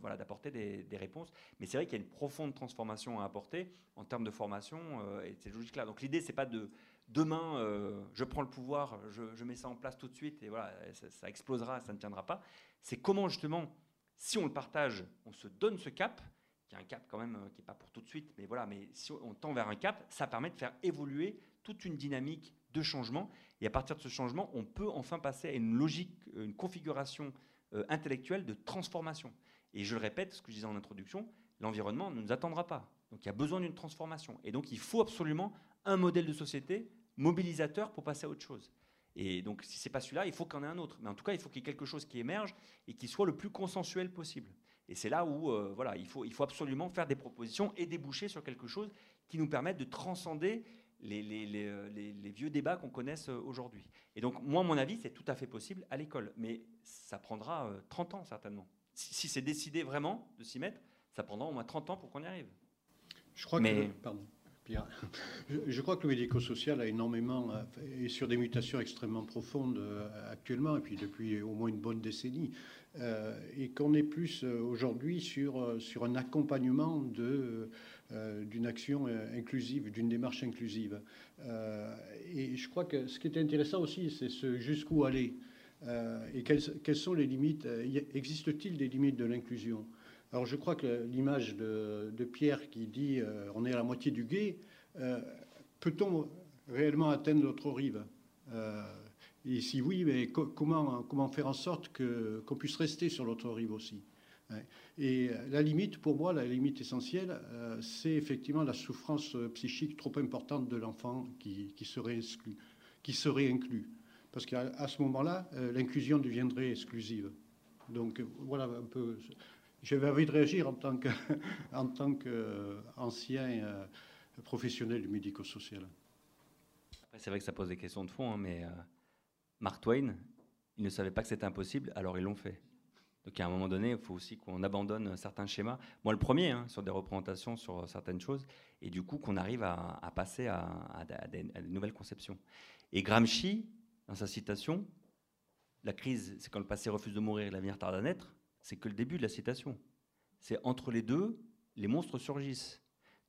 S3: voilà, d'apporter des, réponses. Mais c'est vrai qu'il y a une profonde transformation à apporter en termes de formation et ces logiques-là. Donc l'idée, c'est pas de demain, euh, je prends le pouvoir, je, mets ça en place tout de suite et voilà, ça, explosera, ça ne tiendra pas. C'est comment justement, si on le partage, on se donne ce cap, qui est un cap quand même qui n'est pas pour tout de suite, mais voilà, mais si on tend vers un cap, ça permet de faire évoluer toute une dynamique de changement. Et à partir de ce changement, on peut enfin passer à une logique, une configuration euh, intellectuelle de transformation. Et je le répète, ce que je disais en introduction, l'environnement ne nous attendra pas. Donc il y a besoin d'une transformation. Et donc il faut absolument un modèle de société mobilisateur pour passer à autre chose. Et donc si c'est pas celui-là, il faut qu'il y en ait un autre. Mais en tout cas, il faut qu'il y ait quelque chose qui émerge et qui soit le plus consensuel possible. Et c'est là où euh, voilà, il faut, il faut absolument faire des propositions et déboucher sur quelque chose qui nous permette de transcender les, les, vieux débats qu'on connaisse aujourd'hui. Et donc, moi, mon avis, c'est tout à fait possible à l'école. Mais ça prendra 30 ans, certainement. Si, c'est décidé vraiment de s'y mettre, ça prendra au moins 30 ans pour qu'on y arrive.
S2: Je crois que. Pardon. Je, crois que le médico-social a énormément, est sur des mutations extrêmement profondes euh, actuellement, et puis depuis au moins une bonne décennie, euh, et qu'on est plus euh, aujourd'hui sur, sur un accompagnement de, d'une action inclusive, d'une démarche inclusive. et je crois que ce qui est intéressant aussi, c'est ce jusqu'où aller. et quelles, quelles, sont les limites Existe-t-il des limites de l'inclusion? Alors je crois que l'image de, Pierre qui dit euh, on est à la moitié du guet, euh, peut-on réellement atteindre l'autre rive euh, Et si oui, mais comment, faire en sorte qu'on puisse rester sur l'autre rive aussi hein Et la limite, pour moi, la limite essentielle, c'est effectivement la souffrance psychique trop importante de l'enfant qui, serait exclu, qui serait inclus. Parce qu'à ce moment-là, l'inclusion deviendrait exclusive. Donc voilà un peu j'avais envie de réagir en tant qu'ancien [laughs] euh, professionnel du médico-social.
S3: c'est vrai que ça pose des questions de fond, hein, mais euh, Mark Twain, il ne savait pas que c'était impossible, alors ils l'ont fait. Donc à un moment donné, il faut aussi qu'on abandonne certains schémas. Moi, le premier, hein, sur des représentations, sur certaines choses, et du coup qu'on arrive à, passer à, des, à, nouvelles conceptions. Et Gramsci, dans sa citation, la crise, c'est quand le passé refuse de mourir et l'avenir tarde à naître c'est que le début de la citation. C'est entre les deux, les monstres surgissent.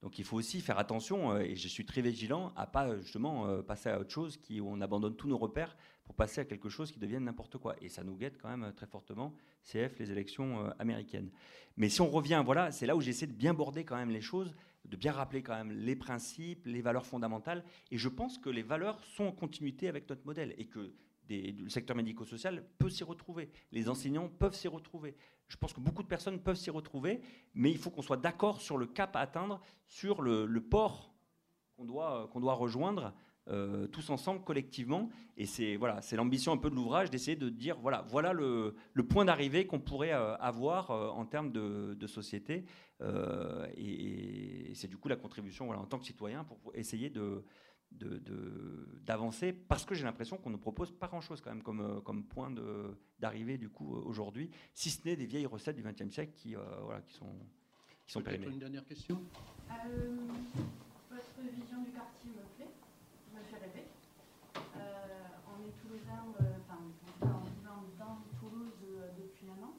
S3: Donc il faut aussi faire attention, euh, et je suis très vigilant, à pas justement euh, passer à autre chose qui, où on abandonne tous nos repères pour passer à quelque chose qui devienne n'importe quoi. Et ça nous guette quand même euh, très fortement, CF, les élections américaines. Mais si on revient, voilà, c'est là où j'essaie de bien border quand même les choses, de bien rappeler quand même les principes, les valeurs fondamentales. Et je pense que les valeurs sont en continuité avec notre modèle et que le secteur médico-social peut s'y retrouver. Les enseignants peuvent s'y retrouver. Je pense que beaucoup de personnes peuvent s'y retrouver, mais il faut qu'on soit d'accord sur le cap à atteindre, sur le, port qu'on doit, rejoindre euh, tous ensemble, collectivement. Et c'est voilà, c'est l'ambition un peu de l'ouvrage d'essayer de dire voilà, voilà le, point d'arrivée qu'on pourrait euh, avoir euh, en termes de, société. et, c'est du coup la contribution en tant que citoyen pour essayer de d'avancer parce que j'ai l'impression qu'on ne propose pas grand-chose quand même comme, euh, comme point d'arrivée du coup aujourd'hui, si ce n'est des vieilles recettes du XXe siècle qui, euh, voilà, qui sont, qui sont périmées.
S2: une dernière question
S7: euh, Votre vision du quartier me plaît, me fait rêver. on est toulousain, enfin, en vivant dans Toulouse depuis un an.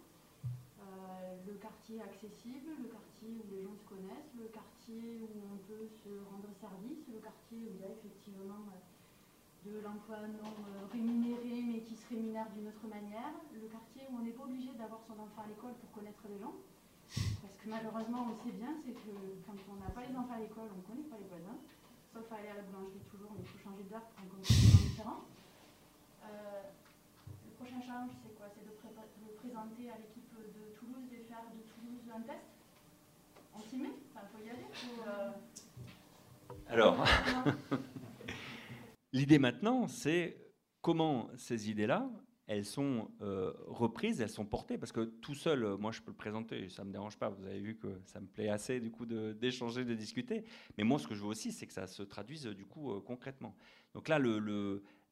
S7: le quartier accessible, le quartier où les gens se connaissent, le quartier où on peut se rendre service, le quartier où il y a effectivement euh, de l'emploi non euh, rémunéré mais qui se rémunère d'une autre manière, le quartier où on n'est pas obligé d'avoir son enfant à l'école pour connaître les gens. Parce que malheureusement, on sait bien, c'est que quand on n'a pas les enfants à l'école, on ne connaît pas les voisins. Sauf aller à la boulangerie toujours, mais il faut changer d'heure pour rencontrer des gens différents. Euh, le prochain challenge, c'est quoi? C'est de, de, présenter à l'équipe de Toulouse, de faire de Toulouse un test? On s'y met?
S3: Alors, [laughs] l'idée maintenant, c'est comment ces idées-là, elles sont euh, reprises, elles sont portées, parce que tout seul, euh, moi je peux le présenter, ça ne me dérange pas, vous avez vu que ça me plaît assez du coup d'échanger, de, discuter, mais moi ce que je veux aussi, c'est que ça se traduise du coup concrètement. Donc là,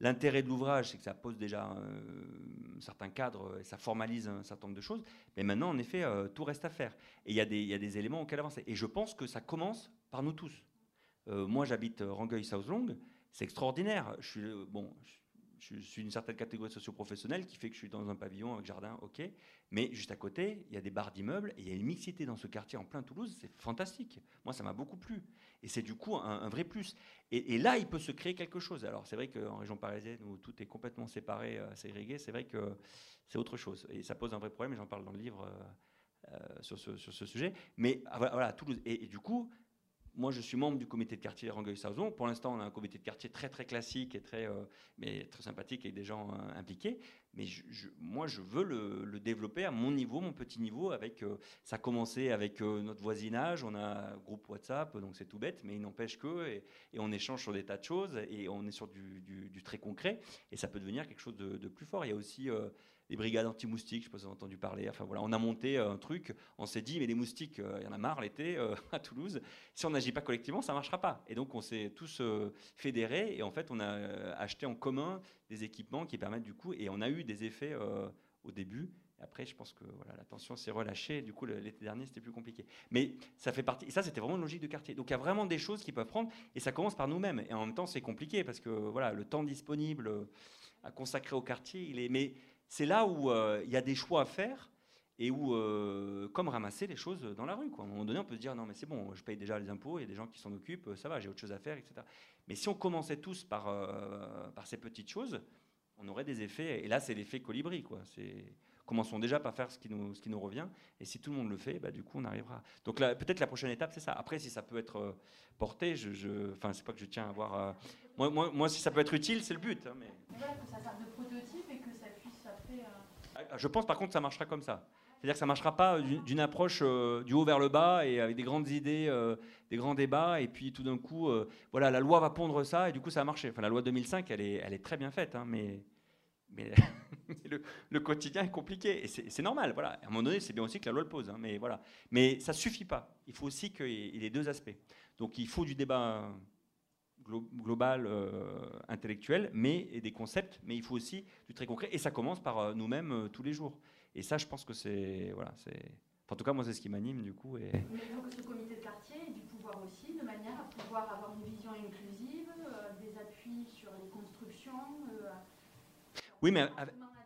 S3: l'intérêt de l'ouvrage, c'est que ça pose déjà un, certain cadre et ça formalise un certain nombre de choses, mais maintenant, en effet, tout reste à faire. Et il y, a des éléments auxquels avancer. Et je pense que ça commence par nous tous. moi, j'habite Rangueil-South-Long, c'est extraordinaire. Je suis, bon, d'une certaine catégorie socio-professionnelle qui fait que je suis dans un pavillon avec jardin, ok. Mais juste à côté, il y a des bars d'immeubles et il y a une mixité dans ce quartier en plein Toulouse, c'est fantastique. Moi, ça m'a beaucoup plu. Et c'est du coup un, vrai plus. Et, là, il peut se créer quelque chose. Alors, c'est vrai qu'en région parisienne, où tout est complètement séparé, euh, c'est vrai que c'est autre chose. Et ça pose un vrai problème, et j'en parle dans le livre. Euh, euh, sur, ce, sur, ce, sujet. Mais ah, voilà, Toulouse. et, du coup, moi, je suis membre du comité de quartier Rangueil-Sauzon. Pour l'instant, on a un comité de quartier très très classique et très, euh, mais très sympathique avec des gens euh, impliqués. Mais moi, je veux le, développer à mon niveau, mon petit niveau. Avec, euh, ça a commencé avec notre voisinage. On a un groupe WhatsApp, donc c'est tout bête, mais il n'empêche que et, on échange sur des tas de choses et on est sur du, très concret. Et ça peut devenir quelque chose de, de plus fort. Il y a aussi les brigades anti-moustiques, je ne sais pas si vous avez entendu parler. Enfin voilà, on a monté un truc, on s'est dit, mais les moustiques, il y en a marre l'été [laughs] à Toulouse. Si on n'agit pas collectivement, ça ne marchera pas. Et donc on s'est tous euh, fédérés et en fait on a euh, acheté en commun des équipements qui permettent du coup, et on a eu des effets euh, au début. Après, je pense que voilà, la tension s'est relâchée. Du coup, l'été dernier, c'était plus compliqué. Mais ça fait partie. Et ça, c'était vraiment une logique de quartier. Donc, il y a vraiment des choses qui peuvent prendre. Et ça commence par nous-mêmes. Et en même temps, c'est compliqué parce que voilà, le temps disponible à consacrer au quartier, il est. c'est là où il y a des choix à faire et où, euh, comme ramasser les choses dans la rue. À un moment donné, on peut se dire non, mais c'est bon, je paye déjà les impôts, il y a des gens qui s'en occupent, ça va, j'ai autre chose à faire, etc. Mais si on commençait tous par, euh, par ces petites choses, on aurait des effets. Et là, c'est l'effet colibri. Quoi. Commençons déjà par faire ce qui nous, revient. Et si tout le monde le fait, bah, du coup, on arrivera. Donc peut-être la prochaine étape, c'est ça. Après, si ça peut être euh, porté, je, je... enfin, c'est pas que je tiens à voir. Moi, si ça peut être utile, c'est le but. Hein,
S7: ça serve de prototype et que ça puisse après.
S3: Ah, je pense par contre que ça marchera comme ça. C'est-à-dire que ça ne marchera pas d'une approche euh, du haut vers le bas et avec des grandes idées, euh, des grands débats, et puis tout d'un coup, euh, voilà, la loi va pondre ça, et du coup, ça a marché. Enfin, la loi 2005, elle est, elle est très bien faite, hein, mais, mais [laughs] le, quotidien est compliqué, et c'est normal. Voilà. À un moment donné, c'est bien aussi que la loi le pose, hein, mais voilà. Mais ça ne suffit pas. Il faut aussi qu'il y ait deux aspects. Donc, il faut du débat global, intellectuel, mais et des concepts, mais il faut aussi du très concret, et ça commence par nous-mêmes tous les jours. Et ça, je pense que c'est. Voilà, c'est. en tout cas, moi, c'est ce qui m'anime, du coup. Et...
S7: Mais donc, ce comité de quartier du pouvoir aussi, de manière à pouvoir avoir une vision inclusive, euh, des appuis sur les constructions. Euh,
S3: oui, mais.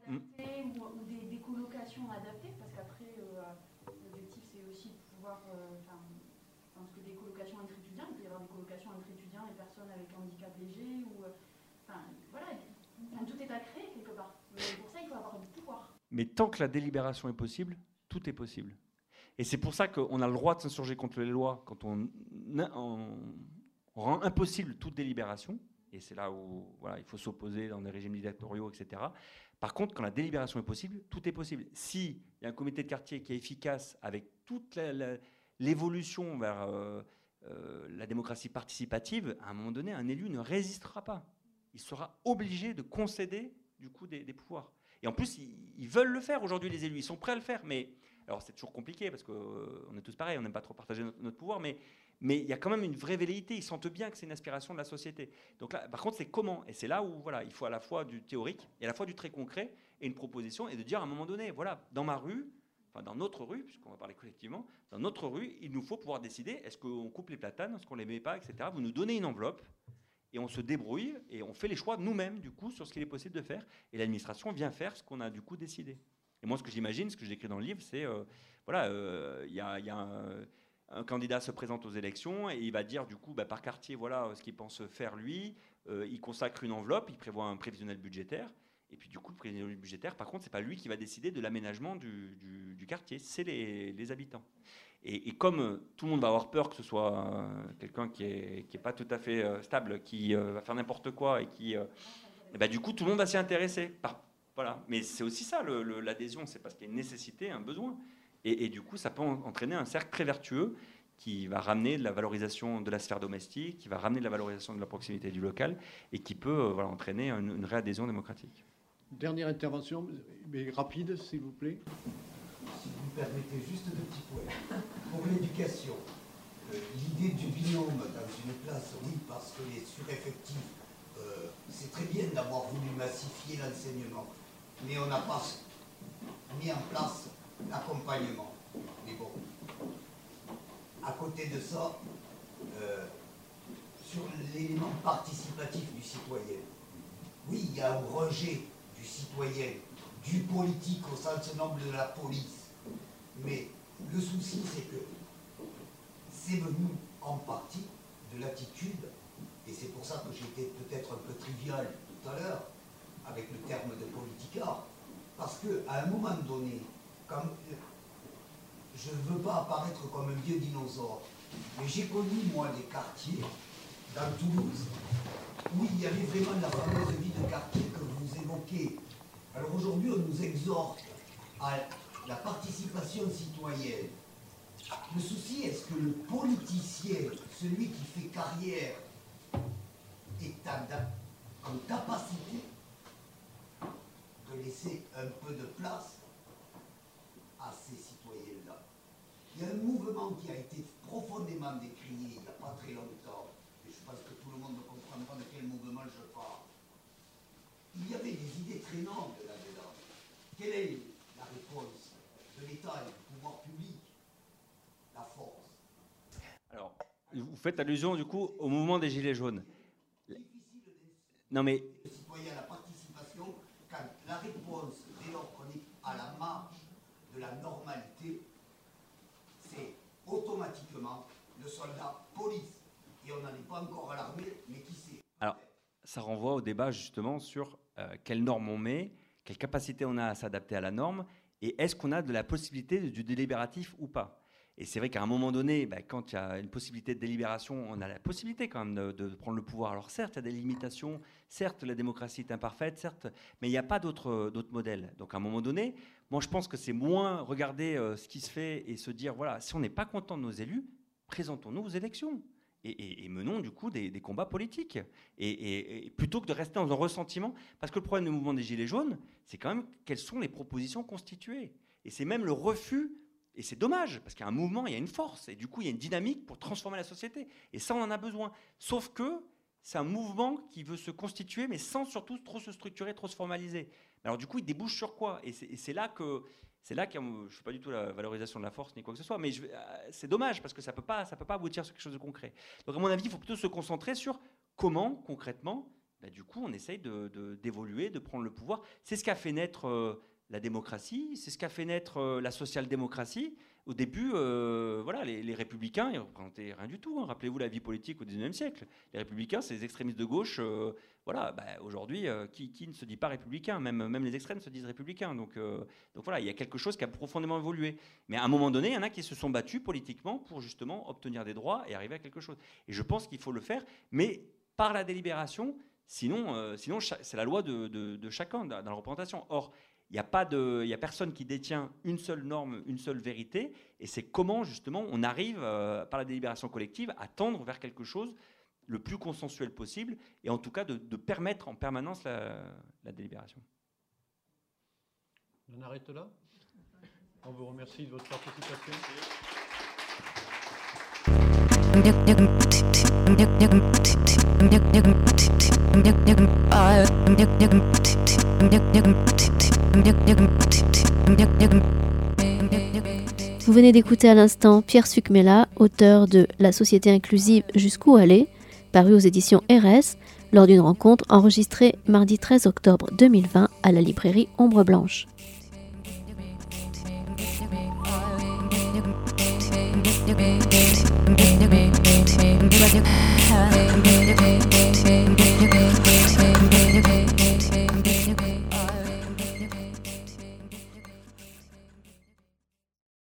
S7: Hmm. ou, des, colocations adaptées, parce qu'après, euh, l'objectif, c'est aussi de pouvoir. Enfin, je pense que des colocations entre étudiants, il peut y avoir des colocations entre étudiants et personnes avec handicap léger, ou. Enfin, voilà, tout est à créer quelque part. Mais pour ça, il faut avoir du pouvoir.
S3: Mais tant que la délibération est possible, tout est possible. Et c'est pour ça qu'on a le droit de s'insurger contre les lois quand on, rend impossible toute délibération. Et c'est là où voilà, il faut s'opposer dans des régimes dictatoriaux, etc. Par contre, quand la délibération est possible, tout est possible. S'il y a un comité de quartier qui est efficace avec toute l'évolution vers euh, euh, la démocratie participative, à un moment donné, un élu ne résistera pas il sera obligé de concéder du coup des, pouvoirs. Et en plus, ils, veulent le faire aujourd'hui, les élus. Ils sont prêts à le faire. Mais alors, c'est toujours compliqué parce qu'on euh, est tous pareils. On n'aime pas trop partager notre, pouvoir. Mais, mais il y a quand même une vraie velléité. Ils sentent bien que c'est une aspiration de la société. Donc là, par contre, c'est comment? Et c'est là où voilà, il faut à la fois du théorique et à la fois du très concret et une proposition et de dire à un moment donné, voilà, dans ma rue, dans notre rue, puisqu'on va parler collectivement, dans notre rue, il nous faut pouvoir décider est-ce qu'on coupe les platanes, est-ce qu'on les met pas, etc. Vous nous donnez une enveloppe et on se débrouille et on fait les choix nous-mêmes du coup sur ce qu'il est possible de faire et l'administration vient faire ce qu'on a du coup décidé. Et moi ce que j'imagine, ce que j'écris dans le livre, c'est euh, voilà, euh, il y a, un, candidat se présente aux élections et il va dire du coup bah, par quartier voilà ce qu'il pense faire lui, euh, il consacre une enveloppe, il prévoit un prévisionnel budgétaire et puis du coup, le président budgétaire, par contre, c'est pas lui qui va décider de l'aménagement du, quartier, c'est les, habitants. Et, comme euh, tout le monde va avoir peur que ce soit euh, quelqu'un qui est, qui est pas tout à fait euh, stable, qui va faire n'importe quoi et qui, et ben, du coup, tout le monde va s'y intéresser. voilà. Mais c'est aussi ça l'adhésion, c'est parce qu'il y a une nécessité, un besoin. Et, du coup, ça peut entraîner un cercle très vertueux qui va ramener de la valorisation de la sphère domestique, qui va ramener de la valorisation de la proximité du local et qui peut entraîner une réadhésion démocratique.
S2: Dernière intervention, mais rapide, s'il vous plaît.
S4: Si vous permettez juste deux petits points. Pour l'éducation, euh, l'idée du binôme dans une classe, oui, parce que les sureffectifs, euh, c'est très bien d'avoir voulu massifier l'enseignement, mais on n'a pas mis en place l'accompagnement. Mais bon, à côté de ça, euh, sur l'élément participatif du citoyen, oui, il y a un rejet du citoyen, du politique au sens noble de la police. Mais le souci, c'est que c'est venu en partie de l'attitude, et c'est pour ça que j'étais peut-être un peu trivial tout à l'heure avec le terme de politicard, parce qu'à un moment donné, comme, je ne veux pas apparaître comme un vieux dinosaure, mais j'ai connu, moi, des quartiers dans Toulouse où il y avait vraiment la fameuse vie de quartier que vous évoquez. Alors aujourd'hui, on nous exhorte à la participation citoyenne. Le souci, est-ce que le politicien, celui qui fait carrière, est en capacité de laisser un peu de place à ces citoyens-là? Il y a un mouvement qui a été profondément décrié il n'y a pas très longtemps, et je pense que tout le monde comprendra de quel mouvement je parle, il y avait des idées très nobles là-dedans. Quelle est la réponse de l'État et du pouvoir public? La force.
S3: Alors, vous faites allusion du coup au mouvement des Gilets jaunes. Non mais
S4: Le citoyen, la participation, quand la réponse, dès lors qu'on est à la marge de la normalité, c'est automatiquement le soldat police. Et on n'en est pas encore à l'armée, mais qui sait?
S3: Alors, ça renvoie au débat justement sur euh, quelle norme on met, quelle capacité on a à s'adapter à la norme, et est-ce qu'on a de la possibilité du délibératif ou pas? Et c'est vrai qu'à un moment donné, bah, quand il y a une possibilité de délibération, on a la possibilité quand même de, prendre le pouvoir. Alors certes, il y a des limitations, certes, la démocratie est imparfaite, certes, mais il n'y a pas d'autre d'autre modèle. Donc à un moment donné, moi je pense que c'est moins regarder euh, ce qui se fait et se dire, voilà, si on n'est pas content de nos élus, présentons-nous aux élections. Et, menons du coup des, combats politiques. Et, et- plutôt que de rester dans un ressentiment, parce que le problème du mouvement des Gilets jaunes, c'est quand même quelles sont les propositions constituées. Et c'est même le refus, et c'est dommage, parce qu'il y a un mouvement, il y a une force, et du coup il y a une dynamique pour transformer la société. Et ça, on en a besoin. Sauf que c'est un mouvement qui veut se constituer, mais sans surtout trop se structurer, trop se formaliser. Alors du coup, il débouche sur quoi? Et c'est là que... C'est là que je ne fais pas du tout la valorisation de la force ni quoi que ce soit, mais euh, c'est dommage parce que ça ne peut, pas- peut pas aboutir sur quelque chose de concret. Donc à mon avis, il faut plutôt se concentrer sur comment, concrètement, bah, du coup, on essaye de- de- d'évoluer, de, prendre le pouvoir. C'est ce qu'a fait naître euh, la démocratie, c'est ce qu'a fait naître euh, la social-démocratie. Au début, euh, voilà, les, républicains, ils représentaient rien du tout. hein. Rappelez-vous la vie politique au XIXe siècle. Les républicains, c'est les extrémistes de gauche. euh, voilà, bah, aujourd'hui, euh, qui, qui ne se dit pas républicain même, les extrêmes se disent républicains. Donc, voilà, il y a quelque chose qui a profondément évolué. Mais à un moment donné, il y en a qui se sont battus politiquement pour justement obtenir des droits et arriver à quelque chose. Et je pense qu'il faut le faire, mais par la délibération. Sinon, sinon c'est la loi de, de- chacun dans la représentation. Or, il n'y a, pas de- il y a personne qui détient une seule norme, une seule vérité. Et c'est comment, justement, on arrive, euh, par la délibération collective, à tendre vers quelque chose le plus consensuel possible, et en tout cas de, de permettre en permanence la, la délibération.
S2: On arrête là? On vous remercie de votre participation.
S1: Vous venez d'écouter à l'instant Pierre Sucmela, auteur de La société inclusive Jusqu'où aller, paru aux éditions RS, lors d'une rencontre enregistrée mardi 13 octobre 2020 à la librairie Ombre Blanche.